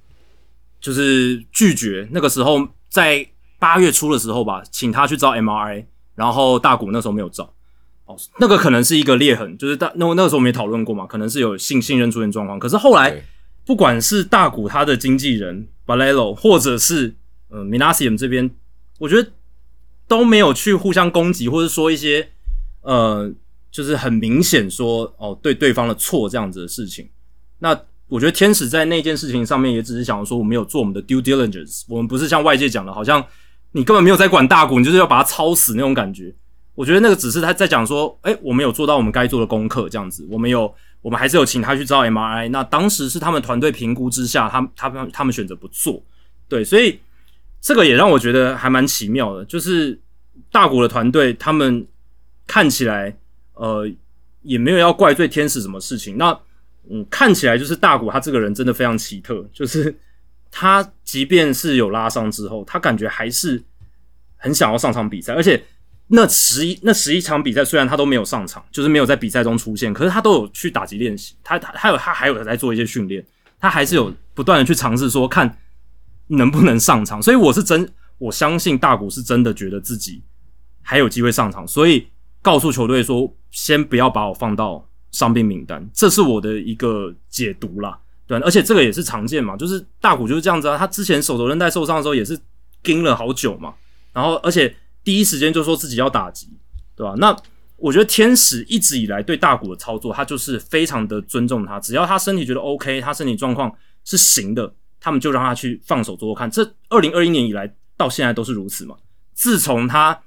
就是拒绝，那个时候在八月初的时候吧，请他去照 MRI，然后大谷那时候没有照哦。那个可能是一个裂痕，就是大那那个时候我们也讨论过嘛，可能是有信信任出现状况。可是后来，不管是大谷他的经纪人 Balelo，或者是呃 Minasium 这边，我觉得都没有去互相攻击，或者说一些呃，就是很明显说哦对对方的错这样子的事情。那我觉得天使在那件事情上面也只是想说，我们有做我们的 due diligence，我们不是像外界讲的，好像你根本没有在管大谷，你就是要把它操死那种感觉。我觉得那个只是他在讲说，哎，我们有做到我们该做的功课，这样子，我们有，我们还是有请他去照 MRI。那当时是他们团队评估之下，他他们他们选择不做，对，所以这个也让我觉得还蛮奇妙的，就是大股的团队他们看起来，呃，也没有要怪罪天使什么事情，那。嗯，看起来就是大谷他这个人真的非常奇特，就是他即便是有拉伤之后，他感觉还是很想要上场比赛，而且那十一那十一场比赛虽然他都没有上场，就是没有在比赛中出现，可是他都有去打击练习，他他还有他还有在做一些训练，他还是有不断的去尝试说看能不能上场，所以我是真我相信大谷是真的觉得自己还有机会上场，所以告诉球队说先不要把我放到。伤病名单，这是我的一个解读啦，对，而且这个也是常见嘛，就是大谷就是这样子啊，他之前手肘韧带受伤的时候也是盯了好久嘛，然后而且第一时间就说自己要打击，对吧？那我觉得天使一直以来对大谷的操作，他就是非常的尊重他，只要他身体觉得 OK，他身体状况是行的，他们就让他去放手做做看。这二零二一年以来到现在都是如此嘛。自从他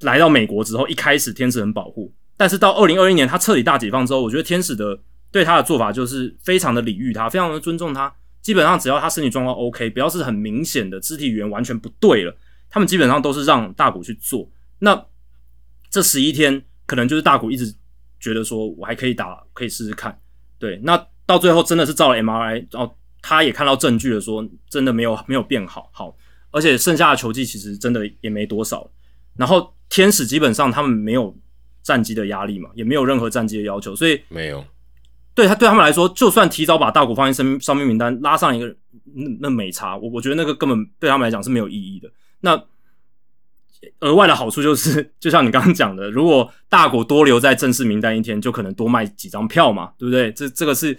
来到美国之后，一开始天使很保护。但是到二零二一年，他彻底大解放之后，我觉得天使的对他的做法就是非常的礼遇他，非常的尊重他。基本上只要他身体状况 OK，不要是很明显的肢体语言完全不对了，他们基本上都是让大谷去做。那这十一天可能就是大谷一直觉得说我还可以打，可以试试看。对，那到最后真的是照了 MRI，然后他也看到证据了，说真的没有没有变好，好，而且剩下的球技其实真的也没多少。然后天使基本上他们没有。战绩的压力嘛，也没有任何战绩的要求，所以没有。对他对他们来说，就算提早把大股放进伤伤病名单，拉上一个那那没差，我我觉得那个根本对他们来讲是没有意义的。那额外的好处就是，就像你刚刚讲的，如果大股多留在正式名单一天，就可能多卖几张票嘛，对不对？这这个是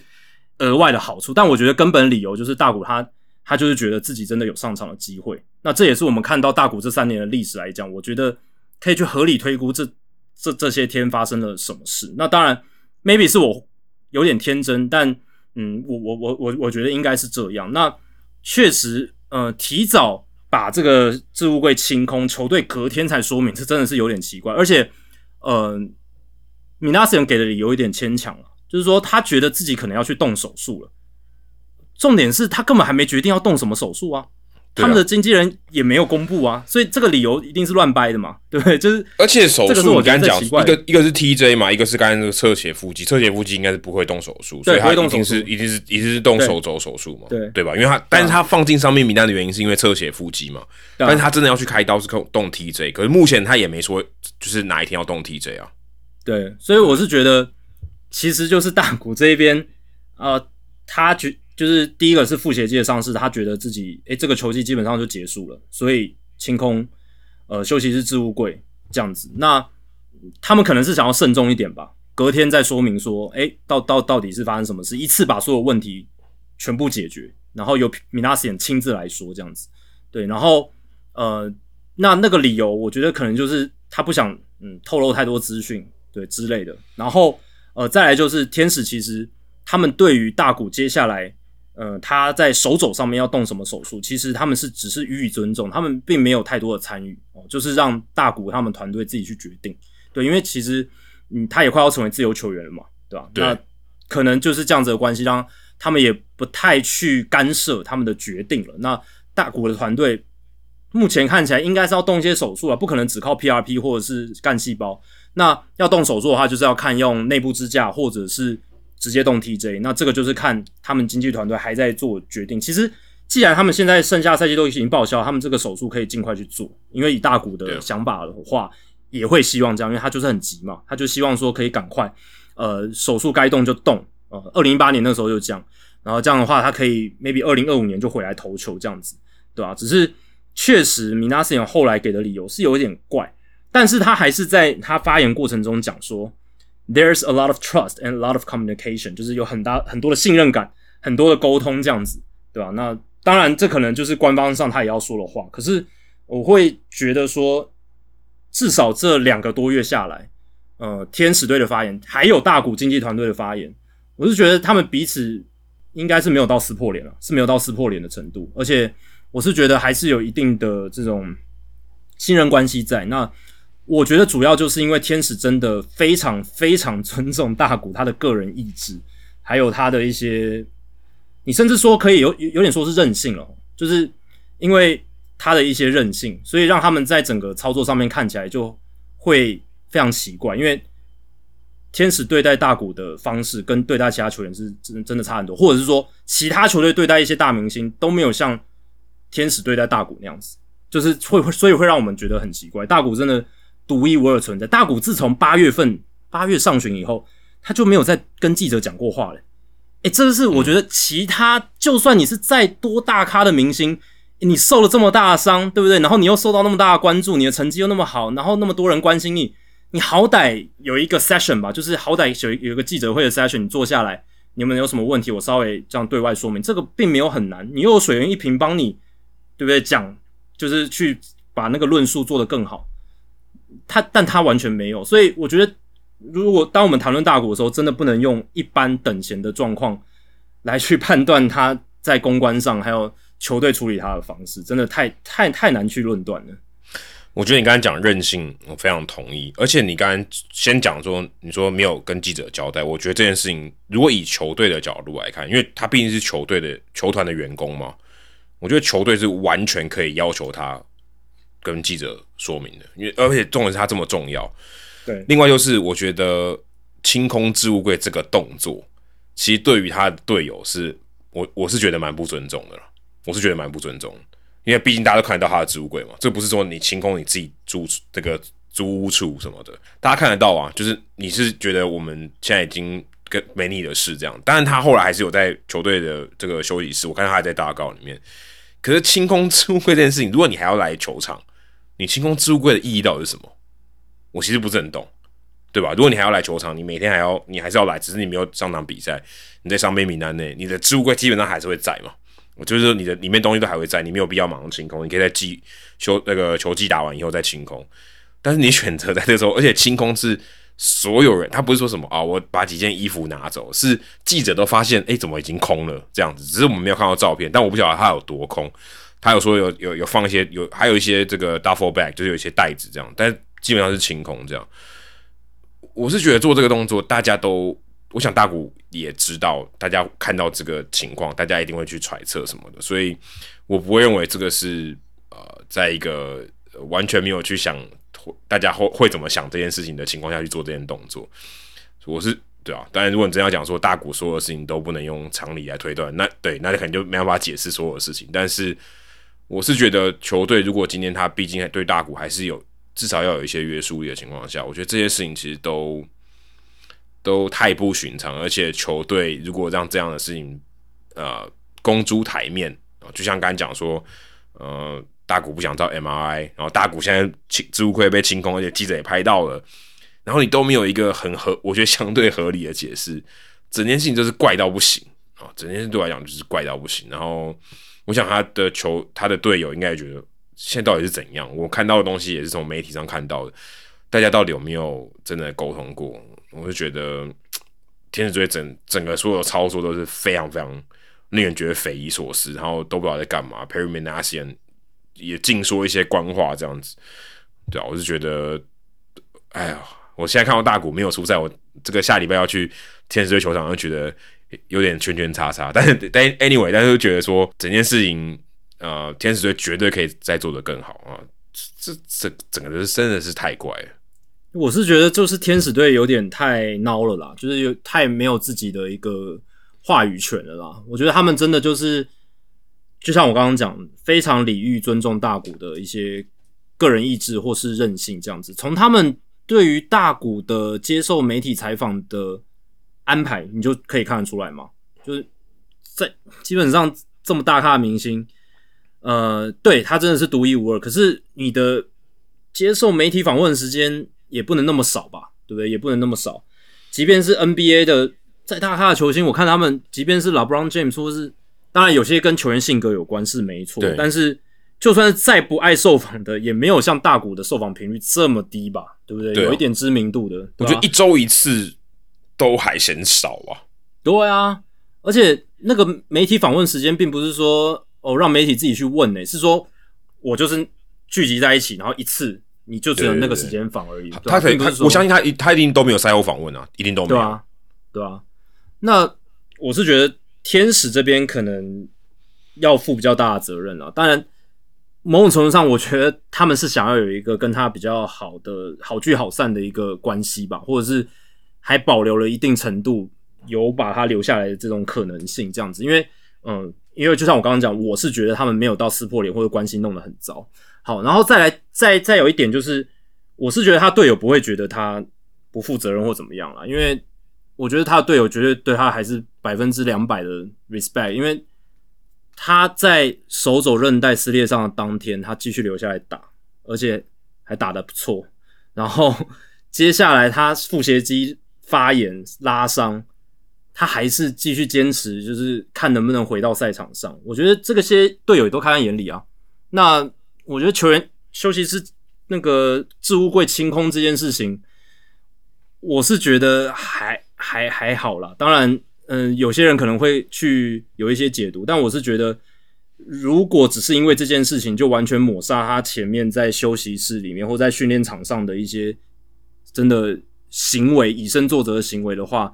额外的好处。但我觉得根本理由就是大股他他就是觉得自己真的有上场的机会。那这也是我们看到大股这三年的历史来讲，我觉得可以去合理推估这。这这些天发生了什么事？那当然，maybe 是我有点天真，但嗯，我我我我我觉得应该是这样。那确实，呃，提早把这个置物柜清空，球队隔天才说明，这真的是有点奇怪。而且，呃，米纳斯人给的理由有点牵强了，就是说他觉得自己可能要去动手术了。重点是他根本还没决定要动什么手术啊。他们的经纪人也没有公布啊，所以这个理由一定是乱掰的嘛，对不对？就是而且手术我刚讲一个一个是 TJ 嘛，一个是刚才那个侧斜腹肌，侧斜腹肌应该是不会动手术，所以他一定是一定是一定是动手肘手术嘛，对对吧？因为他但是他放进伤病名单的原因是因为侧斜腹肌嘛，但是他真的要去开刀是动 TJ，可是目前他也没说就是哪一天要动 TJ 啊。对，所以我是觉得其实就是大谷这一边，呃，他觉。就是第一个是副协界的上市，他觉得自己诶这个球季基本上就结束了，所以清空呃休息室置物柜这样子。那他们可能是想要慎重一点吧，隔天再说明说，诶到到到底是发生什么事，一次把所有问题全部解决，然后由米纳斯演亲自来说这样子。对，然后呃那那个理由，我觉得可能就是他不想嗯透露太多资讯，对之类的。然后呃再来就是天使，其实他们对于大股接下来。呃，他在手肘上面要动什么手术？其实他们是只是予以尊重，他们并没有太多的参与哦，就是让大谷他们团队自己去决定。对，因为其实嗯，他也快要成为自由球员了嘛，对吧？那可能就是这样子的关系，让他们也不太去干涉他们的决定了。那大谷的团队目前看起来应该是要动一些手术了，不可能只靠 PRP 或者是干细胞。那要动手术的话，就是要看用内部支架或者是。直接动 TJ，那这个就是看他们经纪团队还在做决定。其实，既然他们现在剩下赛季都已经报销，他们这个手术可以尽快去做。因为以大股的想法的话，也会希望这样，因为他就是很急嘛，他就希望说可以赶快，呃，手术该动就动。呃，二零一八年那时候就这样，然后这样的话，他可以 maybe 二零二五年就回来投球这样子，对吧？只是确实，米纳斯扬后来给的理由是有一点怪，但是他还是在他发言过程中讲说。There's a lot of trust and a lot of communication，就是有很大很多的信任感，很多的沟通这样子，对吧？那当然，这可能就是官方上他也要说的话。可是我会觉得说，至少这两个多月下来，呃，天使队的发言，还有大谷经纪团队的发言，我是觉得他们彼此应该是没有到撕破脸了，是没有到撕破脸的程度，而且我是觉得还是有一定的这种信任关系在。那我觉得主要就是因为天使真的非常非常尊重大谷他的个人意志，还有他的一些，你甚至说可以有有点说是任性了，就是因为。他的一些任性，所以让他们在整个操作上面看起来就会非常奇怪，因为天使对待大谷的方式跟对待其他球员是真真的差很多，或者是说其他球队对待一些大明星都没有像天使对待大谷那样子，就是会所以会让我们觉得很奇怪。大谷真的独一无二存在。大谷自从八月份八月上旬以后，他就没有再跟记者讲过话了。诶，这个是我觉得其他就算你是再多大咖的明星。你受了这么大的伤，对不对？然后你又受到那么大的关注，你的成绩又那么好，然后那么多人关心你，你好歹有一个 session 吧，就是好歹有有一个记者会的 session，你坐下来，你们有什么问题，我稍微这样对外说明，这个并没有很难，你又有水源一瓶帮你，对不对？讲就是去把那个论述做得更好，他但他完全没有，所以我觉得，如果当我们谈论大股的时候，真的不能用一般等闲的状况来去判断他在公关上还有。球队处理他的方式真的太太太难去论断了。我觉得你刚才讲韧性，我非常同意。而且你刚才先讲说，你说没有跟记者交代，我觉得这件事情，如果以球队的角度来看，因为他毕竟是球队的球团的员工嘛，我觉得球队是完全可以要求他跟记者说明的。因为而且重点是他这么重要。对。另外就是，我觉得清空置物柜这个动作，其实对于他的队友是，我我是觉得蛮不尊重的了。我是觉得蛮不尊重，因为毕竟大家都看得到他的置物柜嘛，这不是说你清空你自己租这个租屋处什么的，大家看得到啊。就是你是觉得我们现在已经跟没你的事这样，当然他后来还是有在球队的这个休息室，我看他还在大告里面。可是清空置物柜这件事情，如果你还要来球场，你清空置物柜的意义到底是什么？我其实不是很懂，对吧？如果你还要来球场，你每天还要你还是要来，只是你没有上场比赛，你在伤病名单内，你的置物柜基本上还是会在嘛。我就是说，你的里面东西都还会在，你没有必要马上清空，你可以在季休那个球季打完以后再清空。但是你选择在这时候，而且清空是所有人，他不是说什么啊，我把几件衣服拿走，是记者都发现，哎，怎么已经空了这样子？只是我们没有看到照片，但我不晓得他有多空。他有说有有有放一些有，还有一些这个 duffel bag，就是有一些袋子这样，但基本上是清空这样。我是觉得做这个动作，大家都。我想大谷也知道，大家看到这个情况，大家一定会去揣测什么的，所以我不会认为这个是呃，在一个完全没有去想大家会会怎么想这件事情的情况下去做这件动作。我是对啊，当然如果你真要讲说大谷所有的事情都不能用常理来推断，那对，那就可能就没办法解释所有的事情。但是我是觉得球队如果今天他毕竟对大谷还是有至少要有一些约束力的情况下，我觉得这些事情其实都。都太不寻常，而且球队如果让这样的事情，呃，公诸台面啊，就像刚才讲说，呃，大谷不想照 MRI，然后大谷现在清置物柜被清空，而且记者也拍到了，然后你都没有一个很合，我觉得相对合理的解释，整件事情就是怪到不行啊，整件事对我来讲就是怪到不行。然后我想他的球，他的队友应该也觉得现在到底是怎样？我看到的东西也是从媒体上看到的，大家到底有没有真的沟通过？我就觉得天使队整整个所有操作都是非常非常令人觉得匪夷所思，然后都不知道在干嘛。Perry Manasian 也净说一些官话，这样子，对啊，我是觉得，哎呀，我现在看到大谷没有出赛，我这个下礼拜要去天使队球场，就觉得有点圈圈叉叉。但是但 anyway，但是觉得说整件事情，呃，天使队绝对可以再做得更好啊！这这整个是真的是太怪了。我是觉得就是天使队有点太孬了啦，就是有太没有自己的一个话语权了啦。我觉得他们真的就是，就像我刚刚讲，非常礼遇、尊重大谷的一些个人意志或是任性这样子。从他们对于大谷的接受媒体采访的安排，你就可以看得出来嘛。就是在基本上这么大咖的明星，呃，对他真的是独一无二。可是你的接受媒体访问时间。也不能那么少吧，对不对？也不能那么少。即便是 NBA 的再大咖的球星，我看他们，即便是老 Brown James，说是当然有些跟球员性格有关是没错，但是就算是再不爱受访的，也没有像大谷的受访频率这么低吧？对不对？对啊有一点知名度的，我觉得一周一次都还嫌少啊。对啊，而且那个媒体访问时间并不是说哦让媒体自己去问呢、是说我就是聚集在一起，然后一次你就只有那个时间访而已。他可以，我相信他一他一定都没有赛后访问啊，一定都没有。对啊，对啊。那我是觉得天使这边可能要负比较大的责任了。当然，某种程度上，我觉得他们是想要有一个跟他比较好的好聚好散的一个关系吧，或者是还保留了一定程度有把他留下来的这种可能性，这样子。因为，嗯，因为就像我刚刚讲，我是觉得他们没有到撕破脸或者关系弄得很糟。好，然后再来，再再有一点就是，我是觉得他队友不会觉得他不负责任或怎么样啦，因为我觉得他的队友绝对对他还是百分之两百的 respect，因为他在手肘韧带撕裂上的当天，他继续留下来打，而且还打得不错。然后 接下来他腹斜肌发炎拉伤，他还是继续坚持，就是看能不能回到赛场上。我觉得这个些队友也都看在眼里啊。那我觉得球员休息室那个置物柜清空这件事情，我是觉得还还还好啦。当然，嗯、有些人可能会去有一些解读，但我是觉得，如果只是因为这件事情就完全抹杀他前面在休息室里面或在训练场上的一些真的行为，以身作则的行为的话，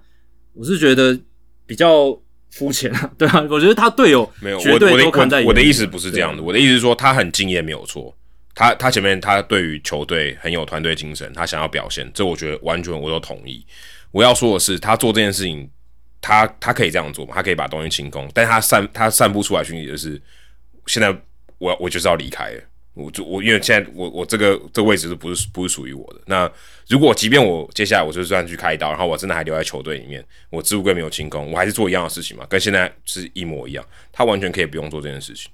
我是觉得比较肤浅啊。对啊，我觉得他队友没有，绝对我我的都看在眼里我我的意思不是这样的，我的意思是说他很敬业没有错，他他前面他对于球队很有团队精神，他想要表现，这我觉得完全我都同意。我要说的是，他做这件事情，他他可以这样做嘛，他可以把东西清空，但是他散他散布出来讯息就是，现在我我就是要离开了。我就我因为现在我我这个这个位置是不是不是属于我的？那如果即便我接下来我就算去开刀，然后我真的还留在球队里面，我置物柜没有清空，我还是做一样的事情嘛，跟现在是一模一样。他完全可以不用做这件事情，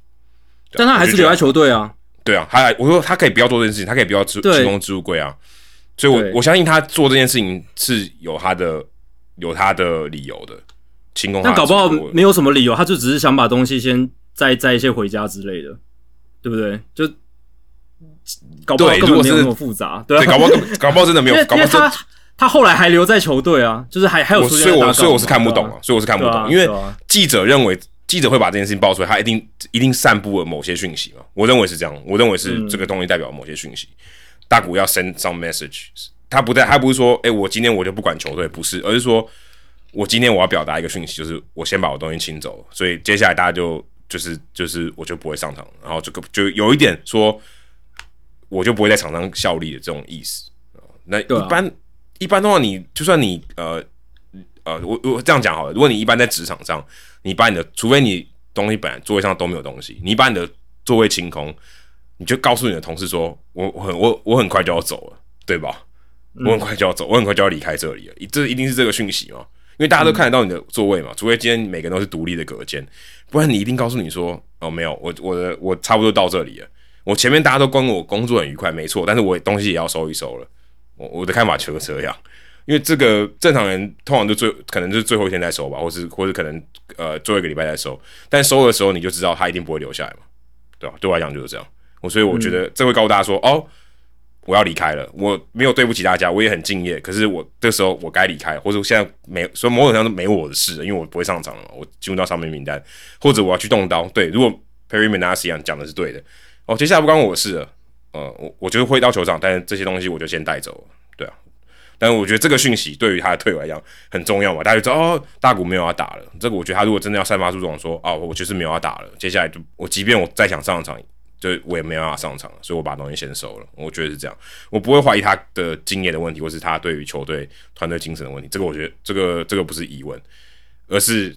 但他还是留在。球队啊。对啊，他还我说他可以不要做这件事情，他可以不要清空置物柜啊。所以我，对我相信他做这件事情是有他的有他的理由的。清空他但搞不好没有什么理由，他就只是想把东西先载载一些回家之类的，对不对？就搞不好对如果是根本没有那么复杂，对对，啊，搞不好 搞不好真的没有搞不好他他后来还留在球队啊，就是还还有所以我所以我是看不懂啊所以我是看不懂，因为记者认为记者会把这件事情爆出来，他一定一定散布了某些讯息嘛。我认为是这样，我认为是嗯这个东西代表某些讯息。大谷要 send some message，他不在，他不是说，哎、我今天我就不管球队，不是，而是说我今天我要表达一个讯息，就是我先把我东西清走，所以接下来大家就就是就是我就不会上场，然后这个就有一点说，我就不会在场上效力的这种意思。那一般、一般的话，你就算你呃呃，我我这样讲好了，如果你一般在职场上，你把你的，除非你东西本来座位上都没有东西，你把你的座位清空，你就告诉你的同事说，我我很我我很快就要走了，对吧？我很快就要走，我很快就要离开这里了，这一定是这个讯息嘛？因为大家都看得到你的座位嘛，除非今天每个人都是独立的隔间，不然你一定告诉你说，哦，没有，我我的我差不多到这里了，我前面大家都跟我工作很愉快，没错，但是我东西也要收一收了。我我的看法就是这样，因为这个正常人通常就最可能就是最后一天再收吧，或是或是可能呃最后一个礼拜再收，但收的时候你就知道他一定不会留下来嘛，对吧？对我来讲就是这样，我所以我觉得这会告诉大家说，哦，我要离开了，我没有对不起大家，我也很敬业，可是我这时候我该离开，或者现在没，所以某种程度没我的事，因为我不会上场了嘛，我进入到上面名单，或者我要去动刀，对，如果 Perry Manasian 讲的是对的，哦，接下来不关我的事了。呃，我我觉得会到球场，但是这些东西我就先带走了，对啊。但是我觉得这个讯息对于他的队友来讲很重要嘛，大家就知道哦，大谷没有要打了。这个我觉得他如果真的要散发出这种说哦，我就是没有要打了，接下来就我即便我再想上场，就我也没有办法上场了，所以我把东西先收了。我觉得是这样，我不会怀疑他的经验的问题，或是他对于球队团队精神的问题。这个我觉得这个这个不是疑问，而是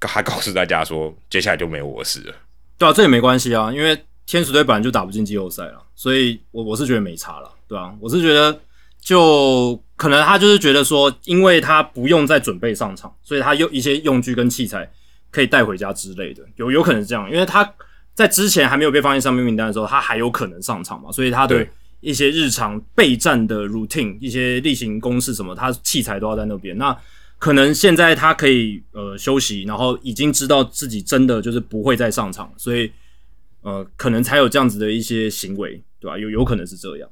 他告诉大家说，接下来就没有我的事了。对啊，这也没关系啊，因为天使队本来就打不进季后赛了，所以我我是觉得没差了，对啊，我是觉得就可能他就是觉得说，因为他不用再准备上场，所以他用一些用具跟器材可以带回家之类的，有有可能是这样，因为他在之前还没有被放进上面名单的时候，他还有可能上场嘛，所以他的对一些日常备战的 routine、一些例行公事什么，他器材都要在那边。那可能现在他可以呃休息，然后已经知道自己真的就是不会再上场，所以呃，可能才有这样子的一些行为，对吧？有有可能是这样，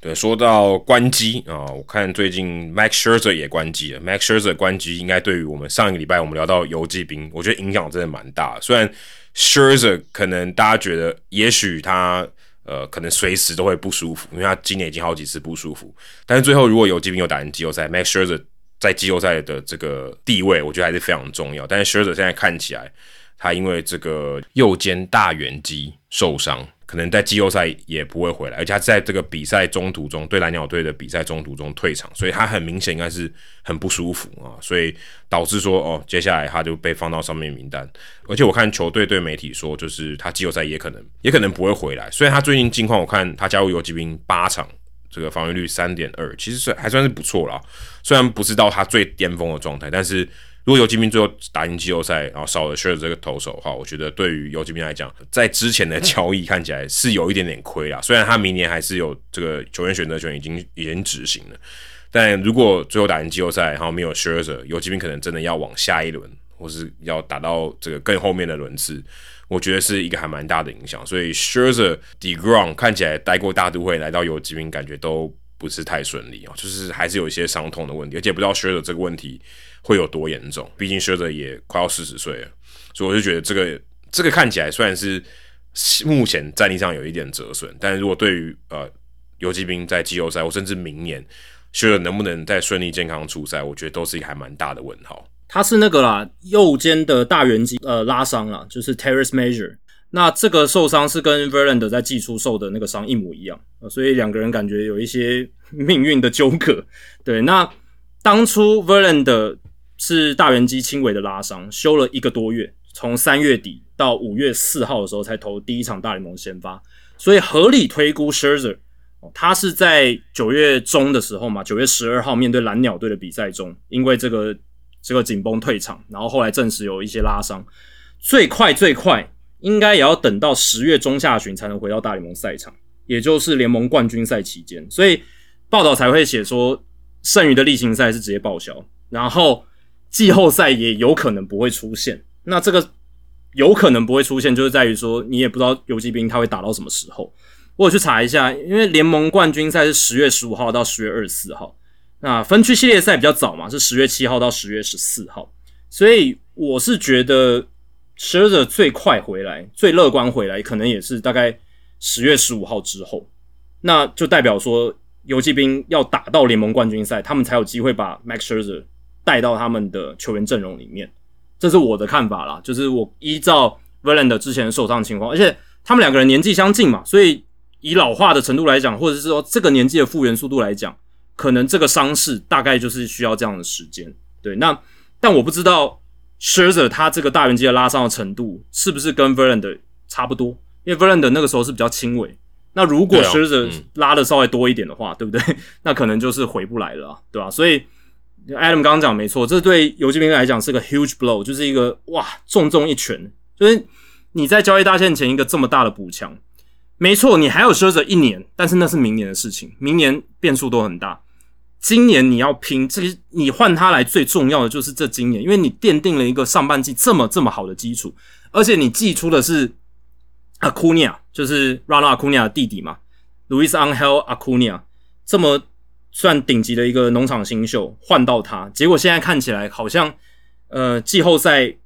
对？说到关机啊，我看最近 Max Scherzer 也关机了。Max Scherzer 关机应该对于我们上一个礼拜我们聊到游击兵，我觉得影响真的蛮大。虽然 Scherzer 可能大家觉得也许他呃可能随时都会不舒服，因为他今年已经好几次不舒服，但是最后如果游击兵有打进季后赛，Max Scherzer 在季后赛的这个地位，我觉得还是非常重要。但是 Scherzer 现在看起来，他因为这个右肩大圆肌受伤。可能在季后赛也不会回来，而且他在这个比赛中途中对蓝鸟队的比赛中途中退场，所以他很明显应该是很不舒服啊，所以导致说哦，接下来他就被放到上面名单。而且我看球队对媒体说，就是他季后赛也可能也可能不会回来。虽然他最近近况，我看他加入游击兵八场，这个防御率三点二，其实算还算是不错啦。虽然不是到他最巅峰的状态，但是。如果游击兵最后打进季后赛，然后少了 s h i r 这个投手的话，我觉得对于游击兵来讲，在之前的交易看起来是有一点点亏啊。虽然他明年还是有这个球员选择权已经已经执行了，但如果最后打进季后赛，然后没有 s h i r t 游击兵可能真的要往下一轮，或是要打到这个更后面的轮次，我觉得是一个还蛮大的影响。所以 s h i r z e r Degrom 看起来待过大都会，来到游击兵感觉都不是太顺利啊，就是还是有一些伤痛的问题，而且不知道 s h i r z e r 这个问题。会有多严重？毕竟 s h 也快要四十岁了，所以我就觉得这个这个看起来虽然是目前战力上有一点折损，但是如果对于呃游击兵在季后赛或甚至明年 s h 能不能再顺利健康出赛，我觉得都是一个还蛮大的问号。他是那个啦，右肩的大圆肌呃拉伤了，就是 Terrace Major。那这个受伤是跟 Verland 在季初受的那个伤一模一样，所以两个人感觉有一些命运的纠葛。对，那当初 Verlander。是大圆肌轻微的拉伤，休了一个多月，从三月底到五月四号的时候才投第一场大联盟先发，所以合理推估 Scherzer，他是在九月中的时候嘛，九月十二号面对蓝鸟队的比赛中，因为这个这个紧绷退场，然后后来证实有一些拉伤，最快最快应该也要等到十月中下旬才能回到大联盟赛场，也就是联盟冠军赛期间，所以报道才会写说剩余的例行赛是直接报销，然后。季后赛也有可能不会出现，那这个有可能不会出现，就是在于说你也不知道游击兵他会打到什么时候。我去查一下，因为联盟冠军赛是十月十五号到十月二十四号，那分区系列赛比较早嘛，是十月七号到十月十四号，所以我是觉得 s h e r e r 最快回来、最乐观回来，可能也是大概十月十五号之后，那就代表说游击兵要打到联盟冠军赛，他们才有机会把 Max Scherzer。带到他们的球员阵容里面，这是我的看法啦。就是我依照 Verlander 之前受伤情况，而且他们两个人年纪相近嘛，所以以老化的程度来讲，或者是说这个年纪的复原速度来讲，可能这个伤势大概就是需要这样的时间。对，那但我不知道 Scherzer 他这个大圆肌的拉伤的程度是不是跟 Verlander 差不多，因为 Verlander 那个时候是比较轻微。那如果 Scherzer 拉的稍微多一点的话，对不对？那可能就是回不来了，对吧？所以。Adam 刚刚讲没错，这对游击兵来讲是个 huge blow，就是一个哇重重一拳。就是你在交易大限前一个这么大的补强，没错，你还有奢着一年，但是那是明年的事情，明年变数都很大。今年你要拼，这你换他来最重要的就是这今年，因为你奠定了一个上半季这么这么好的基础，而且你寄出的是 Acuna，就是 Ronald Acuna 的弟弟嘛，Luis Angel Acuna，这么。算顶级的一个农场新秀，换到他，结果现在看起来好像，呃，季后赛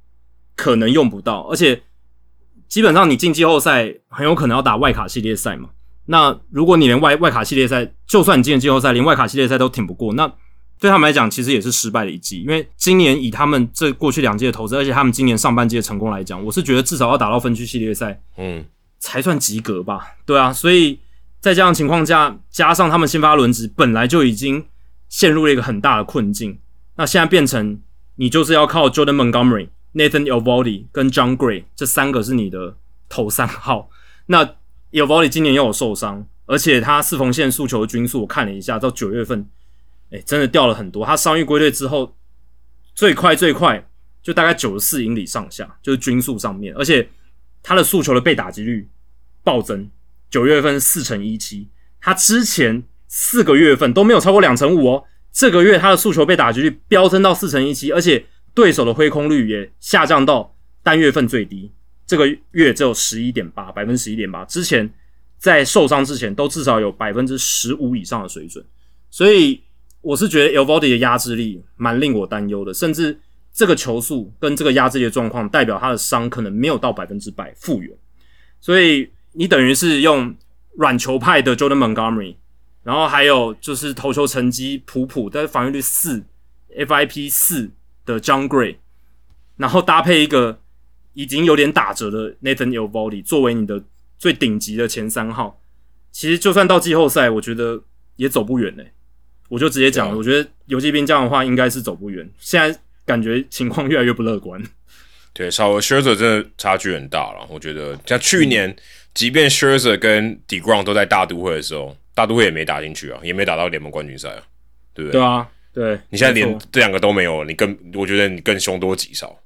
可能用不到，而且基本上你进季后赛很有可能要打外卡系列赛嘛。那如果你连外外卡系列赛，就算你进了季后赛，连外卡系列赛都挺不过，那对他们来讲其实也是失败的一季。因为今年以他们这过去两届的投资，而且他们今年上半季的成功来讲，我是觉得至少要打到分区系列赛，嗯，才算及格吧。对啊，所以。在这样情况下，加上他们先发轮值本来就已经陷入了一个很大的困境，那现在变成你就是要靠 Jordan Montgomery、Nathan Eovaldi 跟 John Gray 这三个是你的头三号。那 Eovaldi 今年又有受伤，而且他四缝线速球均速我看了一下，到九月份，哎，真的掉了很多。他伤愈归队之后，最快最快就大概九十四英里上下，就是均速上面，而且他的速球的被打击率暴增。九月份四成一七，他之前四个月份都没有超过两成五哦。这个月他的速球被打击率飙升到四成一七，而且对手的挥空率也下降到单月份最低，这个月只有十一点八，百分之十一点八。之前在受伤之前都至少有百分之十五以上的水准，所以我是觉得 Elvody 的压制力蛮令我担忧的，甚至这个球速跟这个压制力的状况，代表他的伤可能没有到百分之百复原，所以你等于是用软球派的 Jordan Montgomery，然后还有就是投球成绩普普，但是防御率四，FIP 四的 John Gray，然后搭配一个。已经有点打折的 Nathan e l v o d y 作为你的最顶级的前三号，其实就算到季后赛，我觉得也走不远嘞。我就直接讲了，我觉得游击兵这样的话应该是走不远。现在感觉情况越来越不乐观。对，稍微 s h i r z e r 真的差距很大了。我觉得像去年，即便 s h i r z e r 跟 Degrom 都在大都会的时候，大都会也没打进去啊，也没打到联盟冠军赛啊，对不对？对啊，对。你现在连这两个都没有，你更我觉得你更凶多吉少。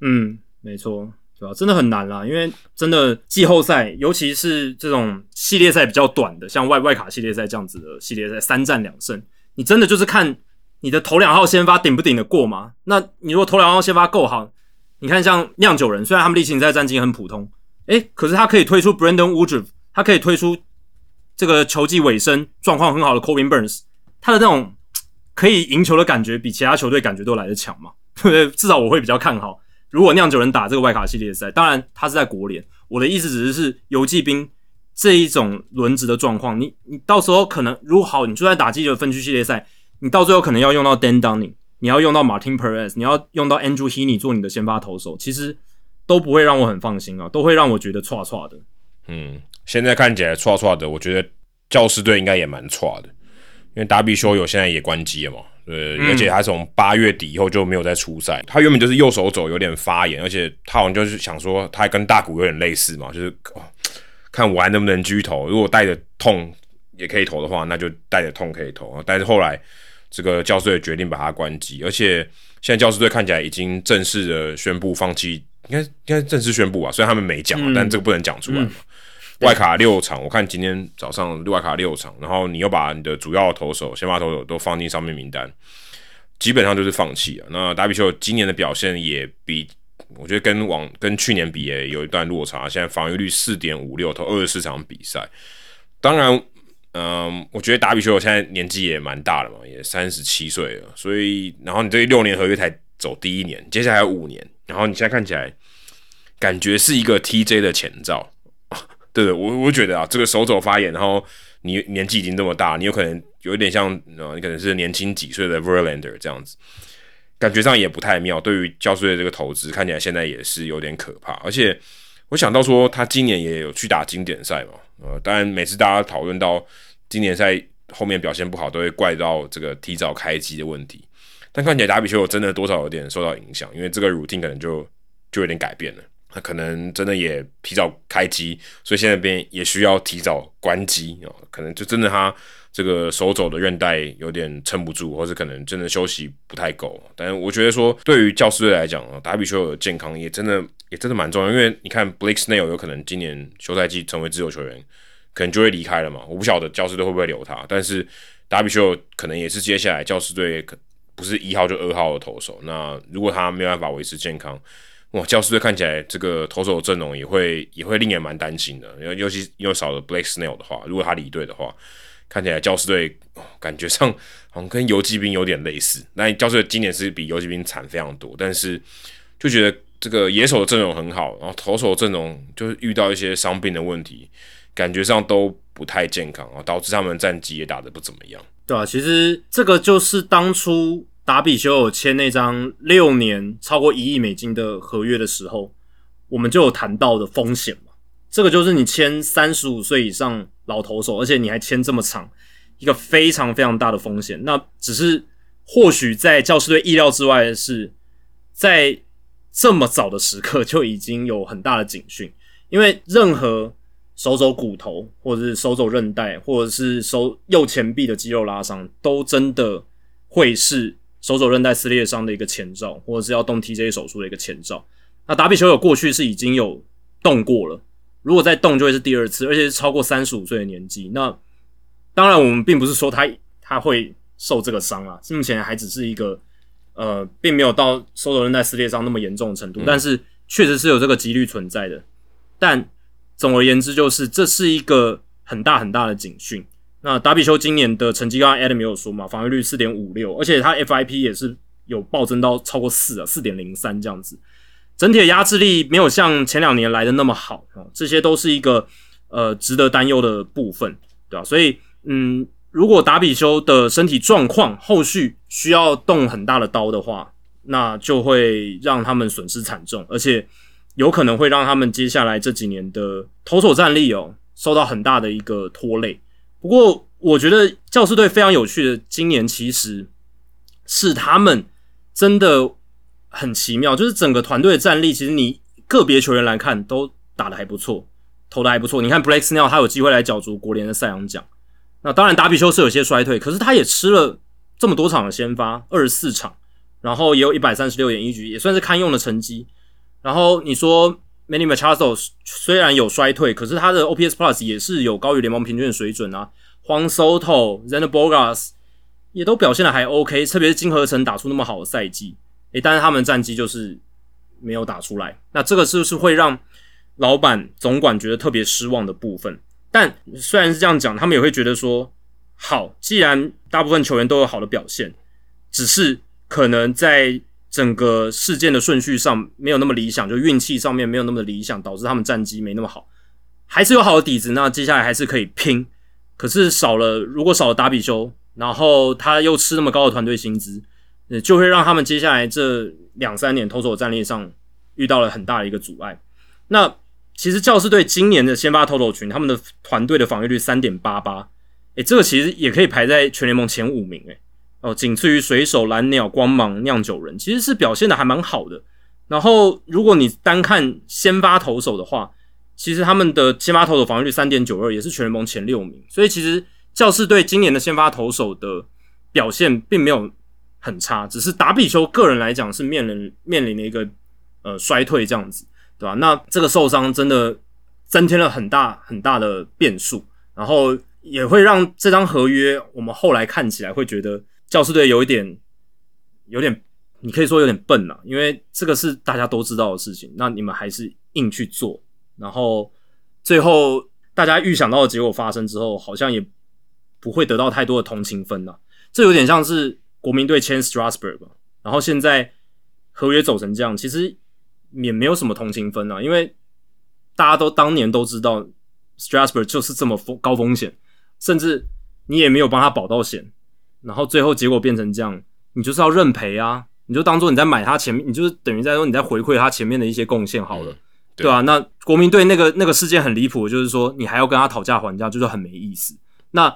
嗯。没错，对吧？真的很难啦，因为真的季后赛，尤其是这种系列赛比较短的，像外外卡系列赛这样子的系列赛，三战两胜，你真的就是看你的头两号先发顶不顶得过吗？那你如果头两号先发够好，你看像酿酒人，虽然他们例行赛战绩很普通，诶，可是他可以推出 Brandon Woodruff，他可以推出这个球季尾声状况很好的 Corbin Burns，他的那种可以赢球的感觉，比其他球队感觉都来得强嘛？对不对？至少我会比较看好。如果酿酒人打这个外卡系列赛，当然他是在国联。我的意思只是是游击兵这一种轮值的状况，你你到时候可能如果好，你就在打击的分区系列赛，你到最后可能要用到 Dan Dunning，你要用到 Martin Perez，你要用到 Andrew Heaney 做你的先发投手，其实都不会让我很放心啊，都会让我觉得错错的。嗯，现在看起来错错的，我觉得教师队应该也蛮错的，因为达比修有现在也关机了嘛。对，而且他从八月底以后就没有再出赛。他原本就是右手肘有点发炎，而且他好像就是想说，他还跟大谷有点类似嘛，就是看我还能不能狙投。如果带着痛也可以投的话，那就带着痛可以投。但是后来这个教师队决定把他关机，而且现在教师队看起来已经正式的宣布放弃，应该应该正式宣布啊。虽然他们没讲，但这个不能讲出来嘛。外卡六场，我看今天早上外卡六场，然后你又把你的主要投手、先发投手都放进上面名单，基本上就是放弃了。那达比修今年的表现也比我觉得跟往跟去年比也有一段落差，现在防御率四点五六，投二十四场比赛。当然，嗯，我觉得达比修现在年纪也蛮大了嘛，也三十七岁了，所以然后你这六年合约才走第一年，接下来五年，然后你现在看起来感觉是一个 TJ 的前兆。对，我我觉得啊，这个手肘发炎，然后你年纪已经这么大，你有可能有一点像，呃，你可能是年轻几岁的 Verlander 这样子，感觉上也不太妙。对于教师队这个投资，看起来现在也是有点可怕。而且我想到说，他今年也有去打经典赛嘛，呃，当然每次大家讨论到经典赛后面表现不好，都会怪到这个提早开机的问题。但看起来打比丘真的多少有点受到影响，因为这个 routine 可能就就有点改变了。他可能真的也提早开机，所以现在边也需要提早关机啊。可能就真的他这个手肘的韧带有点撑不住，或者可能真的休息不太够。但是我觉得说，对于教师队来讲啊，达比修的健康也真的也真的蛮重要。因为你看，Blake Snell 有可能今年休赛季成为自由球员，可能就会离开了嘛。我不晓得教师队会不会留他，但是达比修可能也是接下来教师队可不是一号就二号的投手。那如果他没有办法维持健康，哇，教师队看起来这个投手阵容也会也会令人蛮担心的，尤尤其又少了 Blake Snell 的话，如果他离队的话，看起来教师队感觉上 好像跟游击兵有点类似。那教师队今年是比游击兵惨非常多，但是就觉得这个野手的阵容很好，然后投手阵容就是遇到一些伤病的问题，感觉上都不太健康啊，导致他们战绩也打得不怎么样。对啊，其实这个就是当初。达比修有签那张六年超过一亿美金的合约的时候，我们就有谈到的风险嘛。这个就是你签三十五岁以上老投手，而且你还签这么长，一个非常非常大的风险。那只是或许在教师队意料之外的是，在这么早的时刻就已经有很大的警讯，因为任何手肘骨头，或者是手肘韧带，或者是手右前臂的肌肉拉伤，都真的会是。手肘韧带撕裂伤的一个前兆，或者是要动 TJ 手术的一个前兆。那达比球友过去是已经有动过了，如果再动就会是第二次，而且是超过三十五岁的年纪。那当然，我们并不是说他他会受这个伤啊，目前还只是一个呃，并没有到手肘韧带撕裂伤那么严重的程度。但是确实是有这个几率存在的。但总而言之，就是这是一个很大很大的警讯。那达比修今年的成绩，刚刚 Adam 没有说嘛，防御率四点五六，而且他 FIP 也是有暴增到超过四啊，四点零三这样子。整体的压制力没有像前两年来的那么好啊，这些都是一个呃值得担忧的部分，对吧？所以，嗯，如果达比修的身体状况后续需要动很大的刀的话，那就会让他们损失惨重，而且有可能会让他们接下来这几年的投手战力哦受到很大的一个拖累。不过，我觉得教师队非常有趣的，今年其实是他们真的很奇妙，就是整个团队的战力，其实你个别球员来看都打得还不错，投的还不错。你看 Blake Snell 他有机会来角逐国联的赛扬奖，那当然达比修是有些衰退，可是他也吃了这么多场的先发，二十四场，然后也有一百三十六点一局，也算是堪用的成绩。然后你说。Many Machado 虽然有衰退，可是他的 OPS Plus 也是有高于联盟平均的水准啊。Juan Soto、z e n b o g a s 也都表现的还 OK，特别是金合成打出那么好的赛季，诶，但是他们战绩就是没有打出来。那这个是不是会让老板总管觉得特别失望的部分？但虽然是这样讲，他们也会觉得说，好，既然大部分球员都有好的表现，只是可能在。整个事件的顺序上没有那么理想，就运气上面没有那么理想，导致他们战绩没那么好。还是有好的底子，那接下来还是可以拼。可是少了，如果少了达比修，然后他又吃那么高的团队薪资，就会让他们接下来这两三年投手战力上遇到了很大的一个阻碍。那其实教士队今年的先发投手群，他们的团队的防御率三点八八，诶，这个其实也可以排在全联盟前五名，诶。哦，仅次于水手、蓝鸟、光芒、酿酒人，其实是表现的还蛮好的。然后，如果你单看先发投手的话，其实他们的先发投手防御率三点九二，也是全联盟前六名。所以，其实教士队今年的先发投手的表现并没有很差，只是达比修个人来讲是面临面临的一个呃衰退这样子，对吧？那这个受伤真的增添了很大很大的变数，然后也会让这张合约我们后来看起来会觉得。教师队有一点，有点，你可以说有点笨呐，因为这个是大家都知道的事情，那你们还是硬去做，然后最后大家预想到的结果发生之后，好像也不会得到太多的同情分呐。这有点像是国民队签 Strasburg，然后现在合约走成这样，其实也没有什么同情分啊，因为大家都当年都知道 Strasburg 就是这么风高风险，甚至你也没有帮他保到险。然后最后结果变成这样，你就是要认赔啊！你就当做你在买他前面，你就是等于在说你在回馈他前面的一些贡献好了，对吧？那国民队那个那个事件很离谱，就是说你还要跟他讨价还价，就是很没意思。那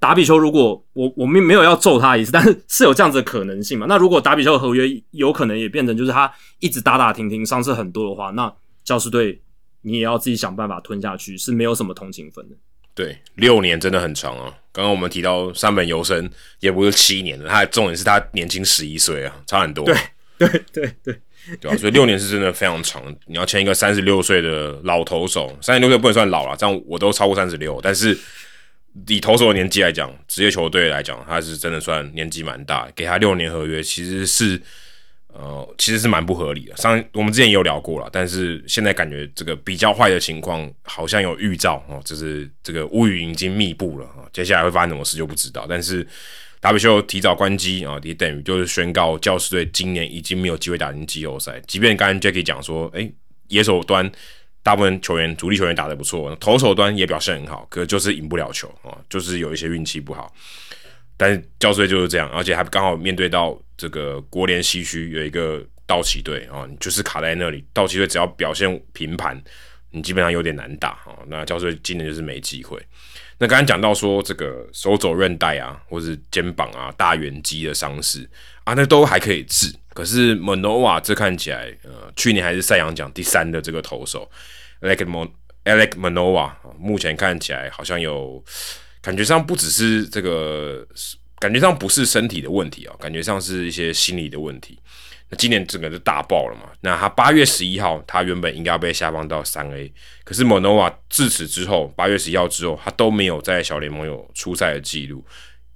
打比丘如果我我们没有要揍他一次，但是是有这样子的可能性嘛？那如果打比丘的合约有可能也变成就是他一直打打停停，伤势很多的话，那教师队你也要自己想办法吞下去，是没有什么同情分的。对，六年真的很长啊！刚刚我们提到三本游生也不是七年了，他重点是他年轻十一岁啊，差很多。对对对对，对啊，所以六年是真的非常长。你要签一个三十六岁的老投手，三十六岁不能算老了，这样我都超过三十六。但是以投手的年纪来讲，职业球队来讲，他是真的算年纪蛮大，给他六年合约其实是。呃，其实是蛮不合理的。上我们之前也有聊过了，但是现在感觉这个比较坏的情况好像有预兆哦，就是这个乌云已经密布了啊，接下来会发生什么事就不知道。但是 W 秀提早关机啊，也等于就是宣告教师队今年已经没有机会打进季后赛。即便刚刚 Jackie 讲说，哎，野手端大部分球员主力球员打得不错，投手端也表现很好，可就是赢不了球啊，就是有一些运气不好。但是教师队就是这样，而且还刚好面对到。这个国联西区有一个道奇队啊，你就是卡在那里。道奇队只要表现平盘，你基本上有点难打啊。那教授今年就是没机会。那刚刚讲到说这个手肘韧带啊，或是肩膀啊、大圆肌的伤势啊，那都还可以治。可是 Manoa 这看起来，呃，去年还是赛扬奖第三的这个投手，Alec Mon Alec Manoa，目前看起来好像有感觉上不只是这个。感觉上不是身体的问题啊，感觉上是一些心理的问题。那今年整个就大爆了嘛。那他八月十一号，他原本应该要被下放到三 A，可是 Monova 自此之后，八月十一号之后，他都没有在小联盟有出赛的记录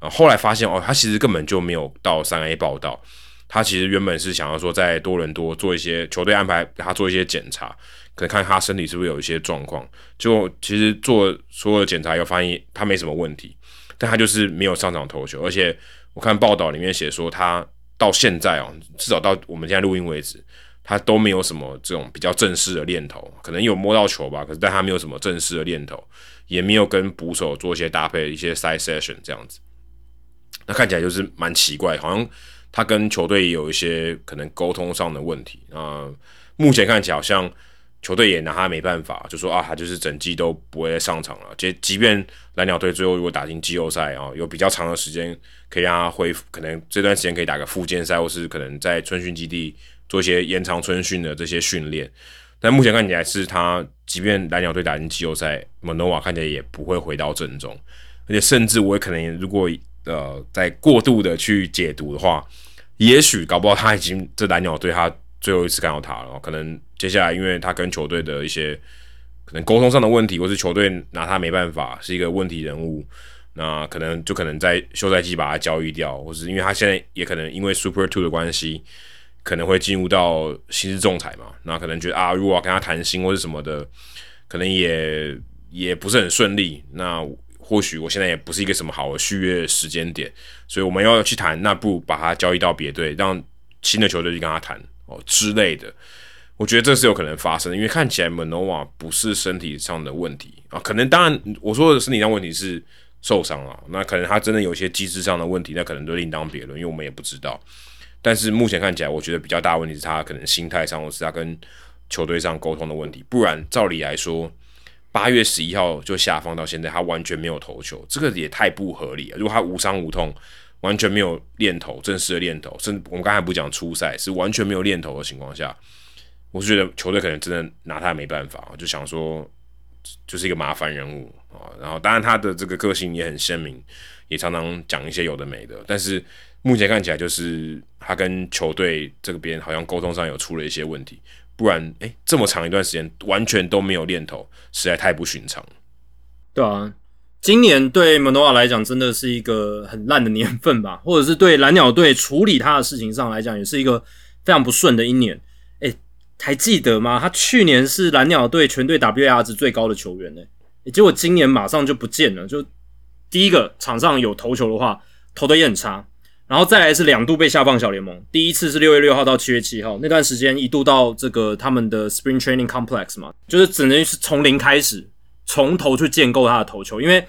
啊。后来发现哦，他其实根本就没有到三 A 报道。他其实原本是想要说在多伦多做一些球队安排，他做一些检查，可能看他身体是不是有一些状况。就其实做所有的检查，又发现他没什么问题，但他就是没有上场投球。而且我看报道里面写说，他到现在哦，至少到我们现在录音为止，他都没有什么这种比较正式的练投，可能有摸到球吧，可是但他没有什么正式的练投，也没有跟捕手做一些搭配，一些 side session 这样子。那看起来就是蛮奇怪，好像他跟球队有一些可能沟通上的问题啊。目前看起来好像球队也拿他没办法，就说啊，他就是整季都不会再上场了。即即便蓝鸟队最后如果打进季后赛啊，有比较长的时间可以让他恢复，可能这段时间可以打个复健赛，或是可能在春训基地做一些延长春训的这些训练。但目前看起来是他，即便蓝鸟队打进季后赛，蒙诺瓦看起来也不会回到正中，而且甚至我也可能如果。呃，在过度的去解读的话，也许搞不好他已经这蓝鸟队他最后一次看到他了。可能接下来因为他跟球队的一些可能沟通上的问题，或是球队拿他没办法，是一个问题人物，那可能就可能在休赛季把他交易掉，或是因为他现在也可能因为 Super Two 的关系，可能会进入到刑事仲裁嘛。那可能觉得啊，如果要跟他谈薪或是什么的，可能也也不是很顺利。那或许我现在也不是一个什么好的续约时间点，所以我们要去谈，那不如把他交易到别队，让新的球队去跟他谈哦之类的。我觉得这是有可能发生的，因为看起来 Manoa 不是身体上的问题啊，可能当然我说的身体上问题是受伤了，那可能他真的有一些机制上的问题，那可能就另当别论，因为我们也不知道。但是目前看起来，我觉得比较大的问题是他可能心态上，或是他跟球队上沟通的问题，不然照理来说。八月十一号就下放到现在，他完全没有投球，这个也太不合理了。如果他无伤无痛，完全没有练头，正式的练头，甚至我们刚才不讲初赛，是完全没有练头的情况下，我是觉得球队可能真的拿他没办法，就想说就是一个麻烦人物啊。然后当然他的这个个性也很鲜明，也常常讲一些有的没的，但是目前看起来就是他跟球队这边好像沟通上有出了一些问题。不然，哎，这么长一段时间完全都没有练头，实在太不寻常。对啊，今年对蒙诺瓦来讲真的是一个很烂的年份吧，或者是对蓝鸟队处理他的事情上来讲，也是一个非常不顺的一年。哎，还记得吗？他去年是蓝鸟队全队 WAR 值最高的球员呢，结果今年马上就不见了。就第一个场上有投球的话，投的也很差。然后再来是两度被下放小联盟，第一次是六月六号到七月七号那段时间，一度到这个他们的 Spring Training Complex 嘛，就是只能是从零开始，从头去建构他的投球，因为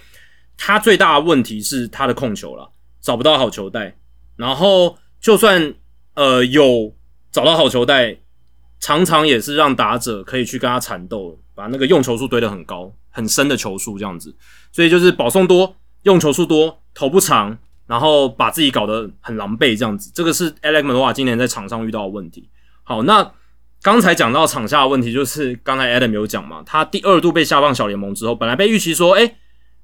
他最大的问题是他的控球了，找不到好球带，然后就算呃有找到好球带，常常也是让打者可以去跟他缠斗，把那个用球数堆得很高很深的球数这样子，所以就是保送多，用球数多，投不长。然后把自己搞得很狼狈，这样子，这个是 Alex Manoa 今年在场上遇到的问题。好，那刚才讲到场下的问题，就是刚才 Adam 有讲嘛，他第二度被下放小联盟之后，本来被预期说，哎，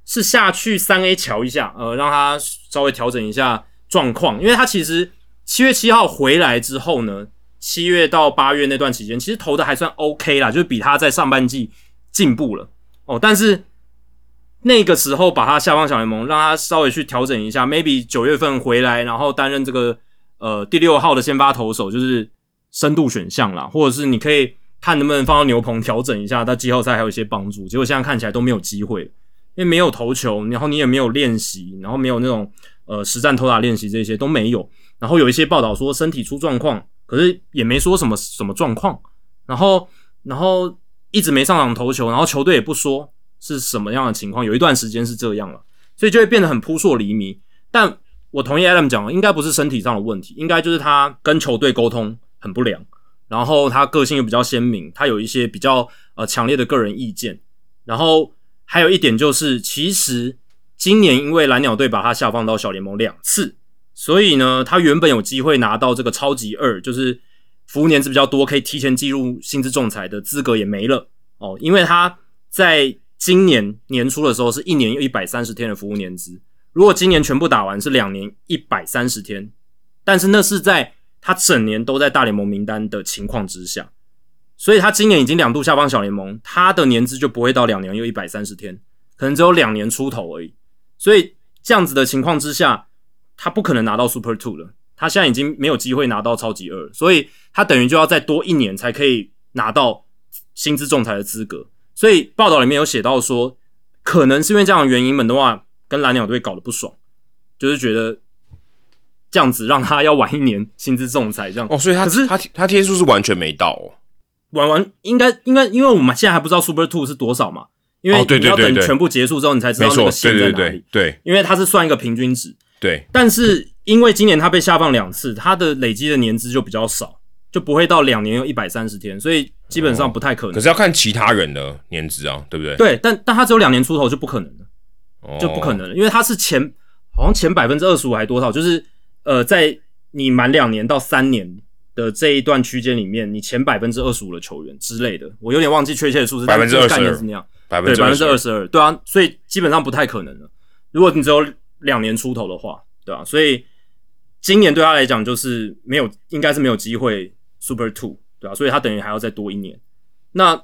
是下去三 A 瞧一下，呃，让他稍微调整一下状况，因为他其实七月七号回来之后呢，七月到八月那段期间，其实投的还算 OK 啦，就是比他在上半季进步了哦，但是。那个时候把他下放小联盟，让他稍微去调整一下，maybe 九月份回来，然后担任这个呃第六号的先发投手，就是深度选项啦，或者是你可以看能不能放到牛棚调整一下，到季后赛还有一些帮助。结果现在看起来都没有机会，因为没有投球，然后你也没有练习，然后没有那种呃实战投打练习这些都没有。然后有一些报道说身体出状况，可是也没说什么什么状况，然后然后一直没上场投球，然后球队也不说。是什么样的情况？有一段时间是这样了，所以就会变得很扑朔迷离。但我同意 Adam 讲，应该不是身体上的问题，应该就是他跟球队沟通很不良，然后他个性又比较鲜明，他有一些比较呃强烈的个人意见。然后还有一点就是，其实今年因为蓝鸟队把他下放到小联盟两次，所以呢，他原本有机会拿到这个超级二，就是服务年资比较多，可以提前进入薪资仲裁的资格也没了哦，因为他在。今年年初的时候是一年又一百三十天的服务年资，如果今年全部打完是两年一百三十天，但是那是在他整年都在大联盟名单的情况之下，所以他今年已经两度下放小联盟，他的年资就不会到两年又一百三十天，可能只有两年出头而已。所以这样子的情况之下，他不可能拿到 Super Two 了。他现在已经没有机会拿到超级二，所以他等于就要再多一年才可以拿到薪资仲裁的资格。所以报道里面有写到说，可能是因为这样的原因，门的话跟蓝鸟队搞得不爽，就是觉得这样子让他要晚一年薪资仲裁这样。哦，所以他可是他他天数是完全没到哦。晚完应该应该，因为我们现在还不知道 Super Two 是多少嘛，因为你要等全部结束之后，你才知道那个，线在哪里。对对对因为它是算一个平均值，对，但是因为今年他被下放两次，他的累积的年资就比较少，就不会到两年有一百三十天，所以基本上不太可能。可是要看其他人的年资啊，对不对？对，但但他只有两年出头就不可能了，哦就不可能了，因为他是前好像前百分之二十五还多少，就是呃，在你满两年到三年的这一段区间里面，你前百分之二十五的球员之类的，我有点忘记确切的数字，百分之二十二概念是那样。对，百分之百分之二二十二，对啊，所以基本上不太可能了。如果你只有两年出头的话，对啊，所以今年对他来讲就是没有，应该是没有机会 Super Two，对啊，所以他等于还要再多一年。那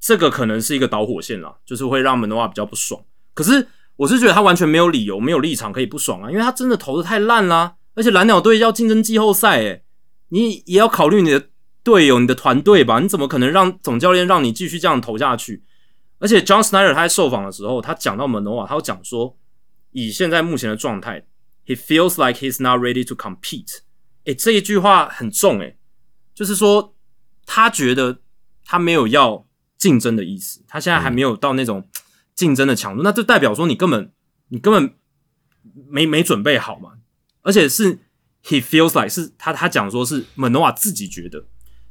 这个可能是一个导火线啦，就是会让门的话比较不爽。可是我是觉得他完全没有理由、没有立场可以不爽啊，因为他真的投的太烂啦，而且蓝鸟队要竞争季后赛，诶，你也要考虑你的队友、你的团队吧？你怎么可能让总教练让你继续这样投下去？而且 John Snyder 他在受访的时候，他讲到门诺瓦，他讲说，以现在目前的状态，he feels like he's not ready to compete。诶，这一句话很重诶，就是说他觉得他没有要竞争的意思，他现在还没有到那种竞争的强度，那就代表说你根本你根本没没准备好嘛，而且是 he feels like 是他他讲说是门诺瓦自己觉得，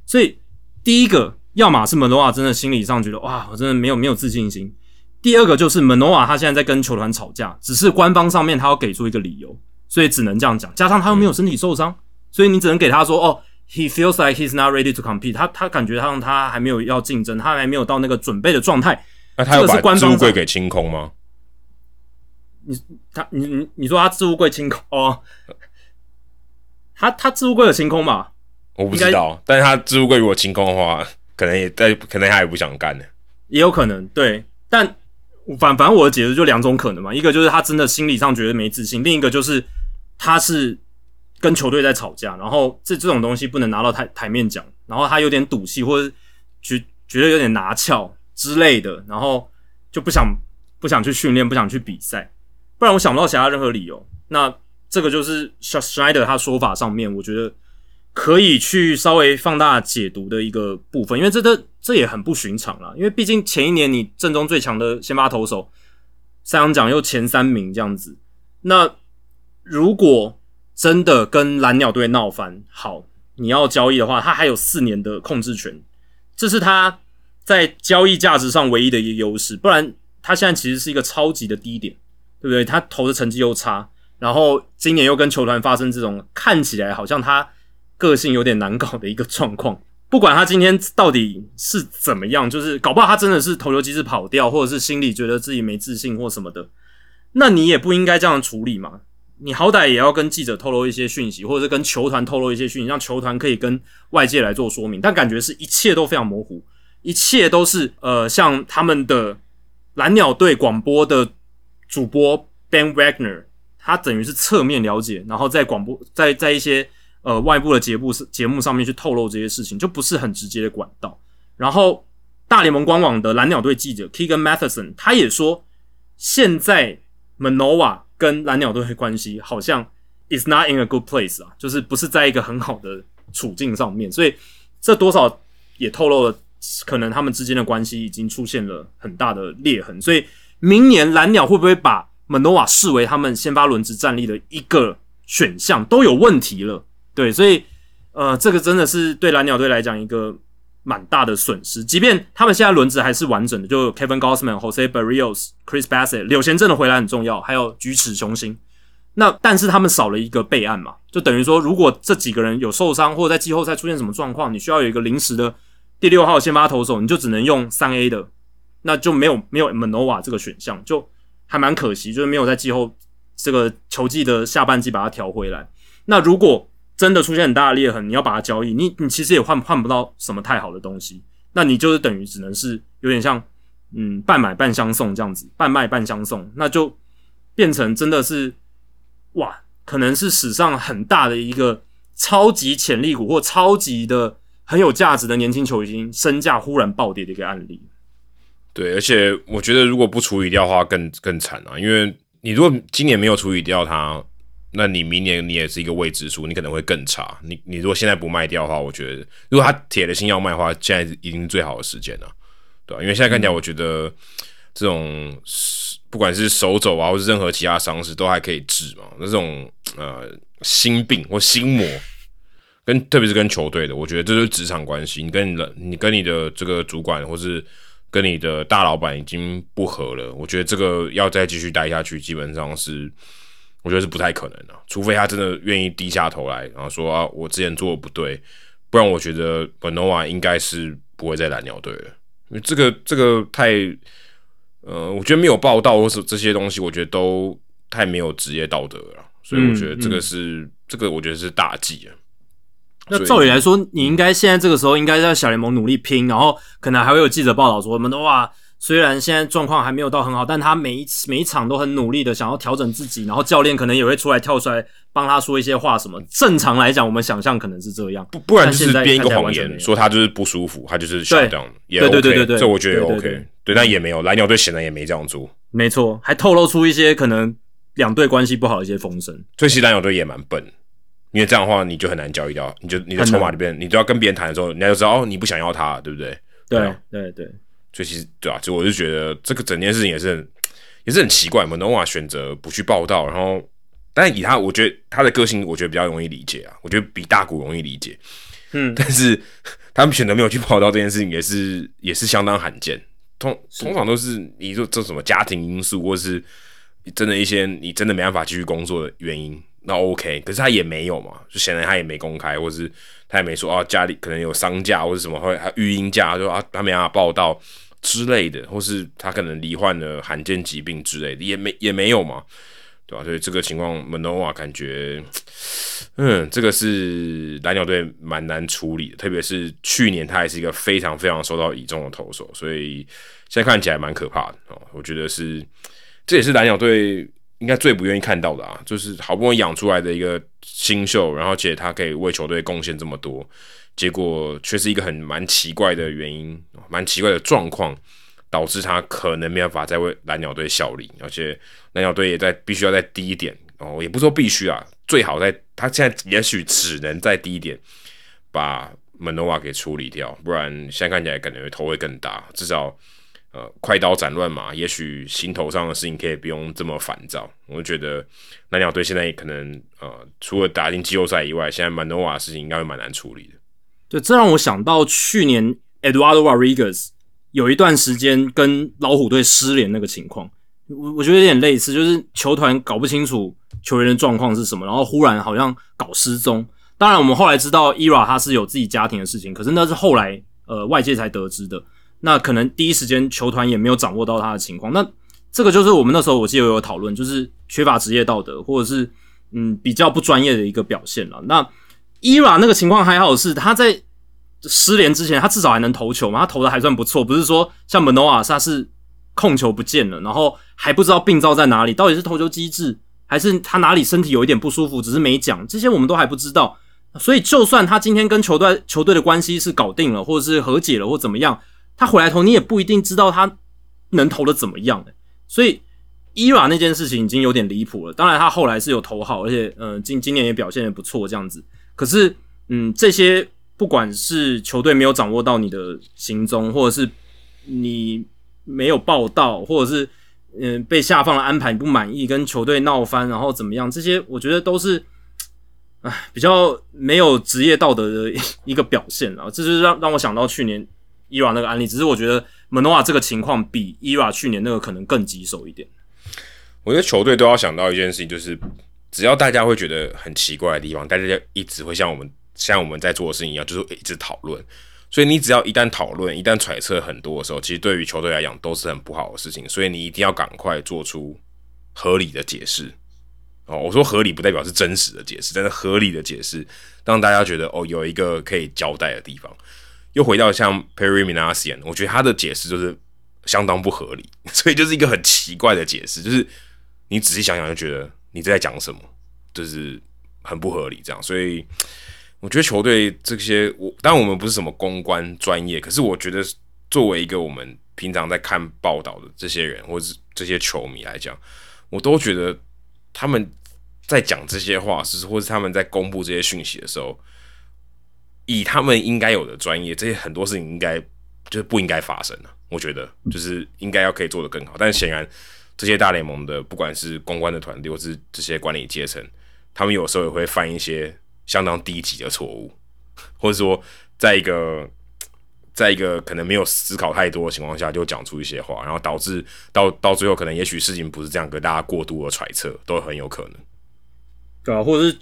所以第一个。要么是门诺瓦真的心理上觉得哇，我真的没有没有自信心。第二个就是门诺瓦他现在在跟球团吵架，只是官方上面他要给出一个理由，所以只能这样讲。加上他又没有身体受伤，所以你只能给他说哦，he feels like he's not ready to compete 他。他感觉他让他还没有要竞争，他还没有到那个准备的状态。那他有把这个是官方上置物柜给清空吗？他你你你说他置物柜清空哦？他他置物柜有清空吧？我不知道，但是他置物柜如果清空的话，可能也在可能他也不想干呢。也有可能对，但反反正我的解释就两种可能嘛，一个就是他真的心理上觉得没自信，另一个就是他是跟球队在吵架，然后这这种东西不能拿到台台面讲，然后他有点赌气或者觉觉得有点拿翘之类的，然后就不想不想去训练，不想去比赛，不然我想不到其他任何理由。那这个就是 Schneider 他说法上面，我觉得。可以去稍微放大解读的一个部分，因为这这这也很不寻常啦。因为毕竟前一年你正中最强的先发投手，三洋奖又前三名这样子，那如果真的跟蓝鸟队闹翻，好，你要交易的话，他还有四年的控制权，这是他在交易价值上唯一的一个优势。不然他现在其实是一个超级的低点，对不对？他投的成绩又差，然后今年又跟球团发生这种看起来好像他。个性有点难搞的一个状况，不管他今天到底是怎么样，就是搞不好他真的是投球机制跑掉，或者是心里觉得自己没自信或什么的，那你也不应该这样处理嘛。你好歹也要跟记者透露一些讯息，或者是跟球团透露一些讯息，让球团可以跟外界来做说明。但感觉是一切都非常模糊，一切都是呃，像他们的蓝鸟队广播的主播 Ben Wagner，他等于是侧面了解，然后在广播在在一些。呃，外部的节目节目上面去透露这些事情，就不是很直接的管道。然后，大联盟官网的蓝鸟队记者 Keegan Matheson 他也说，现在 Manoa 跟蓝鸟队的关系好像 is not in a good place 啊，就是不是在一个很好的处境上面。所以，这多少也透露了，可能他们之间的关系已经出现了很大的裂痕。所以，明年蓝鸟会不会把 Manoa 视为他们先发轮值战力的一个选项，都有问题了。对，所以呃，这个真的是对蓝鸟队来讲一个蛮大的损失。即便他们现在轮值还是完整的，就 Kevin Gausman、Jose Barrios、Chris Bassett、柳贤镇的回来很重要，还有菊池雄心。那但是他们少了一个备案嘛，就等于说，如果这几个人有受伤，或者在季后赛出现什么状况，你需要有一个临时的第六号先发投手，你就只能用三 A 的，那就没有没有 Manoa 这个选项，就还蛮可惜，就是没有在季后这个球季的下半季把它调回来。那如果真的出现很大的裂痕，你要把它交易，你你其实也换换不到什么太好的东西，那你就是等于只能是有点像嗯半买半相送这样子，半卖半相送，那就变成真的是哇可能是史上很大的一个超级潜力股或超级的很有价值的年轻球星身价忽然暴跌的一个案例。对，而且我觉得如果不处理掉的话更更惨啊，因为你如果今年没有处理掉它，那你明年你也是一个未知数，你可能会更差。你你如果现在不卖掉的话，我觉得如果他铁了心要卖的话，现在已经是最好的时间了，对吧？因为现在看起来，我觉得这种不管是手肘啊，或是任何其他伤势都还可以治嘛。那这种呃心病或心魔，跟特别是跟球队的，我觉得这就是职场关系。你跟你的你跟你的这个主管或是跟你的大老板已经不和了，我觉得这个要再继续待下去，基本上是。我觉得是不太可能的，除非他真的愿意低下头来，然后说啊，我之前做的不对，不然我觉得本诺瓦应该是不会再蓝鸟队了，因为这个这个太，呃，我觉得没有报道或是这些东西，我觉得都太没有职业道德了，所以我觉得这个是这个我觉得是大忌啊。那照理来说，你应该现在这个时候应该在小联盟努力拼，然后可能还会有记者报道说，我们的哇。虽然现在状况还没有到很好，但他每一次每一场都很努力的想要调整自己，然后教练可能也会出来跳出来帮他说一些话什么。正常来讲，我们想象可能是这样，不不然就是编一个谎言，说他就是不舒服，他就是这样，也 OK，对对对这我觉得也 OK，对，但也没有蓝鸟队显然也没这样做，没错，还透露出一些可能两队关系不好的一些风声。所以其实蓝鸟队也蛮笨，因为这样的话你就很难交易掉，你就你的筹码里边，你都要跟别人谈的时候，人家就知道哦你不想要他，对不对？对对对。所以其实对啊，所以我就觉得这个整件事情也是很也是很奇怪，门诺瓦选择不去报道，然后但以他，我觉得他的个性，我觉得比较容易理解啊，我觉得比大股容易理解，嗯，但是他们选择没有去报道这件事情，也是也是相当罕见，通通常都是你说这什么家庭因素，或是真的一些你真的没办法继续工作的原因，那 OK，可是他也没有嘛，就显然他也没公开，或是。他也没说啊，家里可能有丧假或者什么，或者他育婴假，就啊他没办法报道之类的，或是他可能罹患了罕见疾病之类的，也没也没有嘛，对吧？所以这个情况，门诺瓦感觉，嗯，这个是蓝鸟队蛮难处理的，特别是去年他还是一个非常非常受到倚重的投手，所以现在看起来蛮可怕的哦。我觉得是，这也是蓝鸟队。应该最不愿意看到的啊，就是好不容易养出来的一个新秀，然后且他可以为球队贡献这么多，结果却是一个很蛮奇怪的原因，蛮奇怪的状况，导致他可能没办法再为蓝鸟队效力，而且蓝鸟队也在必须要在低一点哦，也不说必须啊，最好在他现在也许只能在低一点把门诺瓦给处理掉，不然现在看起来感觉头会更大，至少。呃，快刀斩乱麻，也许心头上的事情可以不用这么烦躁。我觉得蓝鸟队现在可能呃，除了打进季后赛以外，现在曼诺瓦的事情应该会蛮难处理的。对，这让我想到去年 Eduardo Rodriguez 有一段时间跟老虎队失联那个情况，我我觉得有点类似，就是球团搞不清楚球员的状况是什么，然后忽然好像搞失踪。当然，我们后来知道 Ira 他是有自己家庭的事情，可是那是后来呃外界才得知的。那可能第一时间球团也没有掌握到他的情况，那这个就是我们那时候我记得有讨论，就是缺乏职业道德，或者是嗯比较不专业的一个表现了。那伊拉那个情况还好是他在失联之前，他至少还能投球嘛，他投的还算不错，不是说像门诺瓦萨是控球不见了，然后还不知道病灶在哪里，到底是投球机制还是他哪里身体有一点不舒服，只是没讲，这些我们都还不知道。所以就算他今天跟球队球队的关系是搞定了，或者是和解了，或怎么样。他回来投，你也不一定知道他能投的怎么样。所以伊拉那件事情已经有点离谱了。当然，他后来是有投好，而且呃，今今年也表现的不错，这样子。可是，嗯，这些不管是球队没有掌握到你的行踪，或者是你没有报道，或者是嗯被下放了安排你不满意，跟球队闹翻，然后怎么样？这些我觉得都是唉比较没有职业道德的一个表现啊。这就是让让我想到去年。伊娃那个案例，只是我觉得门诺瓦这个情况比伊娃去年那个可能更棘手一点。我觉得球队都要想到一件事情，就是只要大家会觉得很奇怪的地方，大家一直会像我们像我们在做的事情一样，就是一直讨论。所以你只要一旦讨论、一旦揣测很多的时候，其实对于球队来讲都是很不好的事情。所以你一定要赶快做出合理的解释。哦，我说合理不代表是真实的解释，但是合理的解释让大家觉得哦有一个可以交代的地方。又回到像 Perry Minasian，我觉得他的解释就是相当不合理，所以就是一个很奇怪的解释，就是你仔细想想就觉得你在讲什么，就是很不合理这样。所以我觉得球队这些，我当然我们不是什么公关专业，可是我觉得作为一个我们平常在看报道的这些人，或是这些球迷来讲，我都觉得他们在讲这些话，是或者他们在公布这些讯息的时候，以他们应该有的专业，这些很多事情应该就是不应该发生的。我觉得就是应该要可以做得更好，但是显然这些大联盟的不管是公关的团队，或是这些管理阶层，他们有时候也会犯一些相当低级的错误，或者说在一个在一个可能没有思考太多的情况下，就讲出一些话，然后导致到到最后可能也许事情不是这样，跟大家过度的揣测都很有可能。对啊，或者是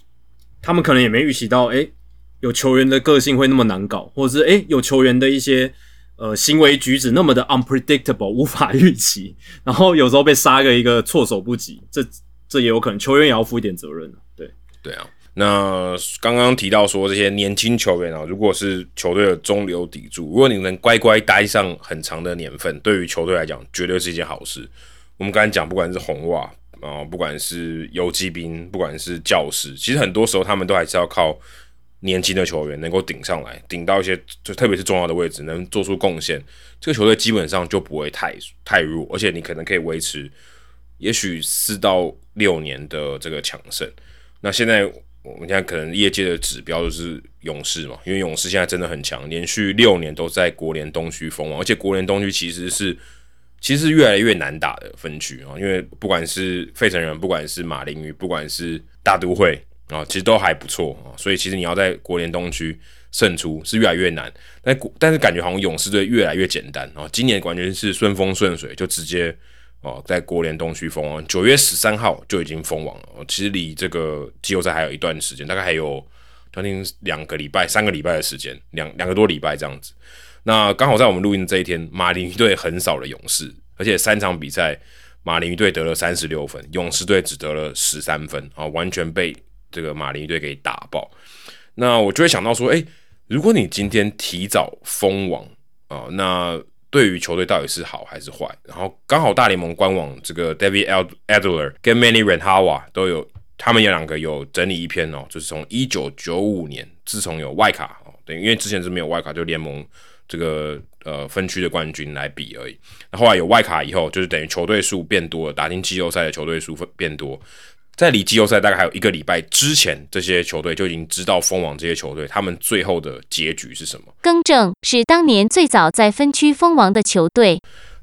他们可能也没预习到，哎，有球员的个性会那么难搞，或者是哎有球员的一些。呃，行为举止那么的 unpredictable，无法预期，然后有时候被杀个一个措手不及，这这也有可能，球员也要负一点责任对，对啊。那刚刚提到说这些年轻球员啊，如果是球队的中流砥柱，如果你能乖乖待上很长的年份，对于球队来讲，绝对是一件好事。我们刚才讲，不管是红袜啊，不管是游击兵，不管是教士，其实很多时候他们都还是要靠。年轻的球员能够顶上来，顶到一些就特别是重要的位置，能做出贡献，这个球队基本上就不会太太弱，而且你可能可以维持，也许四到六年的这个强盛。那现在我们现在可能业界的指标就是勇士嘛，因为勇士现在真的很强，连续六年都在国联东区封王，而且国联东区其实是其实越来越难打的分区啊，因为不管是费城人，不管是马林鱼，不管是大都会。啊，其实都还不错啊，所以其实你要在国联东区胜出是越来越难，但但是感觉好像勇士队越来越简单啊。今年完全是顺风顺水，就直接哦在国联东区封王，九月十三号就已经封王了。其实离这个季后赛还有一段时间，大概还有将近两个礼拜、三个礼拜的时间，两两个多礼拜这样子。那刚好在我们录音的这一天，马林鱼队横扫了勇士，而且三场比赛马林鱼队得了三十六分，勇士队只得了十三分啊，完全被。这个马林队给打爆，那我就会想到说，哎，如果你今天提早封王啊，那对于球队到底是好还是坏？然后刚好大联盟官网这个 David Adler 跟 Manny Renhawa 都有，他们有两个有整理一篇哦，就是从一九九五年，自从有外卡哦，对，因为之前是没有外卡，就联盟这个呃分区的冠军来比而已。那后来有外卡以后，就是等于球队数变多了，打进季后赛的球队数变多。在离季后赛大概还有一个礼拜之前，这些球队就已经知道封王这些球队他们最后的结局是什么。更正是当年最早在分区封王的球队。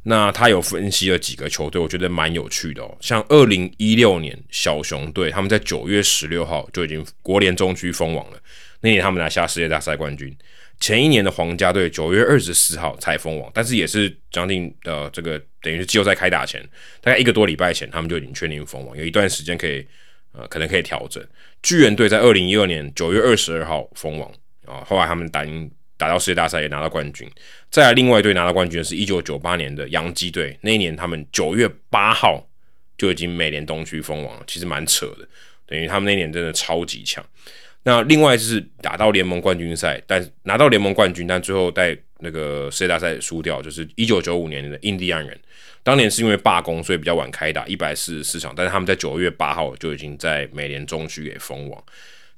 那他有分析了几个球队，我觉得蛮有趣的哦。像二零一六年小熊队，他们在九月十六号就已经国联中区封王了，那年他们拿下世界大赛冠军。前一年的皇家队九月二十四号才封王，但是也是将近呃这个等于是季后赛开打前，大概一个多礼拜前，他们就已经确定封王，有一段时间可以呃可能可以调整。巨人队在二零一二年九月二十二号封王啊，后来他们打赢打到世界大赛也拿到冠军。再来另外一队拿到冠军的是一九九八年的洋基队，那一年他们九月八号就已经美联东区封王了，其实蛮扯的，等于他们那年真的超级强。那另外就是打到联盟冠军赛，但拿到联盟冠军，但最后在那个世界大赛输掉，就是一九九五年的印第安人。当年是因为罢工，所以比较晚开打，一百四十四场，但是他们在九月八号就已经在美联中区给封王。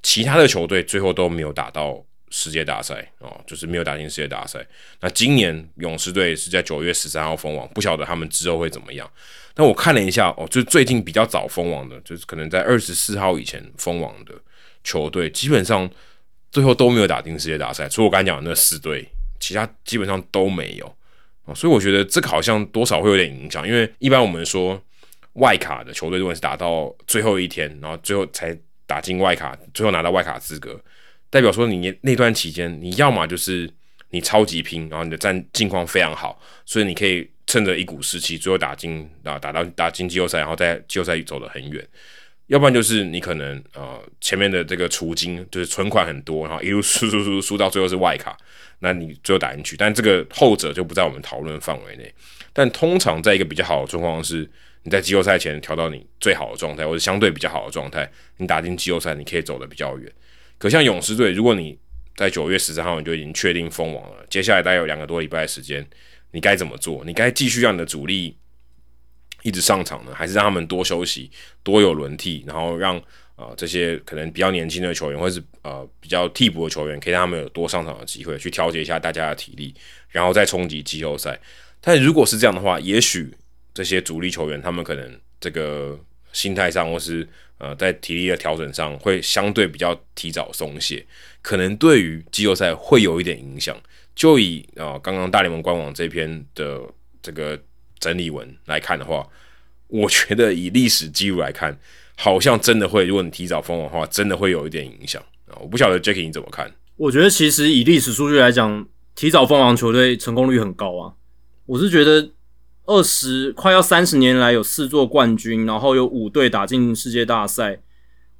其他的球队最后都没有打到世界大赛哦，就是没有打进世界大赛。那今年勇士队是在九月十三号封王，不晓得他们之后会怎么样。但我看了一下哦，就最近比较早封王的，就是可能在二十四号以前封王的。球队基本上最后都没有打进世界大赛，除了我刚才讲的那四队，其他基本上都没有啊。所以我觉得这个好像多少会有点影响，因为一般我们说外卡的球队如果是打到最后一天，然后最后才打进外卡，最后拿到外卡资格，代表说你那段期间你要么就是你超级拼，然后你的战境况非常好，所以你可以趁着一股士气，最后打进啊打到打进季后赛，然后在季后赛走得很远。要不然就是你可能呃前面的这个储金就是存款很多，然后一路输输输输到最后是外卡，那你最后打进去，但这个后者就不在我们讨论范围内。但通常在一个比较好的状况是，你在季后赛前调到你最好的状态，或者相对比较好的状态，你打进季后赛你可以走得比较远。可像勇士队，如果你在九月十三号你就已经确定封王了，接下来大概有两个多礼拜的时间，你该怎么做？你该继续让你的主力。一直上场呢，还是让他们多休息、多有轮替，然后让啊、这些可能比较年轻的球员，或是呃比较替补的球员，可以让他们有多上场的机会，去调节一下大家的体力，然后再冲击季后赛。但如果是这样的话，也许这些主力球员他们可能这个心态上，或是呃在体力的调整上，会相对比较提早松懈，可能对于季后赛会有一点影响。就以啊刚刚大联盟官网这篇的这个整理文来看的话，我觉得以历史记录来看，好像真的会，如果你提早封王的话，真的会有一点影响啊。我不晓得 Jacky 你怎么看？我觉得其实以历史数据来讲，提早封王球队成功率很高啊。我是觉得二十快要三十年来有四座冠军，然后有五队打进世界大赛，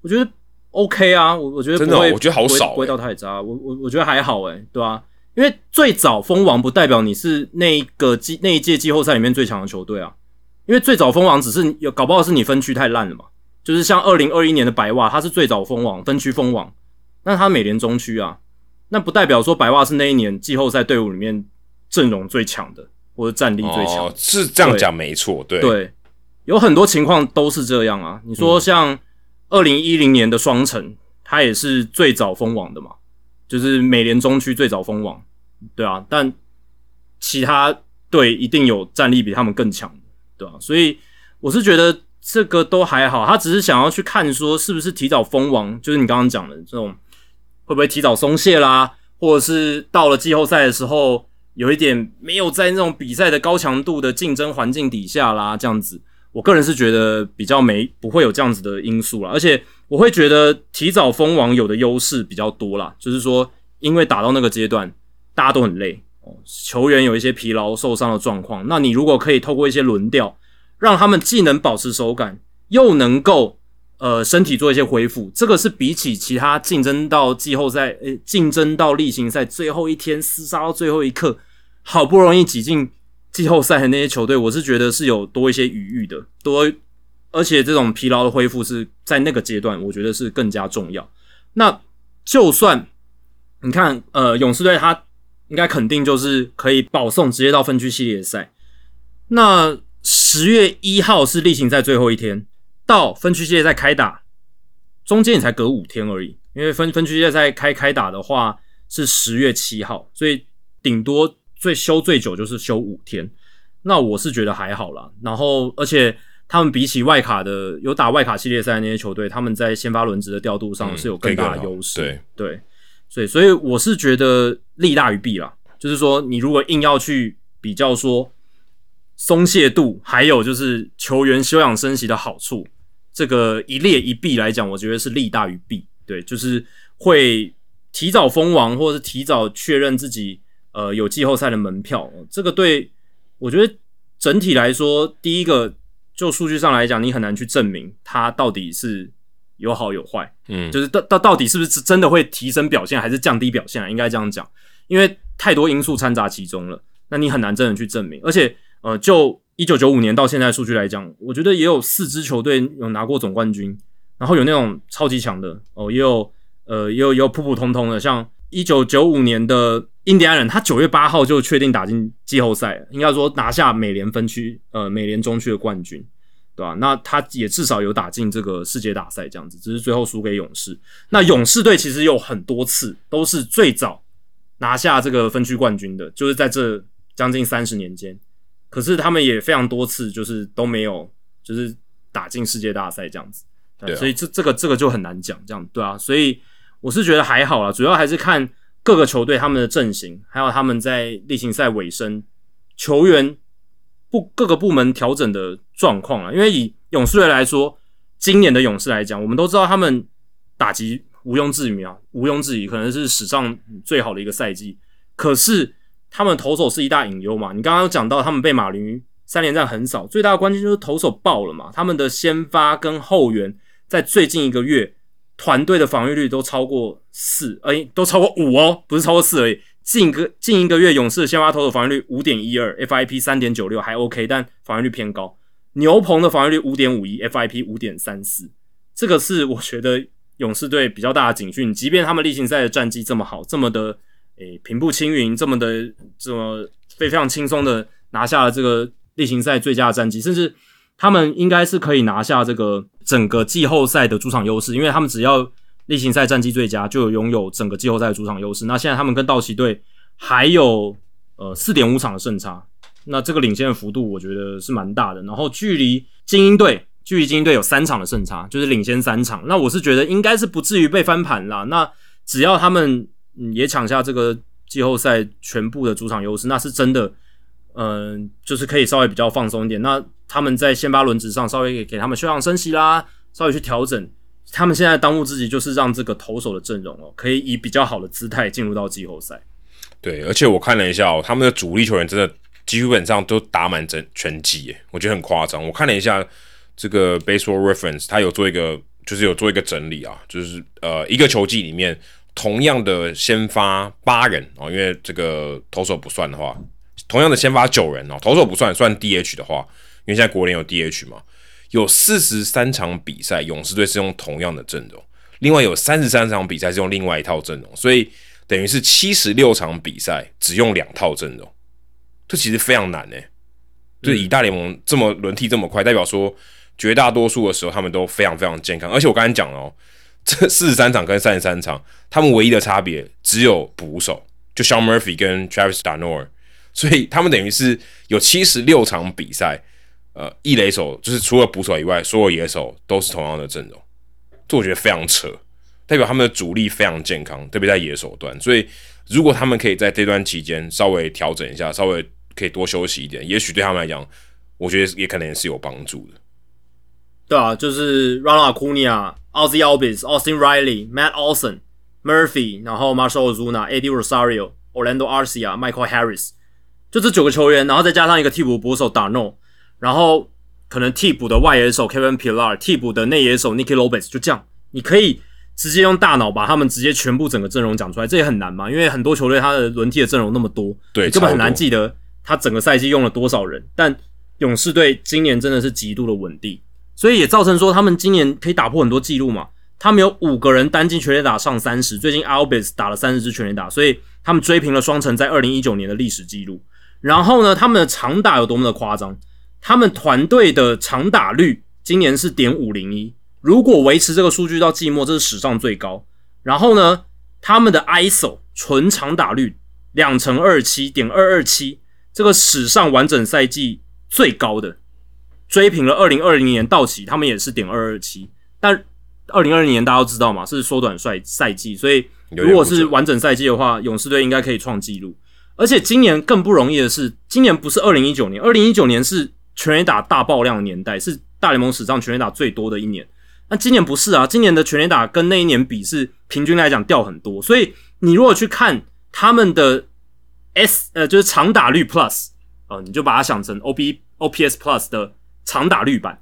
我觉得 OK 啊。我我觉得真的哦我觉得好少不会不会欸到太渣。我我我觉得还好诶、对吧、因为最早封王不代表你是那一个季那一届季后赛里面最强的球队啊。因为最早封王只是有搞不好是你分区太烂了嘛，就是像二零二一年的白袜，他是最早封王分区封王，那他美联中区啊，那不代表说白袜是那一年季后赛队伍里面阵容最强的或者战力最强哦，是这样讲没错，对对，有很多情况都是这样啊。你说像二零一零年的双城，他也是最早封王的嘛，就是美联中区最早封王，对啊，但其他队一定有战力比他们更强的，对啊，所以我是觉得这个都还好，他只是想要去看说是不是提早封王，就是你刚刚讲的这种会不会提早松懈啦，或者是到了季后赛的时候有一点没有在那种比赛的高强度的竞争环境底下啦，这样子，我个人是觉得比较没不会有这样子的因素啦，而且我会觉得提早封王有的优势比较多啦，就是说因为打到那个阶段大家都很累哦，球员有一些疲劳受伤的状况，那你如果可以透过一些轮调，让他们既能保持手感，又能够呃身体做一些恢复，这个是比起其他竞争到季后赛，呃竞争到例行赛最后一天厮杀到最后一刻，好不容易挤进季后赛的那些球队，我是觉得是有多一些余裕的，多而且这种疲劳的恢复是在那个阶段，我觉得是更加重要。那就算你看，呃，勇士队他应该肯定就是可以保送直接到分区系列赛。那十月一号是例行赛最后一天，到分区系列赛开打，中间也才隔五天而已。因为分分区系列赛开开打的话是十月七号，所以顶多最休最久就是休五天。那我是觉得还好啦。然后，而且他们比起外卡的有打外卡系列赛那些球队，他们在先发轮值的调度上嗯是有更大的优势。对对，所以所以我是觉得利大于弊啦。就是说，你如果硬要去比较说松懈度，还有就是球员休养生息的好处，这个一列一弊来讲，我觉得是利大于弊。对，就是会提早封王，或者是提早确认自己呃有季后赛的门票。这个对我觉得整体来说，第一个就数据上来讲，你很难去证明它到底是有好有坏。嗯，就是到到到底是不是真的会提升表现，还是降低表现啊？应该这样讲，因为太多因素掺杂其中了，那你很难真的去证明。而且，呃，就一九九五年到现在数据来讲，我觉得也有四支球队有拿过总冠军，然后有那种超级强的哦，也有呃，也有也有普普通通的，像一九九五年的印第安人，他九月八号就确定打进季后赛，应该说拿下美联分区呃美联中区的冠军。对吧、那他也至少有打进这个世界大赛这样子，只是最后输给勇士。那勇士队其实有很多次都是最早拿下这个分区冠军的，就是在这将近三十年间。可是他们也非常多次就是都没有，就是打进世界大赛这样子。对啊所以这这个这个就很难讲，这样对啊。所以我是觉得还好啦，主要还是看各个球队他们的阵型，还有他们在例行赛尾声球员部各个部门调整的状况啊。因为以勇士队来说，今年的勇士来讲，我们都知道他们打击毋庸置疑啊，毋庸置疑，可能是史上最好的一个赛季。可是他们投手是一大隐忧嘛，你刚刚讲到他们被马林三连战横扫，最大的关键就是投手爆了嘛，他们的先发跟后援在最近一个月团队的防御率都超过四，哎、都超过五哦，不是超过四而已。近个近一个月，勇士的先发投手防御率五点一二，FIP 三点九六还 OK，但防御率偏高。牛棚的防御率五点五一，FIP 五点三四，这个是我觉得勇士队比较大的警讯。即便他们例行赛的战绩这么好，这么的诶平步青云，这么的这么非非常轻松的拿下了这个例行赛最佳的战绩，甚至他们应该是可以拿下这个整个季后赛的主场优势，因为他们只要例行赛战绩最佳，就有拥有整个季后赛的主场优势。那现在他们跟道奇队还有呃四点五场的胜差，那这个领先的幅度我觉得是蛮大的。然后距离精英队，距离精英队有三场的胜差，就是领先三场。那我是觉得应该是不至于被翻盘啦。那只要他们嗯也抢下这个季后赛全部的主场优势，那是真的。嗯，就是可以稍微比较放松一点。那他们在先发轮值上稍微给给他们休养生息啦，稍微去调整。他们现在当务之急就是让这个投手的阵容哦，可以以比较好的姿态进入到季后赛。对，而且我看了一下哦，他们的主力球员真的基本上都打满整全季，耶，我觉得很夸张。我看了一下这个 Baseball Reference，他有做一个就是有做一个整理啊，就是呃一个球季里面同样的先发八人哦，因为这个投手不算的话。同样的先发九人哦，投手不算，算 DH 的话，因为现在国联有 DH 嘛，有四十三场比赛，勇士队是用同样的阵容，另外有三十三场比赛是用另外一套阵容，所以等于是七十六场比赛只用两套阵容，这其实非常难呢。就是以大联盟这么轮替这么快，代表说绝大多数的时候他们都非常非常健康，而且我刚才讲了哦，这四十三场跟三十三场，他们唯一的差别只有捕手，就肖 Murphy 跟 Travis d a n o r 所以他们等于是有七十六场比赛，呃，一垒手就是除了捕手以外，所有野手都是同样的阵容，这我觉得非常扯，代表他们的主力非常健康，特别在野手端。所以如果他们可以在这段期间稍微调整一下，稍微可以多休息一点，也许对他们来讲，我觉得也可能是有帮助的。对啊，就是 Ronald Acuna、Ozzy Albies、Austin Riley、Matt Olson、Murphy，然后 Marshall Ozuna、Eddie Rosario、Orlando Arcia、Michael Harris。就这九个球员，然后再加上一个替补捕手打 no，然后可能替补的外野手 Kevin Pillar，替补的内野手 Nicky Lopez，就这样，你可以直接用大脑把他们直接全部整个阵容讲出来，这也很难嘛，因为很多球队他的轮替的阵容那么多，对，根本很难记得他整个赛季用了多少人。但勇士队今年真的是极度的稳定，所以也造成说他们今年可以打破很多记录嘛。他们有五个人单进全垒打上三十，最近 Albis 打了三十支全垒打，所以他们追平了双城在二零一九年的历史记录。然后呢，他们的长打有多么的夸张？他们团队的长打率今年是点五零一，如果维持这个数据到季末，这是史上最高。然后呢，他们的 ISO 纯长打率两乘二七点二二七，这个史上完整赛季最高的，追平了二零二零年道奇，他们也是点二二七。但二零二零年大家都知道嘛，是缩短赛赛季，所以如果是完整赛季的话，勇士队应该可以创纪录。而且今年更不容易的是，今年不是二零一九年，二零一九年是全垒打大爆量的年代，是大联盟史上全垒打最多的一年。那今年不是啊，今年的全垒打跟那一年比是平均来讲掉很多。所以你如果去看他们的 S 呃，就是长打率 Plus 呃，你就把它想成 O B O P S Plus 的长打率版，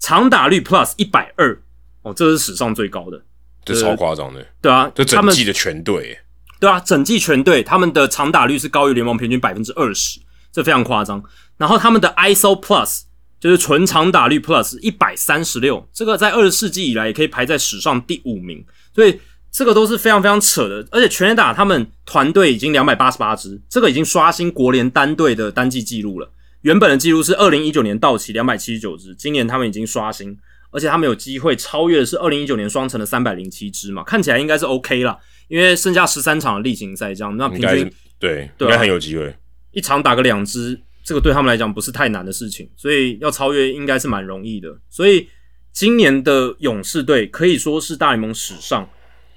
长打率 Plus 一百二哦，这是史上最高的，这超夸张的。对啊，这整季的全队。对啊，整季全队他们的长打率是高于联盟平均百分之二十，这非常夸张。然后他们的 ISO Plus 就是纯长打率 Plus 一百三十六，这个在二十世纪以来也可以排在史上第五名，所以这个都是非常非常扯的。而且全垒打他们团队已经两百八十八支，这个已经刷新国联单队的单季记录了。原本的记录是二零一九年到期两百七十九支，今年他们已经刷新，而且他们有机会超越的是二零一九年双城的三百零七支嘛，看起来应该是 OK 了。因为剩下十三场的例行赛，这样那平均对应该很有机会，一场打个两支，这个对他们来讲不是太难的事情，所以要超越应该是蛮容易的。所以今年的勇士队可以说是大联盟史上，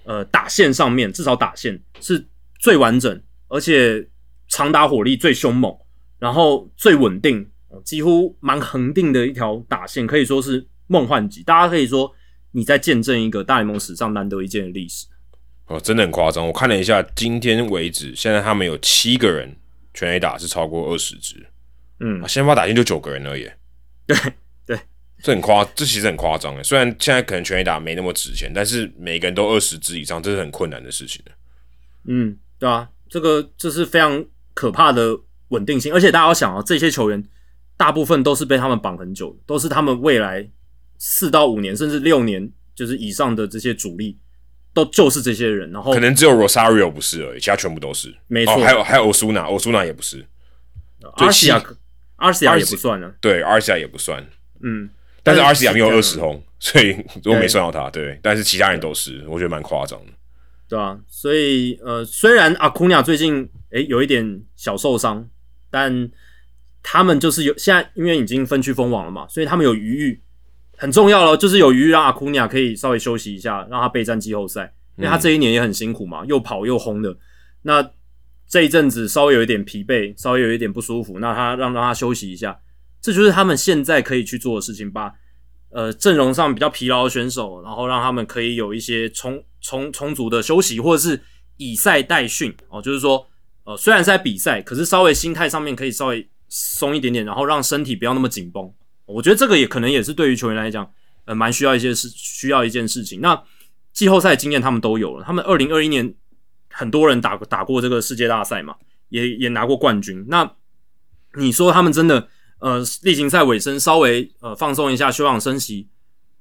呃，打线上面至少打线是最完整，而且长打火力最凶猛，然后最稳定，几乎蛮恒定的一条打线，可以说是梦幻级。大家可以说你在见证一个大联盟史上难得一见的历史。哦，真的很夸张。我看了一下，今天为止，现在他们有七个人全 A 打是超过二十支，嗯，先发打线就九个人而已。对对，这很夸，这其实很夸张诶。虽然现在可能全 A 打没那么值钱，但是每个人都二十支以上，这是很困难的事情的。嗯，对啊，这个这是非常可怕的稳定性。而且大家要想啊，这些球员大部分都是被他们绑很久，都是他们未来四到五年甚至六年就是以上的这些主力。都就是这些人，然后可能只有 Rosario 不是而已，其他全部都是。没错，还有还有 Osuna，Osuna 也不是。阿西亚，阿西亚也不算啊。对，阿西亚也不算。嗯，但是但 R 是 C 亚没有二十轰，所以我没算到他。对，但是其他人都是，我觉得蛮夸张的。对啊，所以呃，虽然阿库尼亚最近诶有一点小受伤，但他们就是有现在因为已经分区封网了嘛，所以他们有余裕，很重要了，就是有余裕让阿库尼亚可以稍微休息一下，让他备战季后赛，因为他这一年也很辛苦嘛，又跑又轰的。那这一阵子稍微有一点疲惫，稍微有一点不舒服，那他让让他休息一下，这就是他们现在可以去做的事情吧。呃阵容上比较疲劳的选手，然后让他们可以有一些充充充足的休息，或者是以赛代训哦，就是说呃虽然是在比赛，可是稍微心态上面可以稍微松一点点，然后让身体不要那么紧绷。我觉得这个也可能也是对于球员来讲，呃蛮需要一些事，需要一件事情。那季后赛经验他们都有了，他们二零二一年很多人打打过这个世界大赛嘛，也也拿过冠军。那你说他们真的呃例行赛尾声稍微呃放松一下休养生息，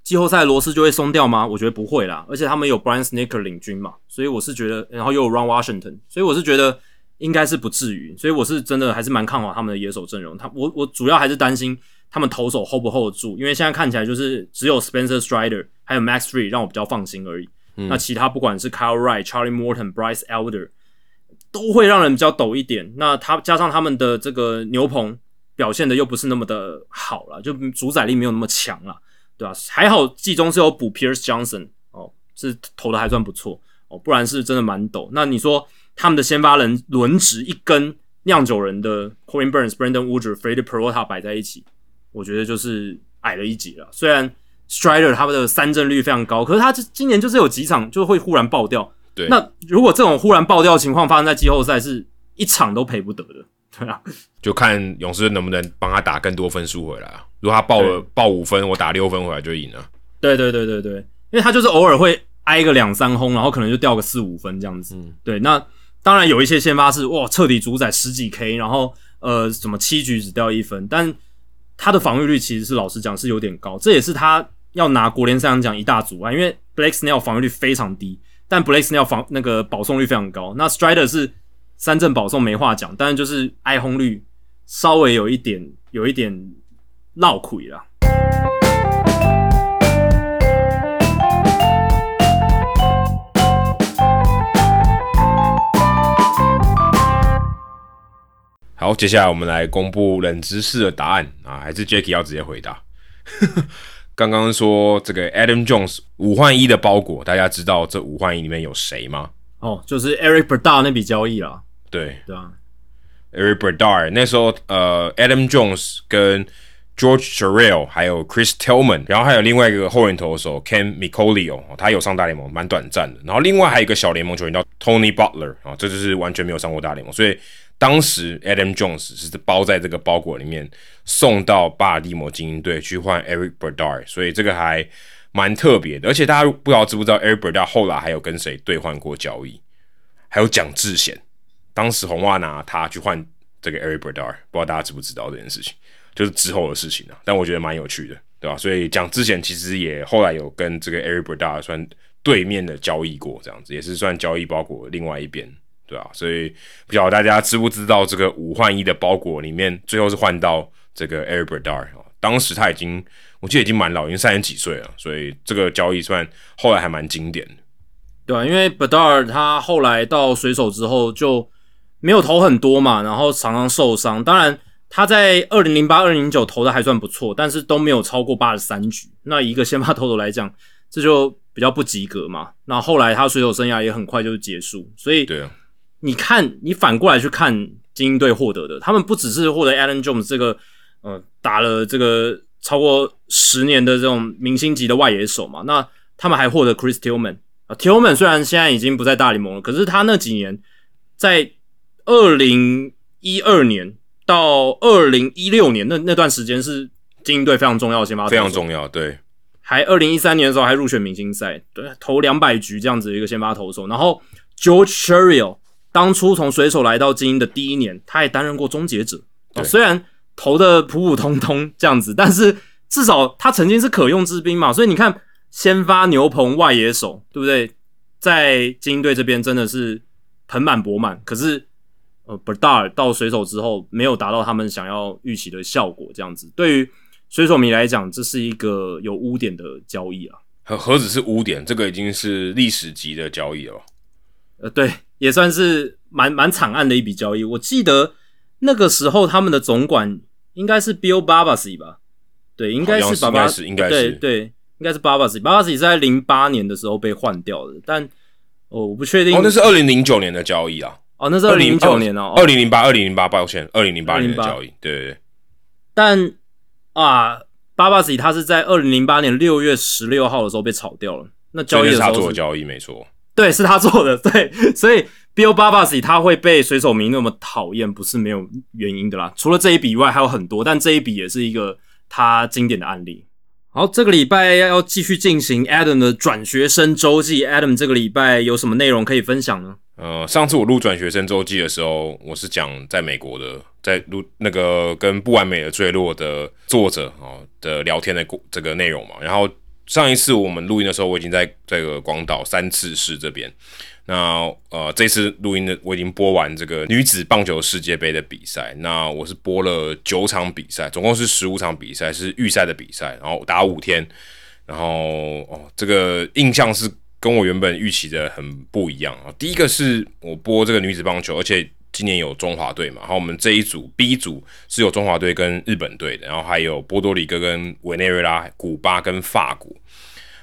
季后赛螺丝就会松掉吗？我觉得不会啦，而且他们有 Brian Snitker 领军嘛，所以我是觉得，然后又有 Ron Washington，所以我是觉得应该是不至于，所以我是真的还是蛮看好他们的野手阵容。他我我主要还是担心他们投手 hold 不 hold 得住，因为现在看起来就是只有 Spencer Strider 还有 Max Free 让我比较放心而已。那其他不管是 Kyle Wright、Charlie Morton、Bryce Elder 都会让人比较抖一点。那他加上他们的这个牛棚表现的又不是那么的好了，就主宰力没有那么强了，对吧、还好季中是有补 Pierce Johnson 哦，是投的还算不错哦，不然是真的蛮抖。那你说他们的先发人轮值一根酿酒人的 Corin Burns、Brandon Woodruff、Freddie Peralta 摆在一起，我觉得就是矮了一级了。虽然 Strider 他们的三振率非常高，可是他这今年就是有几场就会忽然爆掉。对那如果这种忽然爆掉的情况发生在季后赛，是一场都赔不得的。对啊，就看勇士能不能帮他打更多分数回来啊。如果他爆了爆五分，我打六分回来就赢了。对对对对对，因为他就是偶尔会挨个两三轰，然后可能就掉个四五分这样子。嗯对，那当然有一些先发是哇彻底主宰十几 K，然后呃什么七局只掉一分，但他的防御率其实是老实讲是有点高，这也是他要拿国联赛扬奖一大阻碍，因为 Blake Snell 防御率非常低，但 Blake Snell 防那个保送率非常高，那 Strider 是三振保送没话讲，但是就是挨轰率稍微有一点有一点落亏啦。好，接下来我们来公布冷知识的答案啊，还是 Jacky 要直接回答。刚刚说这个 Adam Jones 五换一的包裹，大家知道这五换一里面有谁吗？哦，就是 Eric Berdar 那笔交易啦，对对啊，，Eric Berdar 那时候呃，Adam Jones 跟 George Sherrill 还有 Chris Tillman，然后还有另外一个后援投手 Ken Micolio，哦他有上大联盟，蛮短暂的。然后另外还有一个小联盟球员叫 Tony Butler 啊、这就是完全没有上过大联盟，所以当时 Adam Jones 是包在这个包裹里面送到巴尔的摩精英队去换 Eric Berdar，所以这个还蛮特别的。而且大家不知道知不知道 Eric Berdar 后来还有跟谁兑换过交易，还有蒋志贤，当时红袜拿他去换这个 Eric Berdar，不知道大家知不知道这件事情，就是之后的事情啊。但我觉得蛮有趣的，对吧？所以蒋之前其实也后来有跟这个 Eric Berdar 算对面的交易过，这样子也是算交易包裹另外一边，对啊？所以不晓得大家知不知道这个五换一的包裹里面，最后是换到这个 Eric Berdar 哦。当时他已经，我记得已经蛮老，已经三十几岁了，所以这个交易算后来还蛮经典的。对啊，因为 b e d a r 他后来到水手之后就没有投很多嘛，然后常常受伤。当然他在二零零八、二零零九投的还算不错，但是都没有超过八十三局。那一个先发投手来讲，这就比较不及格嘛。那后来他水手生涯也很快就结束，所以对啊，你看，你反过来去看精英队获得的，他们不只是获得 Allen Jones 这个呃打了这个超过十年的这种明星级的外野手嘛，那他们还获得 Chris Tillman 啊，Tillman 虽然现在已经不在大联盟了，可是他那几年在二零一二年到二零一六年那那段时间是精英队非常重要的先发非常重要，对。还二零一三年的时候还入选明星赛，对，投两百局这样子的一个先发投手。然后 George Sherrill 当初从水手来到精英的第一年，他也担任过终结者。哦、虽然投的普普通通这样子，但是至少他曾经是可用之兵嘛。所以你看，先发牛棚外野手，对不对？在精英队这边真的是盆满钵满。可是呃 b e r d a r 到水手之后，没有达到他们想要预期的效果，这样子对于水手迷来讲，这是一个有污点的交易啊。何何止是污点，这个已经是历史级的交易了。呃，对，也算是蛮蛮惨案的一笔交易。我记得那个时候他们的总管应该是 Bill Babasi 吧？对，应该是应该是应该是对对，应该是 Babasi。Babasi 是在零八年的时候被换掉的，但哦，我不确定。哦，那是二零零九年的交易啊。哦，那是二零零九年哦，二零零八，二零零八，抱歉，二零零八年的交易。对对对。但啊。巴巴西他是在二零零八年六月十六号的时候被炒掉了。那交易的时候是他做的交易，没错。对，是他做的。对，所以 Bill 巴巴西他会被水手迷那么讨厌，不是没有原因的啦。除了这一笔以外，还有很多，但这一笔也是一个他经典的案例。好，这个礼拜要继续进行 Adam 的转学生周记。Adam 这个礼拜有什么内容可以分享呢？呃，上次我录转学生周记的时候，我是讲在美国的，在录那个跟不完美的坠落的作者啊的聊天的这个内容嘛。然后上一次我们录音的时候，我已经在这个广岛三次市这边。那呃，这次录音的我已经播完这个女子棒球世界杯的比赛。那我是播了九场比赛，总共是十五场比赛，是预赛的比赛，然后打五天。然后哦，这个印象是。跟我原本预期的很不一样啊！第一个是我播这个女子棒球，而且今年有中华队嘛，然后我们这一组 B 组是有中华队跟日本队的，然后还有波多黎各跟委内瑞拉、古巴跟法国。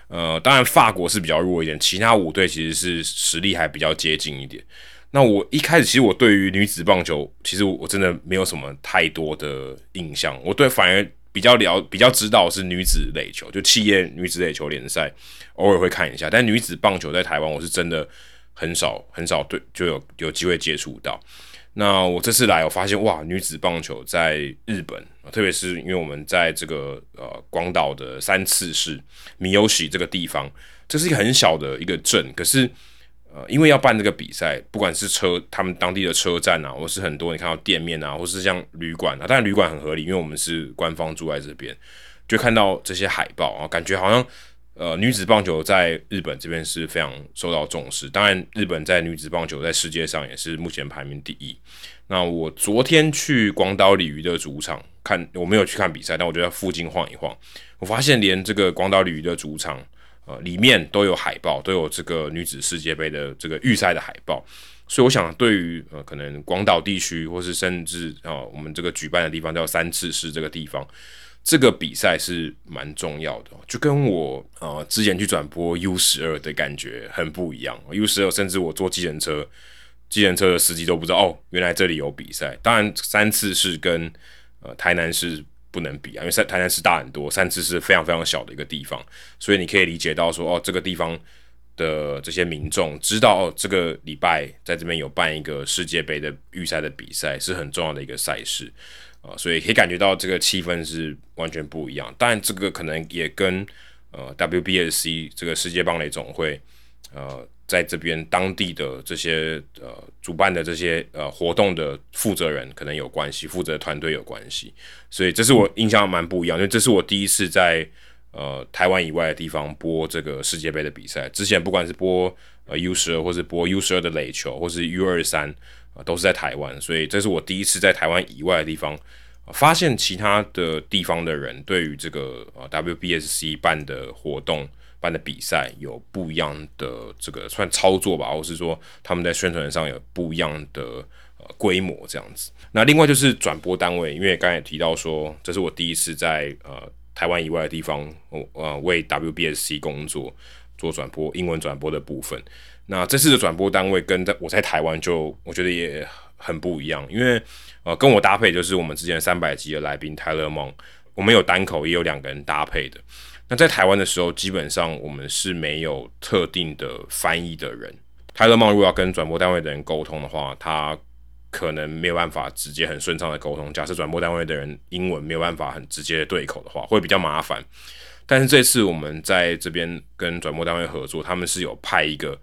呃，当然法国是比较弱一点，其他五队其实是实力还比较接近一点。那我一开始其实我对于女子棒球，其实我真的没有什么太多的印象，我对反而。比较了比较知道是女子垒球，就企业女子垒球联赛，偶尔会看一下。但女子棒球在台湾，我是真的很少很少对就有有机会接触到。那我这次来，我发现哇，女子棒球在日本，特别是因为我们在这个呃广岛的三次市米有喜这个地方，这是一个很小的一个镇，可是。呃，因为要办这个比赛，不管是车他们当地的车站啊，或是很多你看到店面啊，或是像旅馆啊，当然旅馆很合理，因为我们是官方住在这边，就看到这些海报啊，感觉好像呃女子棒球在日本这边是非常受到重视。当然，日本在女子棒球在世界上也是目前排名第一。那我昨天去广岛鲤鱼的主场看，我没有去看比赛，但我就在附近晃一晃，我发现连这个广岛鲤鱼的主场。呃，里面都有海报，都有这个女子世界杯的这个预赛的海报，所以我想，对于呃可能广岛地区，或是甚至啊我们这个举办的地方叫三次市这个地方，这个比赛是蛮重要的，就跟我呃之前去转播 U 十二的感觉很不一样。U 十二甚至我坐计程车，计程车的司机都不知道哦，原来这里有比赛。当然，三次是跟呃台南市。不能比啊，因为三台南市大很多，三次是非常非常小的一个地方，所以你可以理解到说，哦，这个地方的这些民众知道，哦，这个礼拜在这边有办一个世界杯的预赛的比赛，是很重要的一个赛事啊，所以可以感觉到这个气氛是完全不一样。当然，这个可能也跟呃 WBSC 这个世界棒垒总会呃。在这边当地的这些呃主办的这些呃活动的负责人可能有关系，负责团队有关系，所以这是我印象蛮不一样，因为这是我第一次在呃台湾以外的地方播这个世界杯的比赛。之前不管是播呃 U 十二，或是播 U 十二的垒球，或是 U 二三啊，都是在台湾，所以这是我第一次在台湾以外的地方发现其他的地方的人对于这个呃 WBSC 办的活动。办的比赛有不一样的这个算操作吧，或是说他们在宣传上有不一样的呃规模这样子。那另外就是转播单位，因为刚才提到说这是我第一次在呃台湾以外的地方，我呃为 WBSC 工作做转播英文转播的部分。那这次的转播单位跟在我在台湾就我觉得也很不一样，因为呃跟我搭配就是我们之前三百集的来宾泰勒梦，我们有单口也有两个人搭配的。那在台湾的时候，基本上我们是没有特定的翻译的人。泰勒曼如果要跟转播单位的人沟通的话，他可能没有办法直接很顺畅的沟通。假设转播单位的人英文没有办法很直接的对口的话，会比较麻烦。但是这次我们在这边跟转播单位合作，他们是有派一个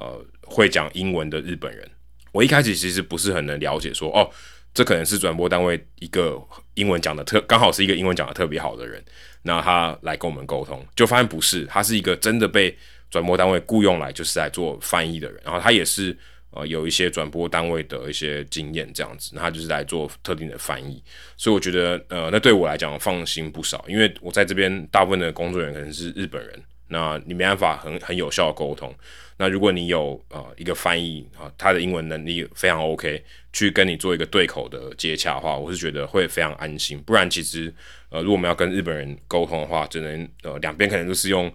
呃会讲英文的日本人。我一开始其实不是很能了解，说哦，这可能是转播单位一个英文讲的特，刚好是一个英文讲的特别好的人。那他来跟我们沟通，就发现不是，他是一个真的被转播单位雇佣来，就是来做翻译的人。然后他也是呃有一些转播单位的一些经验这样子，那他就是来做特定的翻译，所以我觉得呃那对我来讲放心不少，因为我在这边大部分的工作人员可能是日本人，那你没办法很很有效的沟通。那如果你有呃一个翻译啊，他的英文能力非常 OK，去跟你做一个对口的接洽的话，我是觉得会非常安心。不然其实呃，如果我们要跟日本人沟通的话，只能呃两边可能都是用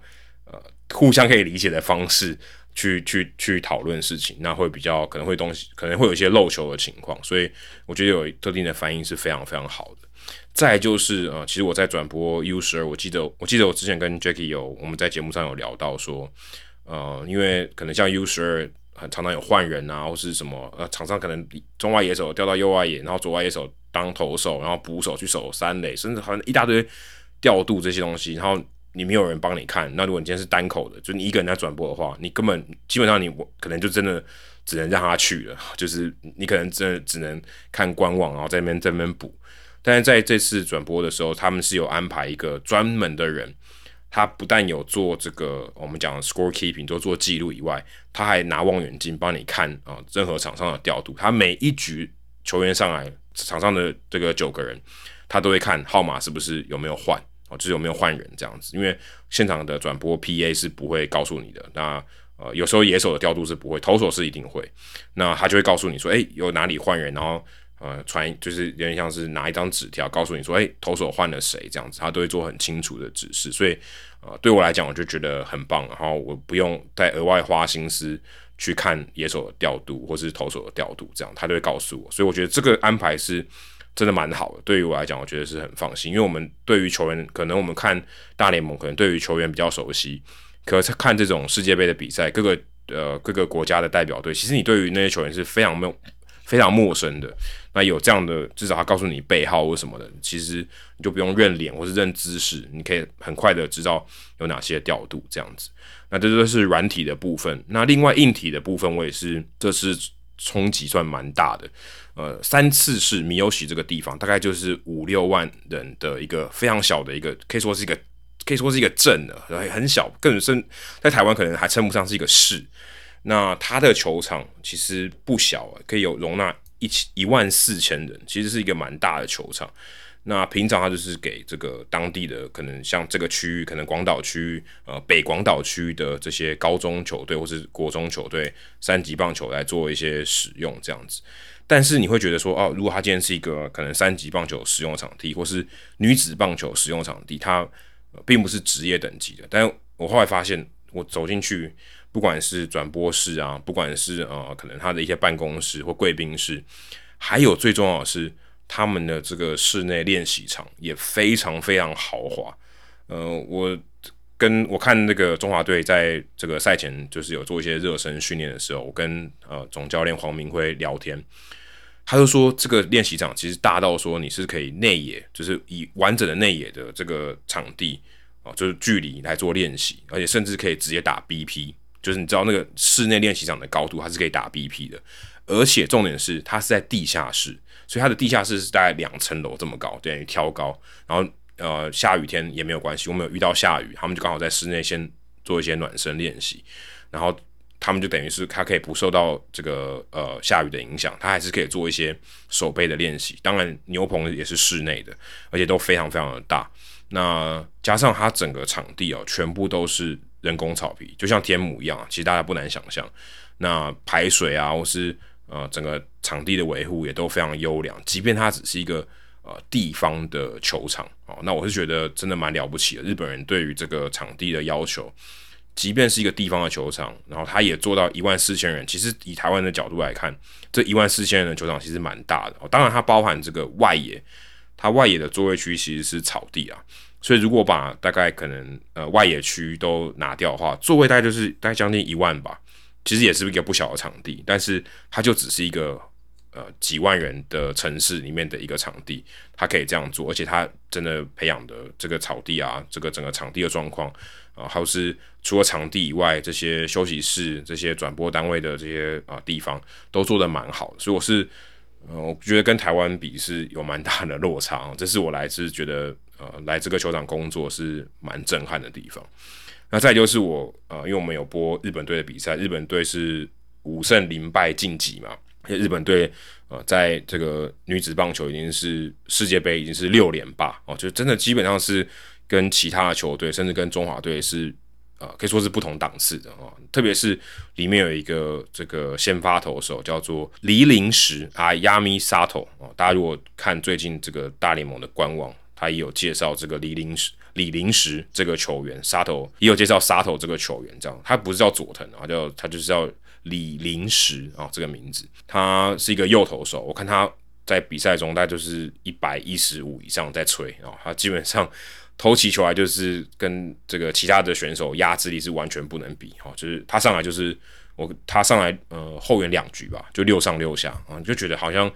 呃互相可以理解的方式去去去讨论事情，那会比较可能会东西可能会有一些漏球的情况，所以我觉得有特定的翻译是非常非常好。再就是呃，其实我在转播 U 十二，我记得我记得我之前跟 Jackie 有我们在节目上有聊到说。呃，因为可能像 U 十二很常常有换人啊，或是什么呃，场上可能中外野手调到右外野，然后左外野手当投手，然后捕手去守三垒，甚至好像一大堆调度这些东西，然后你没有人帮你看。那如果你今天是单口的，就你一个人在转播的话，你根本基本上你我可能就真的只能让他去了，就是你可能真的只能看官网，然后在那边在那边补。但是在这次转播的时候，他们是有安排一个专门的人。他不但有做这个我们讲的 score keeping，都做记录以外，他还拿望远镜帮你看啊，任何场上的调度。他每一局球员上来，场上的这个九个人，他都会看号码是不是有没有换哦，就是有没有换人这样子。因为现场的转播 PA 是不会告诉你的。那呃，有时候野手的调度是不会，投手是一定会。那他就会告诉你说，哎，有哪里换人，然后。呃，传就是有点像是拿一张纸条告诉你说，哎，投手换了谁这样子，他都会做很清楚的指示。所以，呃，对我来讲，我就觉得很棒。然后我不用再额外花心思去看野手的调度或是投手的调度，这样他都会告诉我。所以我觉得这个安排是真的蛮好的。对于我来讲，我觉得是很放心，因为我们对于球员，可能我们看大联盟，可能对于球员比较熟悉，可是看这种世界杯的比赛，各个呃各个国家的代表队，其实你对于那些球员是非常没有。非常陌生的，那有这样的，至少他告诉你背号或什么的，其实你就不用认脸或是认姿势，你可以很快的知道有哪些调度这样子。那这都是软体的部分。那另外硬体的部分，我也是这次冲击算蛮大的。呃，三次是米尤喜这个地方，大概就是五六万人的一个非常小的一个，可以说是一个可以说是一个镇的，很小，更深在台湾可能还称不上是一个市。那他的球场其实不小啊，可以有容纳一千一万四千人，其实是一个蛮大的球场。那平常他就是给这个当地的可能像这个区域，可能广岛区呃北广岛区的这些高中球队或是国中球队三级棒球来做一些使用这样子。但是你会觉得说哦，如果他今天是一个可能三级棒球使用场地，或是女子棒球使用场地，它并不是职业等级的。但我后来发现，我走进去。不管是转播室啊，不管是呃，可能他的一些办公室或贵宾室，还有最重要的是他们的这个室内练习场也非常非常豪华。呃，我跟我看那个中华队在这个赛前就是有做一些热身训练的时候，我跟呃总教练黄明辉聊天，他就说这个练习场其实大到说你是可以内野，就是以完整的内野的这个场地啊，就是距离来做练习，而且甚至可以直接打 BP。就是你知道那个室内练习场的高度，它是可以打 BP 的，而且重点是它是在地下室，所以它的地下室是大概两层楼这么高，等于挑高。然后呃下雨天也没有关系，我们有遇到下雨，他们就刚好在室内先做一些暖身练习，然后他们就等于是它可以不受到这个呃下雨的影响，它还是可以做一些手背的练习。当然牛棚也是室内的，而且都非常非常的大。那加上它整个场地哦，全部都是。人工草皮就像天母一样，其实大家不难想象。那排水啊，或是呃整个场地的维护也都非常优良。即便它只是一个呃地方的球场哦，那我是觉得真的蛮了不起的。日本人对于这个场地的要求，即便是一个地方的球场，然后他也做到一万四千人。其实以台湾的角度来看，这一万四千人的球场其实蛮大的。当然，它包含这个外野，它外野的座位区其实是草地啊。所以，如果把大概可能呃外野区都拿掉的话，座位大概就是大概将近一万吧。其实也是一个不小的场地，但是它就只是一个呃几万人的城市里面的一个场地，它可以这样做，而且它真的培养的这个草地啊，这个整个场地的状况啊，还有是除了场地以外，这些休息室、这些转播单位的这些啊地方都做的蛮好。所以我是呃，我觉得跟台湾比是有蛮大的落差。这是我来自觉得。呃，来这个球场工作是蛮震撼的地方。那再就是我呃，因为我们有播日本队的比赛，日本队是五胜零败晋级嘛。日本队呃，在这个女子棒球已经是世界杯已经是六连霸哦，就真的基本上是跟其他的球队，甚至跟中华队是呃可以说是不同档次的哦。特别是里面有一个这个先发投手叫做黎林石啊，Yami Sato 哦，大家如果看最近这个大联盟的官网，他也有介绍这个李林石。李林石这个球员，沙头也有介绍沙头这个球员，这样他不是叫佐藤啊，叫他就是叫李林石啊，这个名字，他是一个右投手，我看他在比赛中大概就是一百一十五以上在吹啊，他基本上投起球来就是跟这个其他的选手压制力是完全不能比哈，就是他上来就是我他上来呃后援两局吧，就六上六下啊，就觉得好像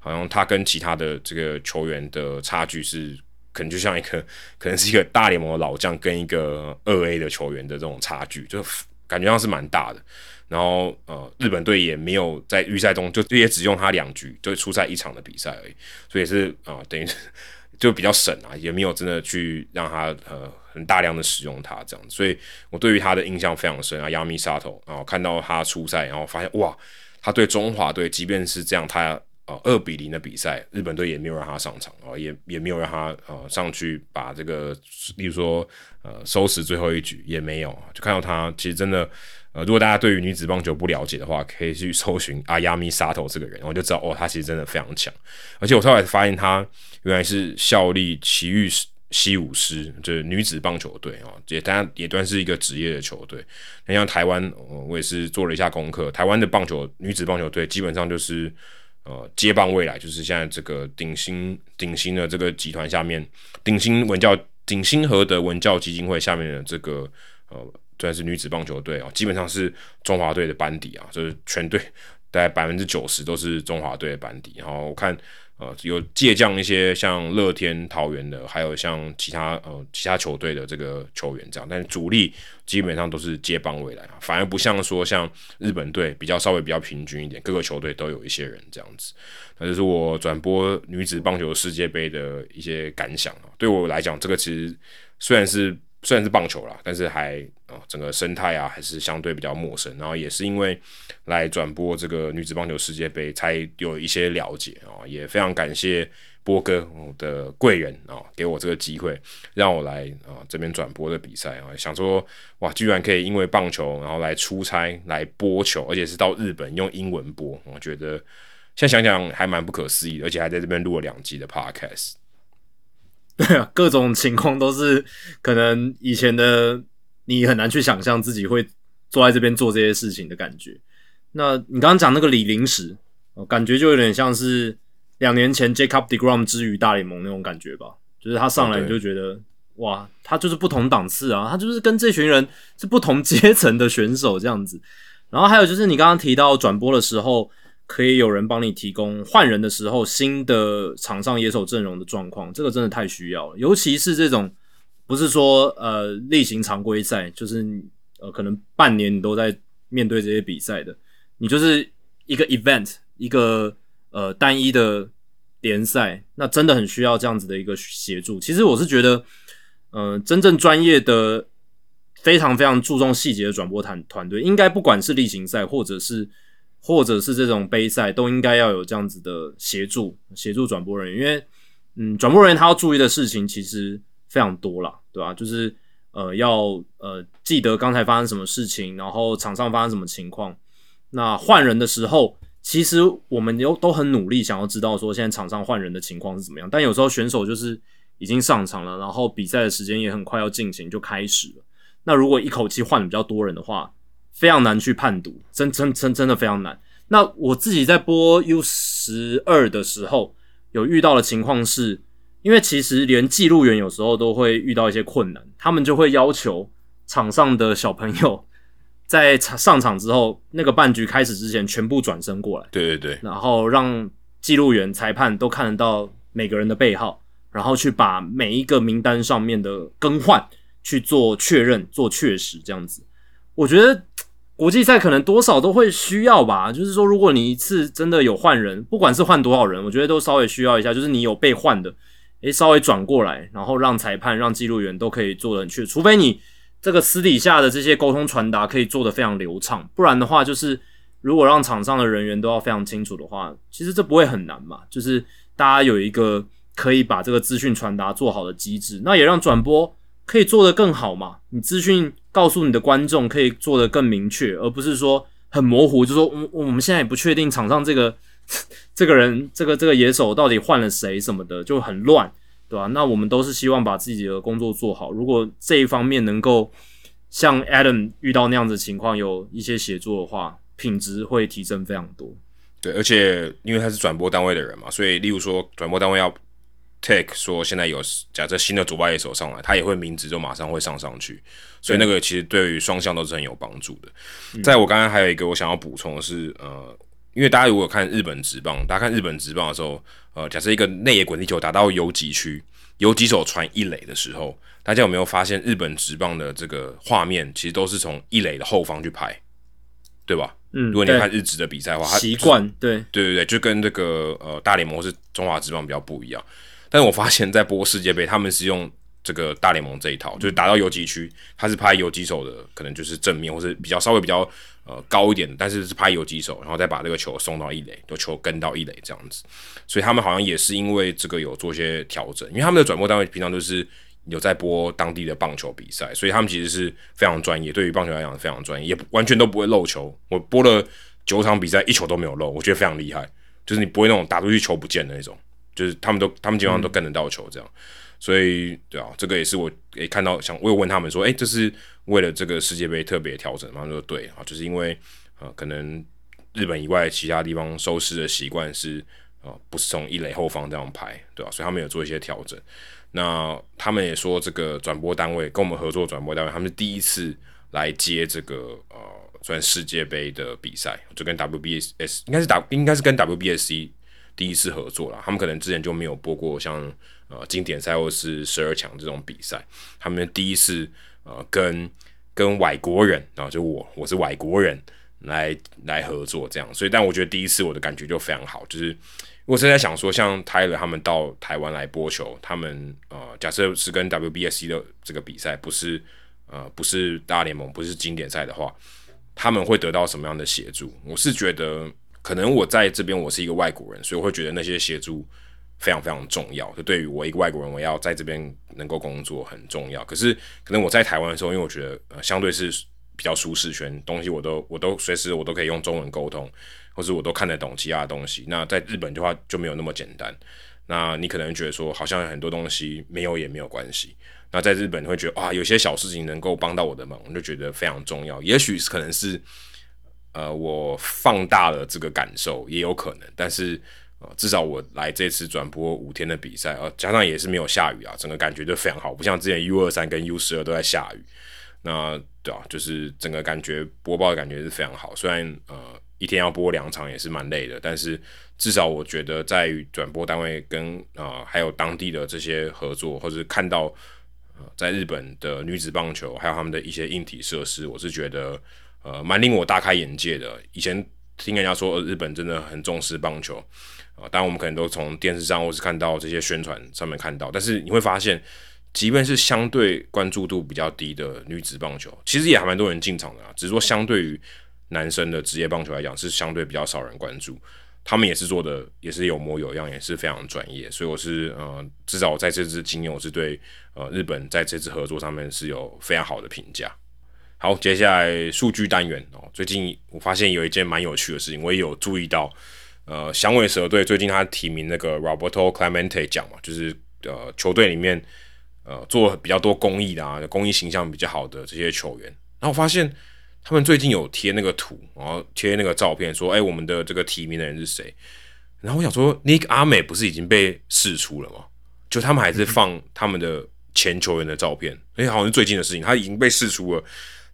好像他跟其他的这个球员的差距是。可能就像一个，可能是一个大联盟的老将跟一个二 A 的球员的这种差距，就感觉上是蛮大的。然后呃，日本队也没有在预赛中就也只用他两局，就出赛一场的比赛而已，所以是啊，等于就比较省啊，也没有真的去让他呃很大量的使用他这样子。所以我对于他的印象非常深啊，亚米沙头啊，看到他出赛，然后发现哇，他对中华队即便是这样，他。二比零的比赛，日本队也没有让他上场啊，也也没有让他呃上去把这个，例如说呃收拾最后一局也没有，就看到他其实真的呃，如果大家对于女子棒球不了解的话，可以去搜寻阿亚米沙头这个人，我就知道哦，他其实真的非常强，而且我后来发现他原来是效力奇遇西武师，就是女子棒球队啊，也当然也算是一个职业的球队。那像台湾，我也是做了一下功课，台湾的棒球女子棒球队基本上就是。呃，接棒未来就是现在这个鼎新鼎新的这个集团下面，鼎新文教鼎新和德文教基金会下面的这个呃，算是女子棒球队啊，基本上是中华队的班底啊，就是全队大概百分之九十都是中华队的班底。然后我看。呃，有借将一些像乐天桃园的，还有像其他呃其他球队的这个球员这样，但是主力基本上都是接棒未来啊，反而不像说像日本队比较稍微比较平均一点，各个球队都有一些人这样子。那就是我转播女子棒球世界杯的一些感想啊，对我来讲，这个其实虽然是。虽然是棒球啦，但是还啊，整个生态啊还是相对比较陌生。然后也是因为来转播这个女子棒球世界杯，才有一些了解啊。也非常感谢波哥我的贵人啊，给我这个机会，让我来啊这边转播的比赛啊。想说哇，居然可以因为棒球，然后来出差来播球，而且是到日本用英文播，我觉得现在想想还蛮不可思议，而且还在这边录了两集的 podcast。对啊，各种情况都是可能以前的你很难去想象自己会坐在这边做这些事情的感觉。那你刚刚讲那个李林石，感觉就有点像是两年前 Jacob Degrom 之于大联盟那种感觉吧？就是他上来你就觉得哇，他就是不同档次啊，他就是跟这群人是不同阶层的选手这样子。然后还有就是你刚刚提到转播的时候。可以有人帮你提供换人的时候新的场上野手阵容的状况，这个真的太需要了。尤其是这种不是说呃例行常规赛，就是呃可能半年你都在面对这些比赛的，你就是一个 event 一个呃单一的联赛，那真的很需要这样子的一个协助。其实我是觉得，嗯，真正专业的、非常非常注重细节的转播团团队，应该不管是例行赛或者是。或者是这种杯赛都应该要有这样子的协助，协助转播人员，因为嗯，转播人员他要注意的事情其实非常多啦，对吧？就是呃，要呃记得刚才发生什么事情，然后场上发生什么情况。那换人的时候，其实我们有都很努力想要知道说现在场上换人的情况是怎么样，但有时候选手就是已经上场了，然后比赛的时间也很快要进行就开始了。那如果一口气换的比较多人的话，非常难去判读，真真真真的非常难。那我自己在播 U 十二的时候，有遇到的情况是，因为其实连记录员有时候都会遇到一些困难，他们就会要求场上的小朋友在场上场之后，那个半局开始之前全部转身过来，对对对，然后让记录员、裁判都看得到每个人的背号，然后去把每一个名单上面的更换去做确认、做确实，这样子，我觉得。国际赛可能多少都会需要吧，就是说，如果你一次真的有换人，不管是换多少人，我觉得都稍微需要一下，就是你有被换的，诶，稍微转过来，然后让裁判、让记录员都可以做的很确，除非你这个私底下的这些沟通传达可以做得非常流畅，不然的话，就是如果让场上的人员都要非常清楚的话，其实这不会很难嘛。就是大家有一个可以把这个资讯传达做好的机制，那也让转播可以做得更好嘛。你资讯告诉你的观众可以做得更明确，而不是说很模糊，就说我我们现在也不确定场上这个 这个人这个这个野手到底换了谁什么的，就很乱，对吧？那我们都是希望把自己的工作做好。如果这一方面能够像 Adam 遇到那样子情况有一些协作的话，品质会提升非常多。对，而且因为他是转播单位的人嘛，所以例如说转播单位要 take 说现在有假设新的主外野手上来，他也会名字就马上会上上去，所以那个其实对于双向都是很有帮助的。在我刚刚还有一个我想要补充的是，呃，因为大家如果看日本职棒，大家看日本职棒的时候，呃，假设一个内野滚地球打到游击区，游击手传一垒的时候，大家有没有发现日本职棒的这个画面其实都是从一垒的后方去拍，对吧？嗯，如果你看日职的比赛的话，它习惯对对对对，就跟这个呃大联盟或是中华职棒比较不一样。但是我发现，在播世界杯，他们是用这个大联盟这一套，就是打到游击区，他是拍游击手的，可能就是正面或是比较稍微比较呃高一点，但是是拍游击手，然后再把这个球送到一垒，就球跟到一垒这样子。所以他们好像也是因为这个有做一些调整，因为他们的转播单位平常都是有在播当地的棒球比赛，所以他们其实是非常专业，对于棒球来讲非常专业，也完全都不会漏球。我播了九场比赛，一球都没有漏，我觉得非常厉害。就是你不会那种打出去球不见的那种，就是他们都他们基本上都跟得到球这样。所以对啊，这个也是我也看到，想我有问他们说，诶，这是为了这个世界杯特别调整吗？他说对啊，就是因为呃，可能日本以外其他地方收视的习惯是呃，不是从一垒后方这样排，对吧、所以他们有做一些调整。那他们也说，这个转播单位跟我们合作，转播单位他们是第一次来接这个呃，算世界杯的比赛，就跟 WBS 应该是打应该是跟 WBSC 第一次合作了。他们可能之前就没有播过像呃经典赛或是十二强这种比赛，他们第一次呃跟跟外国人啊，就我我是外国人来来合作这样，所以但我觉得第一次我的感觉就非常好，就是我是在想说，像泰勒他们到台湾来播球，他们呃假设是跟 WBSC 的这个比赛，不是呃不是大联盟，不是经典赛的话，他们会得到什么样的协助？我是觉得可能我在这边我是一个外国人，所以我会觉得那些协助非常非常重要。就对于我一个外国人，我要在这边能够工作很重要。可是可能我在台湾的时候，因为我觉得呃相对是比较舒适圈，东西我都我都随时我都可以用中文沟通，或是我都看得懂其他的东西。那在日本的话就没有那么简单。那你可能觉得说，好像很多东西没有也没有关系。那在日本会觉得啊，有些小事情能够帮到我的忙，我就觉得非常重要。也许是可能是呃，我放大了这个感受，也有可能。但是呃，至少我来这次转播五天的比赛，呃，加上也是没有下雨啊，整个感觉就非常好，不像之前 U 二三跟 U 十二都在下雨。那对啊，就是整个感觉播报的感觉是非常好。虽然呃一天要播两场也是蛮累的，但是至少我觉得在转播单位跟啊、呃、还有当地的这些合作，或者看到呃在日本的女子棒球，还有他们的一些硬体设施，我是觉得呃蛮令我大开眼界的。以前听人家说、日本真的很重视棒球啊、当然我们可能都从电视上或是看到这些宣传上面看到，但是你会发现。即便是相对关注度比较低的女子棒球，其实也还蛮多人进场的啊。只是说，相对于男生的职业棒球来讲，是相对比较少人关注。他们也是做的，也是有模有样，也是非常专业。所以我是呃，至少我在这支经验，我是对呃日本在这次合作上面是有非常好的评价。好，接下来数据单元哦，最近我发现有一件蛮有趣的事情，我也有注意到。呃，响尾蛇队最近他提名那个 Roberto Clemente 奖嘛，就是呃球队里面。呃，做比较多公益的啊，公益形象比较好的这些球员，然后我发现他们最近有贴那个图，然后贴那个照片，说，哎、我们的这个提名的人是谁？然后我想说，Nick 阿美不是已经被释出了吗？就他们还是放他们的前球员的照片，哎、好像是最近的事情，他已经被释出了，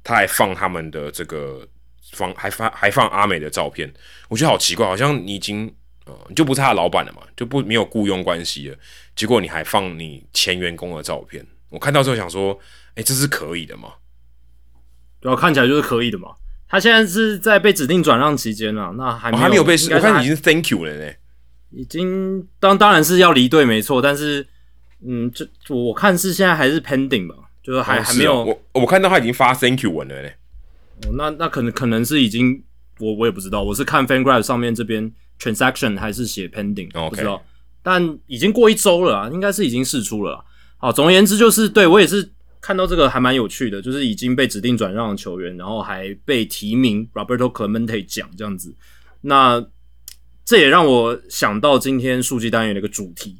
他还放他们的这个放，还放还放阿美的照片，我觉得好奇怪，好像你已经。呃，你就不是他的老板了嘛，就不没有雇佣关系了。结果你还放你前员工的照片，我看到之后想说，哎、这是可以的吗？对啊，看起来就是可以的嘛。他现在是在被指定转让期间了，那还还没有被我看已经 Thank you 了呢。已经当当然是要离队没错，但是嗯，这我看是现在还是 pending 吧，就是还、哦还没有。我我看到他已经发 Thank you 文了呢。哦那那可能可能是已经我我也不知道，我是看 FanGraph 上面这边 transaction 还是写 pending，、不知道。但已经过一周了啊，应该是已经试出了啊。好，总而言之就是，对我也是看到这个还蛮有趣的，就是已经被指定转让的球员，然后还被提名 Roberto Clemente 奖这样子。那这也让我想到今天数据单元的一个主题，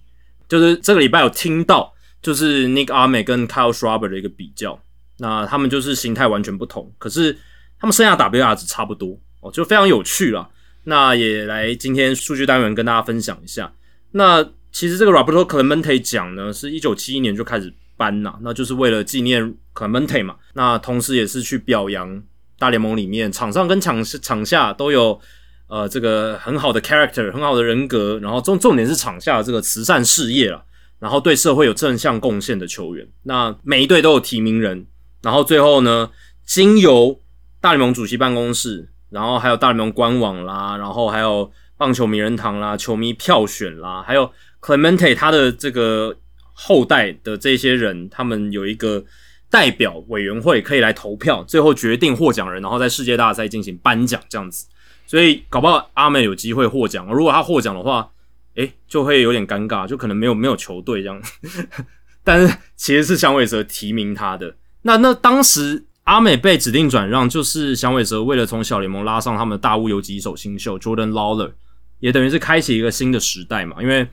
就是这个礼拜有听到，就是 Nick Arme 跟 Kyle Schwarber 的一个比较。那他们就是形态完全不同，可是他们生涯 WR 值差不多哦，就非常有趣啦。那也来今天数据单元跟大家分享一下。那其实这个 Roberto Clemente 奖呢，是一九七一年就开始颁呐，那就是为了纪念 Clemente 嘛。那同时也是去表扬大联盟里面场上跟场场下都有呃这个很好的 character、很好的人格，然后重重点是场下的这个慈善事业啦，然后对社会有正向贡献的球员。那每一队都有提名人，然后最后呢，经由大联盟主席办公室，然后还有大联盟官网啦，然后还有棒球名人堂啦、球迷票选啦，还有 Clemente 他的这个后代的这些人，他们有一个代表委员会可以来投票，最后决定获奖人，然后在世界大赛进行颁奖这样子。所以搞不好阿美有机会获奖，如果他获奖的话，诶，就会有点尴尬，就可能没有没有球队这样。但是其实是响尾蛇提名他的。那那当时阿美被指定转让，就是响尾蛇为了从小联盟拉上他们的大物游击手新秀 Jordan Lawler，也等于是开启一个新的时代嘛。因为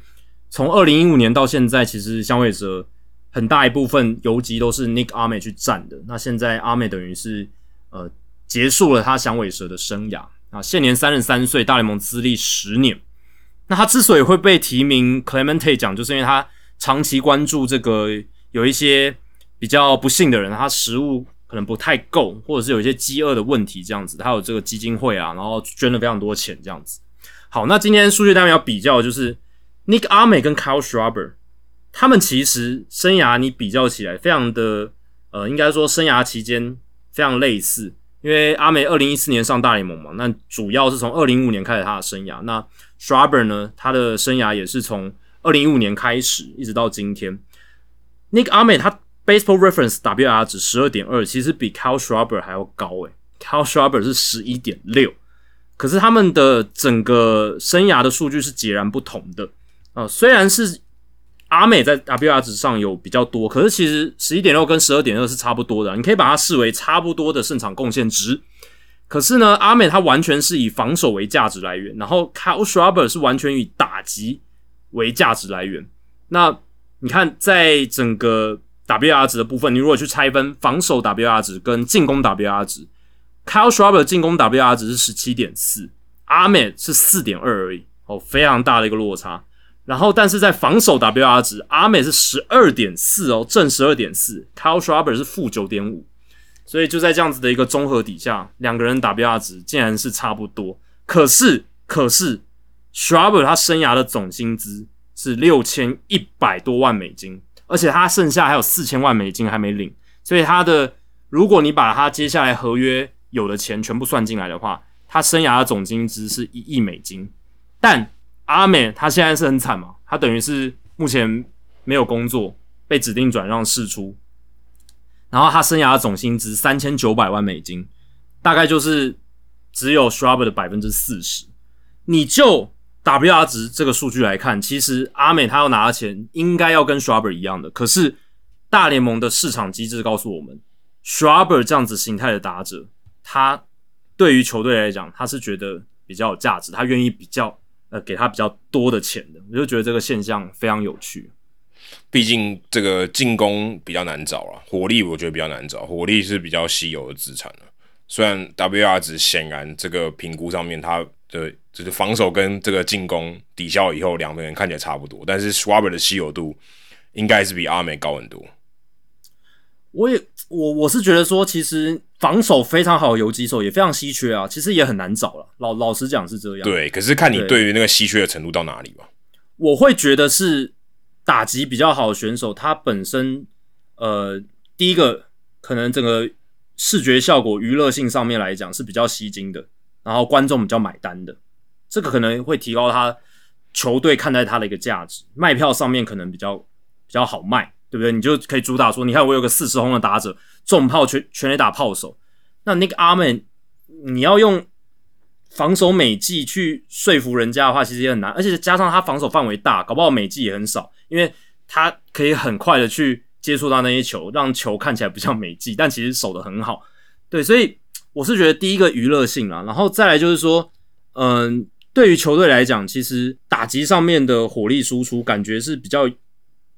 从二零一五年到现在，其实响尾蛇很大一部分游击都是 Nick 阿美去占的。那现在阿美等于是呃结束了他响尾蛇的生涯啊，现年三十三岁，大联盟资历十年。那他之所以会被提名 Clemente 奖，就是因为他长期关注这个有一些比较不幸的人，他食物可能不太够，或者是有一些饥饿的问题这样子。他有这个基金会啊，然后捐了非常多钱这样子。好，那今天数据单元要比较就是 Nick 阿美跟 Kyle Schwarber，他们其实生涯你比较起来非常的呃，应该说生涯期间非常类似。因为阿美二零一四年上大联盟嘛，那主要是从二零一五年开始他的生涯。那 Schwarber 呢，他的生涯也是从二零一五年开始，一直到今天。Nick 阿美他 Baseball Reference WR 值十二点二，其实比 Kyle Schwarber 还要高诶。Kyle Schwarber 是十一点六，可是他们的整个生涯的数据是截然不同的啊、虽然是阿美在 WR 值上有比较多，可是其实十一点六跟十二点二是差不多的，你可以把它视为差不多的胜场贡献值。可是呢，阿美他完全是以防守为价值来源，然后 Kyle Schwarber 是完全以打击为价值来源。那你看，在整个 WR 值的部分，你如果去拆分防守 WR 值跟进攻 WR 值，Kyle s c h r a b e r 进攻 WR 值是十七点四，阿美是四点二而已，哦，非常大的一个落差。然后，但是在防守 WR 值，阿美是十二点四哦，正十二点四，Kyle s c h r a b e r 是负九点五，所以就在这样子的一个综合底下，两个人 WR 值竟然是差不多。可是，可是 s c h r a b e r 他生涯的总薪资是六千一百多万美金，而且他剩下还有四千万美金还没领，所以他的如果你把他接下来合约有的钱全部算进来的话，他生涯的总薪资是一亿美金。但阿美他现在是很惨嘛，他等于是目前没有工作，被指定转让释出，然后他生涯的总薪资三千九百万美金，大概就是只有 Shrub 的百分之四十。你就 WR 值这个数据来看，其实阿美他要拿的钱应该要跟 Shrubber 一样的，可是大联盟的市场机制告诉我们，Shrubber 这样子形态的打者，他对于球队来讲，他是觉得比较有价值，他愿意比较呃给他比较多的钱的。我就觉得这个现象非常有趣。毕竟这个进攻比较难找啊，火力我觉得比较难找，火力是比较稀有的资产了。虽然 WR 值显然这个评估上面，它的就是防守跟这个进攻抵消以后，两个人看起来差不多，但是 Schwarber 的稀有度应该是比阿美高很多。我也我我是觉得说，其实防守非常好的游击手也非常稀缺啊，其实也很难找了。老老实讲是这样。对，可是看你对对于那个稀缺的程度到哪里吧。我会觉得是打击比较好的选手，他本身呃，第一个可能整个视觉效果、娱乐性上面来讲是比较吸睛的，然后观众比较买单的，这个可能会提高他球队看待他的一个价值，卖票上面可能比较比较好卖，对不对？你就可以主打说，你看我有个四十轰的打者，重炮全全垒打炮手，那 Nick Arman 你要用防守美技去说服人家的话，其实也很难，而且加上他防守范围大，搞不好美技也很少，因为他可以很快的去接触到那些球，让球看起来不像美技，但其实守的很好。对，所以我是觉得第一个娱乐性啦，然后再来就是说，嗯，对于球队来讲，其实打击上面的火力输出感觉是比较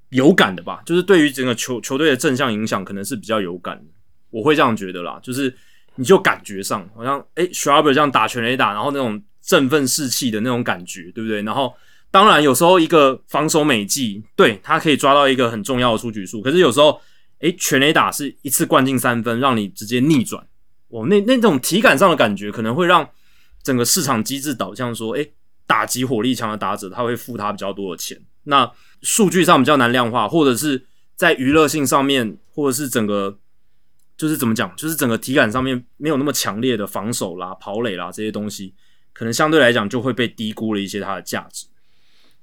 有感的吧，就是对于整个球球队的正向影响可能是比较有感的，我会这样觉得啦，就是。你就感觉上好像诶 s c h r a b e r 这样打全垒打，然后那种振奋士气的那种感觉，对不对？然后当然有时候一个防守美技，对他可以抓到一个很重要的出局数，可是有时候诶全垒打是一次灌进三分，让你直接逆转，哦，那那种体感上的感觉可能会让整个市场机制导向说，诶打击火力强的打者他会付他比较多的钱，那数据上比较难量化，或者是在娱乐性上面，或者是整个。就是怎么讲，就是整个体感上面没有那么强烈的防守啦、跑垒啦这些东西，可能相对来讲就会被低估了一些它的价值。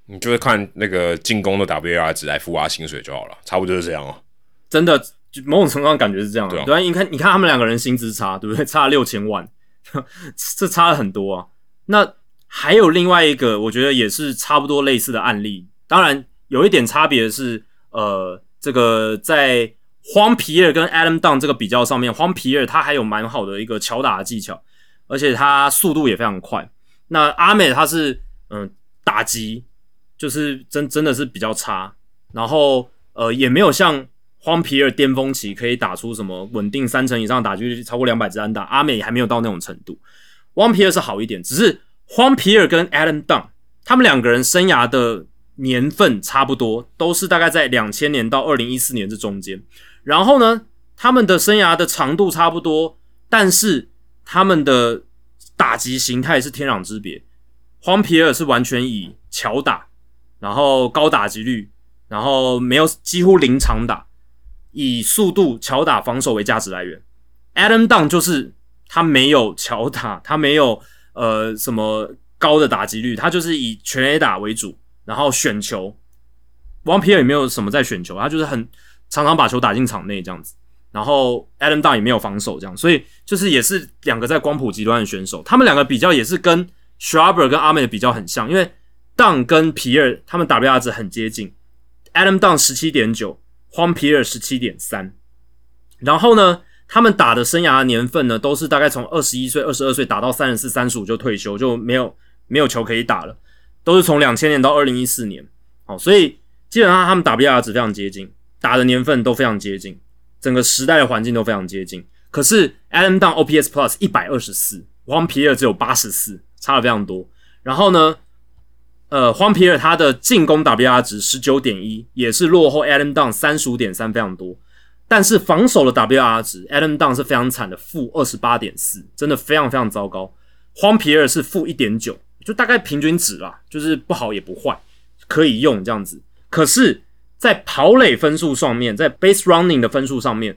你就会看那个进攻的 WAR 值来付他薪水就好了，差不多就是这样哦。真的，某种程度上感觉是这样。对啊，你看，你看他们两个人薪资差，对不对？差六千万，这差了很多啊。那还有另外一个，我觉得也是差不多类似的案例。当然，有一点差别是，呃，这个在。荒皮尔跟 Adam Down 这个比较上面，荒皮尔他还有蛮好的一个敲打的技巧，而且他速度也非常快。那阿美他是嗯打击就是真真的是比较差，然后呃也没有像荒皮尔巅峰期可以打出什么稳定三成以上打击率超过两百支安打，阿美还没有到那种程度。荒皮尔是好一点，只是荒皮尔跟 Adam Dunn 他们两个人生涯的年份差不多，都是大概在两千年到二零一四年这中间。然后呢，他们的生涯的长度差不多，但是他们的打击形态是天壤之别。荒皮尔是完全以巧打，然后高打击率，然后没有几乎零长打，以速度巧打防守为价值来源。Adam Dunn 就是他没有巧打，他没有呃什么高的打击率，他就是以全 A 打为主，然后选球。王皮尔也没有什么在选球，他就是很。常常把球打进场内这样子，然后 Adam Dunn 也没有防守这样，所以就是也是两个在光谱极端的选手。他们两个比较也是跟 Shrubber 跟阿美的比较很像，因为 Dunn 跟皮尔他们 WR 值很接近，Adam Dunn 十七点九，荒皮尔十七点三。然后呢，他们打的生涯年份呢，都是大概从二十一岁、二十二岁打到三十四、三十五就退休，就没有没有球可以打了，都是从两千年到二零一四年。好，所以基本上他们 WR 值非常接近。打的年份都非常接近，整个时代的环境都非常接近。可是 Adam Down OPS Plus 一百二十四，荒皮尔只有八十四，差了非常多。然后呢，呃，荒皮尔他的进攻 WR 值十九点一，也是落后 Adam Dunn 三十五点三，非常多。但是防守的 WR 值，Adam Dunn 是非常惨的，负二十八点四，真的非常非常糟糕。荒皮尔是负一点九，就大概平均值啦，就是不好也不坏，可以用这样子。可是。在跑垒分数上面，在 base running 的分数上面，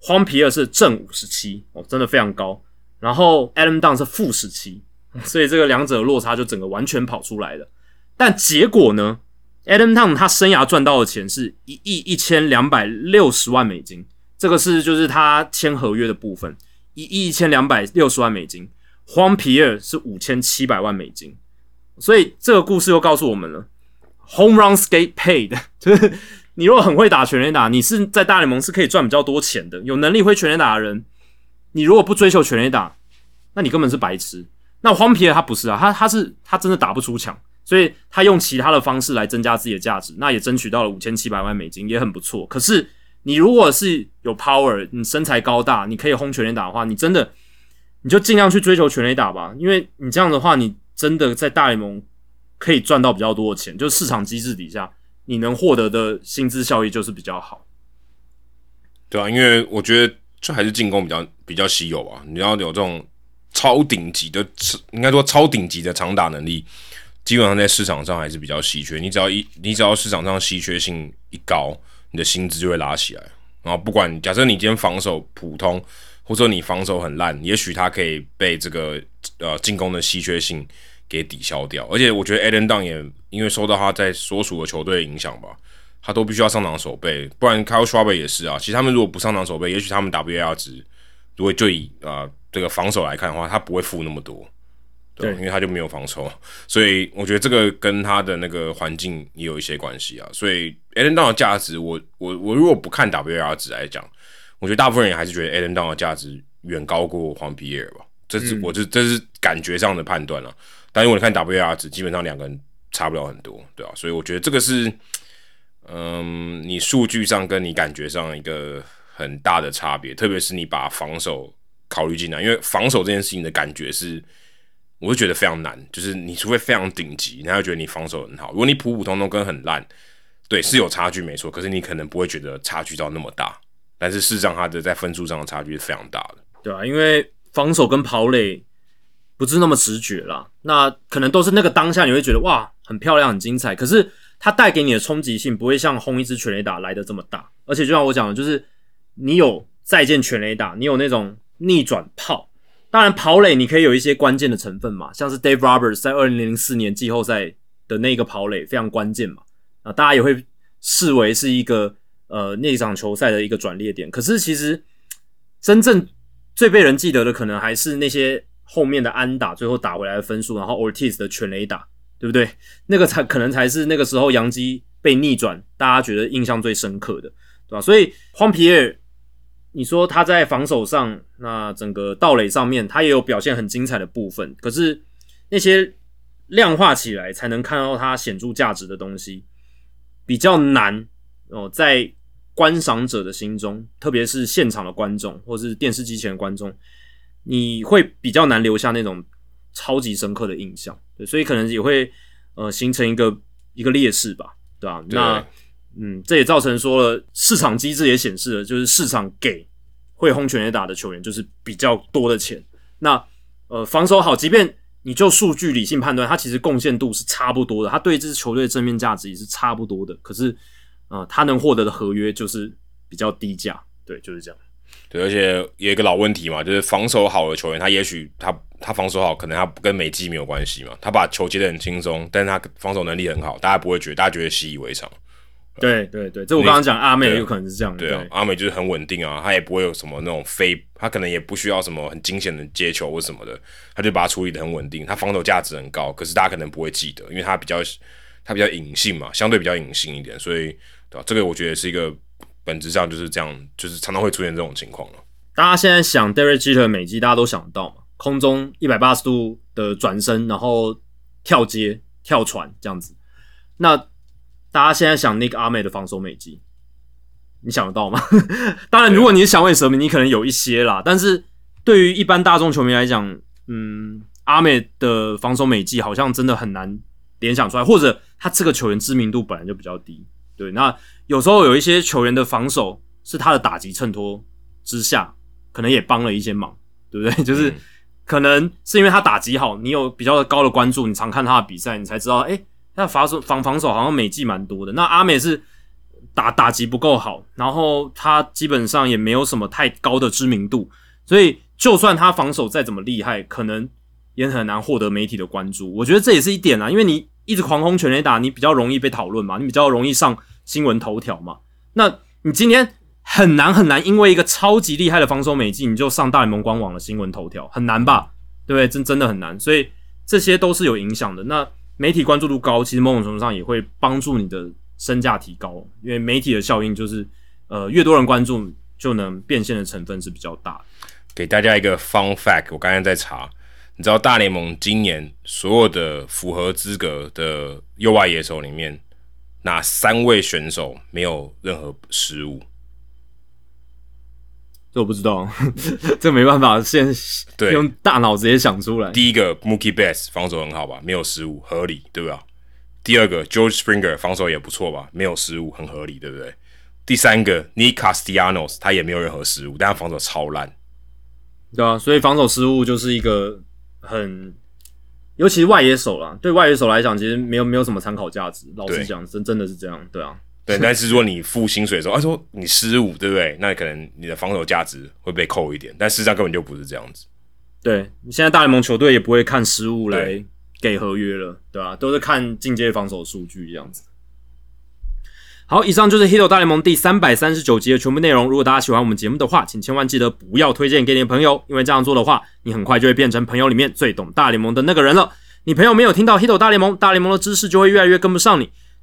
荒皮尔是正五十七哦，真的非常高。然后 Adam Dunn 是负十七，所以这个两者的落差就整个完全跑出来了。但结果呢，Adam Town 他生涯赚到的钱是一亿一千两百六十万美金，这个是就是他签合约的部分，一亿一千两百六十万美金。荒皮尔是五千七百万美金，所以这个故事又告诉我们了。Home run skate paid，就是你如果很会打全垒打，你是在大联盟是可以赚比较多钱的。有能力会全垒打的人，你如果不追求全垒打，那你根本是白痴。那荒皮尔他不是啊，他他是他真的打不出墙，所以他用其他的方式来增加自己的价值，那也争取到了五千七百万美金，也很不错。可是你如果是有 power，你身材高大，你可以轰全垒打的话，你真的你就尽量去追求全垒打吧，因为你这样的话，你真的在大联盟。可以赚到比较多的钱，就是市场机制底下，你能获得的薪资效益就是比较好，对啊，因为我觉得这还是进攻比较比较稀有啊。你要有这种超顶级的，应该说超顶级的长打能力，基本上在市场上还是比较稀缺。你只要一，你只要市场上稀缺性一高，你的薪资就会拉起来。然后不管假设你今天防守普通，或者你防守很烂，也许他可以被这个呃进攻的稀缺性。给抵消掉，而且我觉得 Alan Dunn 也因为受到他在所属的球队影响吧，他都必须要上场守备，不然 Kyle s c h w a b 也是啊。其实他们如果不上场守备，也许他们 WAR 值如果就以啊这个防守来看的话，他不会负那么多。对因为他就没有防守，所以我觉得这个跟他的那个环境也有一些关系啊。所以 a l e n Down 的价值，我我我如果不看 WAR 值来讲，我觉得大部分人还是觉得 a l e n Down 的价值远高过黄皮耶尔吧。这是、我这这是感觉上的判断了、但如果你看 WAR 值，基本上两个人差不了很多，对啊，所以我觉得这个是，嗯，你数据上跟你感觉上一个很大的差别，特别是你把防守考虑进来，因为防守这件事情的感觉是，我会觉得非常难，就是你除非非常顶级，然后觉得你防守很好，如果你普普通通跟很烂，对，是有差距没错，可是你可能不会觉得差距到那么大，但是事实上它的在分数上的差距是非常大的。对啊，因为防守跟跑垒不是那么直觉啦，那可能都是那个当下你会觉得哇很漂亮很精彩，可是它带给你的冲击性不会像轰一支全垒打来的这么大，而且就像我讲的，就是你有再见全垒打，你有那种逆转炮，当然跑垒你可以有一些关键的成分嘛，像是 Dave Roberts 在二零零四年季后赛的那个跑垒非常关键嘛，啊大家也会视为是一个呃那场球赛的一个转捩点，可是其实真正最被人记得的，可能还是那些后面的安打最后打回来的分数，然后 Ortiz 的全垒打，对不对？那个才可能才是那个时候杨基被逆转，大家觉得印象最深刻的，对吧？所以荒皮尔，你说他在防守上，那整个盗垒上面，他也有表现很精彩的部分，可是那些量化起来才能看到他显著价值的东西，比较难哦，在观赏者的心中，特别是现场的观众或是电视机前的观众，你会比较难留下那种超级深刻的印象，对，所以可能也会呃形成一个一个劣势吧，对吧、对。那嗯，这也造成说了市场机制也显示了，就是市场给会轰全垒打的球员就是比较多的钱，那呃防守好，即便你就数据理性判断，他其实贡献度是差不多的，他对这支球队正面价值也是差不多的，可是呃他能获得的合约就是比较低价，对，就是这样。对，而且有一个老问题嘛，就是防守好的球员，他也许他他防守好，可能他跟美技没有关系嘛，他把球接得很轻松，但是他防守能力很好，大家不会觉得，大家觉得习以为常。对对对，这我刚刚讲阿妹对啊有可能是这样的，对啊，阿美就是很稳定啊，他也不会有什么那种飞，他可能也不需要什么很惊险的接球或什么的，他就把它处理的很稳定，他防守价值很高，可是大家可能不会记得，因为他比较他比较隐性嘛，相对比较隐性一点，所以对吧、这个我觉得是一个本质上就是这样，就是常常会出现这种情况了。大家现在想 Derek Jeter 的美肌，大家都想得到嘛？空中一百八十度的转身，然后跳接、跳传这样子。那大家现在想 Nick 阿美的防守美技，你想得到吗？当然，如果你是响尾蛇迷，你可能有一些啦。但是对于一般大众球迷来讲，嗯，阿美的防守美技好像真的很难联想出来，或者他这个球员知名度本来就比较低。对，那有时候有一些球员的防守是他的打击衬托之下，可能也帮了一些忙，对不对？就是嗯可能是因为他打击好，你有比较高的关注，你常看他的比赛，你才知道，哎、他那防守防防守好像美技蛮多的。那阿美是打打击不够好，然后他基本上也没有什么太高的知名度，所以就算他防守再怎么厉害，可能也很难获得媒体的关注。我觉得这也是一点啊，因为你一直狂轰全垒打，你比较容易被讨论嘛，你比较容易上新闻头条嘛。那你今天很难很难，因为一个超级厉害的防守美技，你就上大联盟官网的新闻头条，很难吧？对不对？真真的很难，所以这些都是有影响的。那媒体关注度高，其实某种程度上也会帮助你的身价提高，因为媒体的效应就是，呃，越多人关注，就能变现的成分是比较大的。给大家一个 fun fact，我刚才在查，你知道大联盟今年所有的符合资格的右外野手里面，哪三位选手没有任何失误？这我不知道，这没办法，现对用大脑直接想出来。第一个 Mookie Betts 防守很好吧，没有失误，合理，对吧？第二个 George Springer 防守也不错吧，没有失误，很合理，对不对？第三个 Nick Castellanos 他也没有任何失误，但他防守超烂。对啊，所以防守失误就是一个很，尤其是外野手啦，对外野手来讲，其实没有没有什么参考价值。老实讲，真真的是这样，对啊，对，但是如果你付薪水的时候，他说你失误，对不对？那可能你的防守价值会被扣一点，但事实上根本就不是这样子。对你现在大联盟球队也不会看失误来给合约了，对吧、都是看进阶防守数据这样子。好，以上就是《h i t 大联盟》第三百三十九集的全部内容。如果大家喜欢我们节目的话，请千万记得不要推荐给你的朋友，因为这样做的话，你很快就会变成朋友里面最懂大联盟的那个人了。你朋友没有听到《h i t 大联盟》，大联盟的知识就会越来越跟不上你。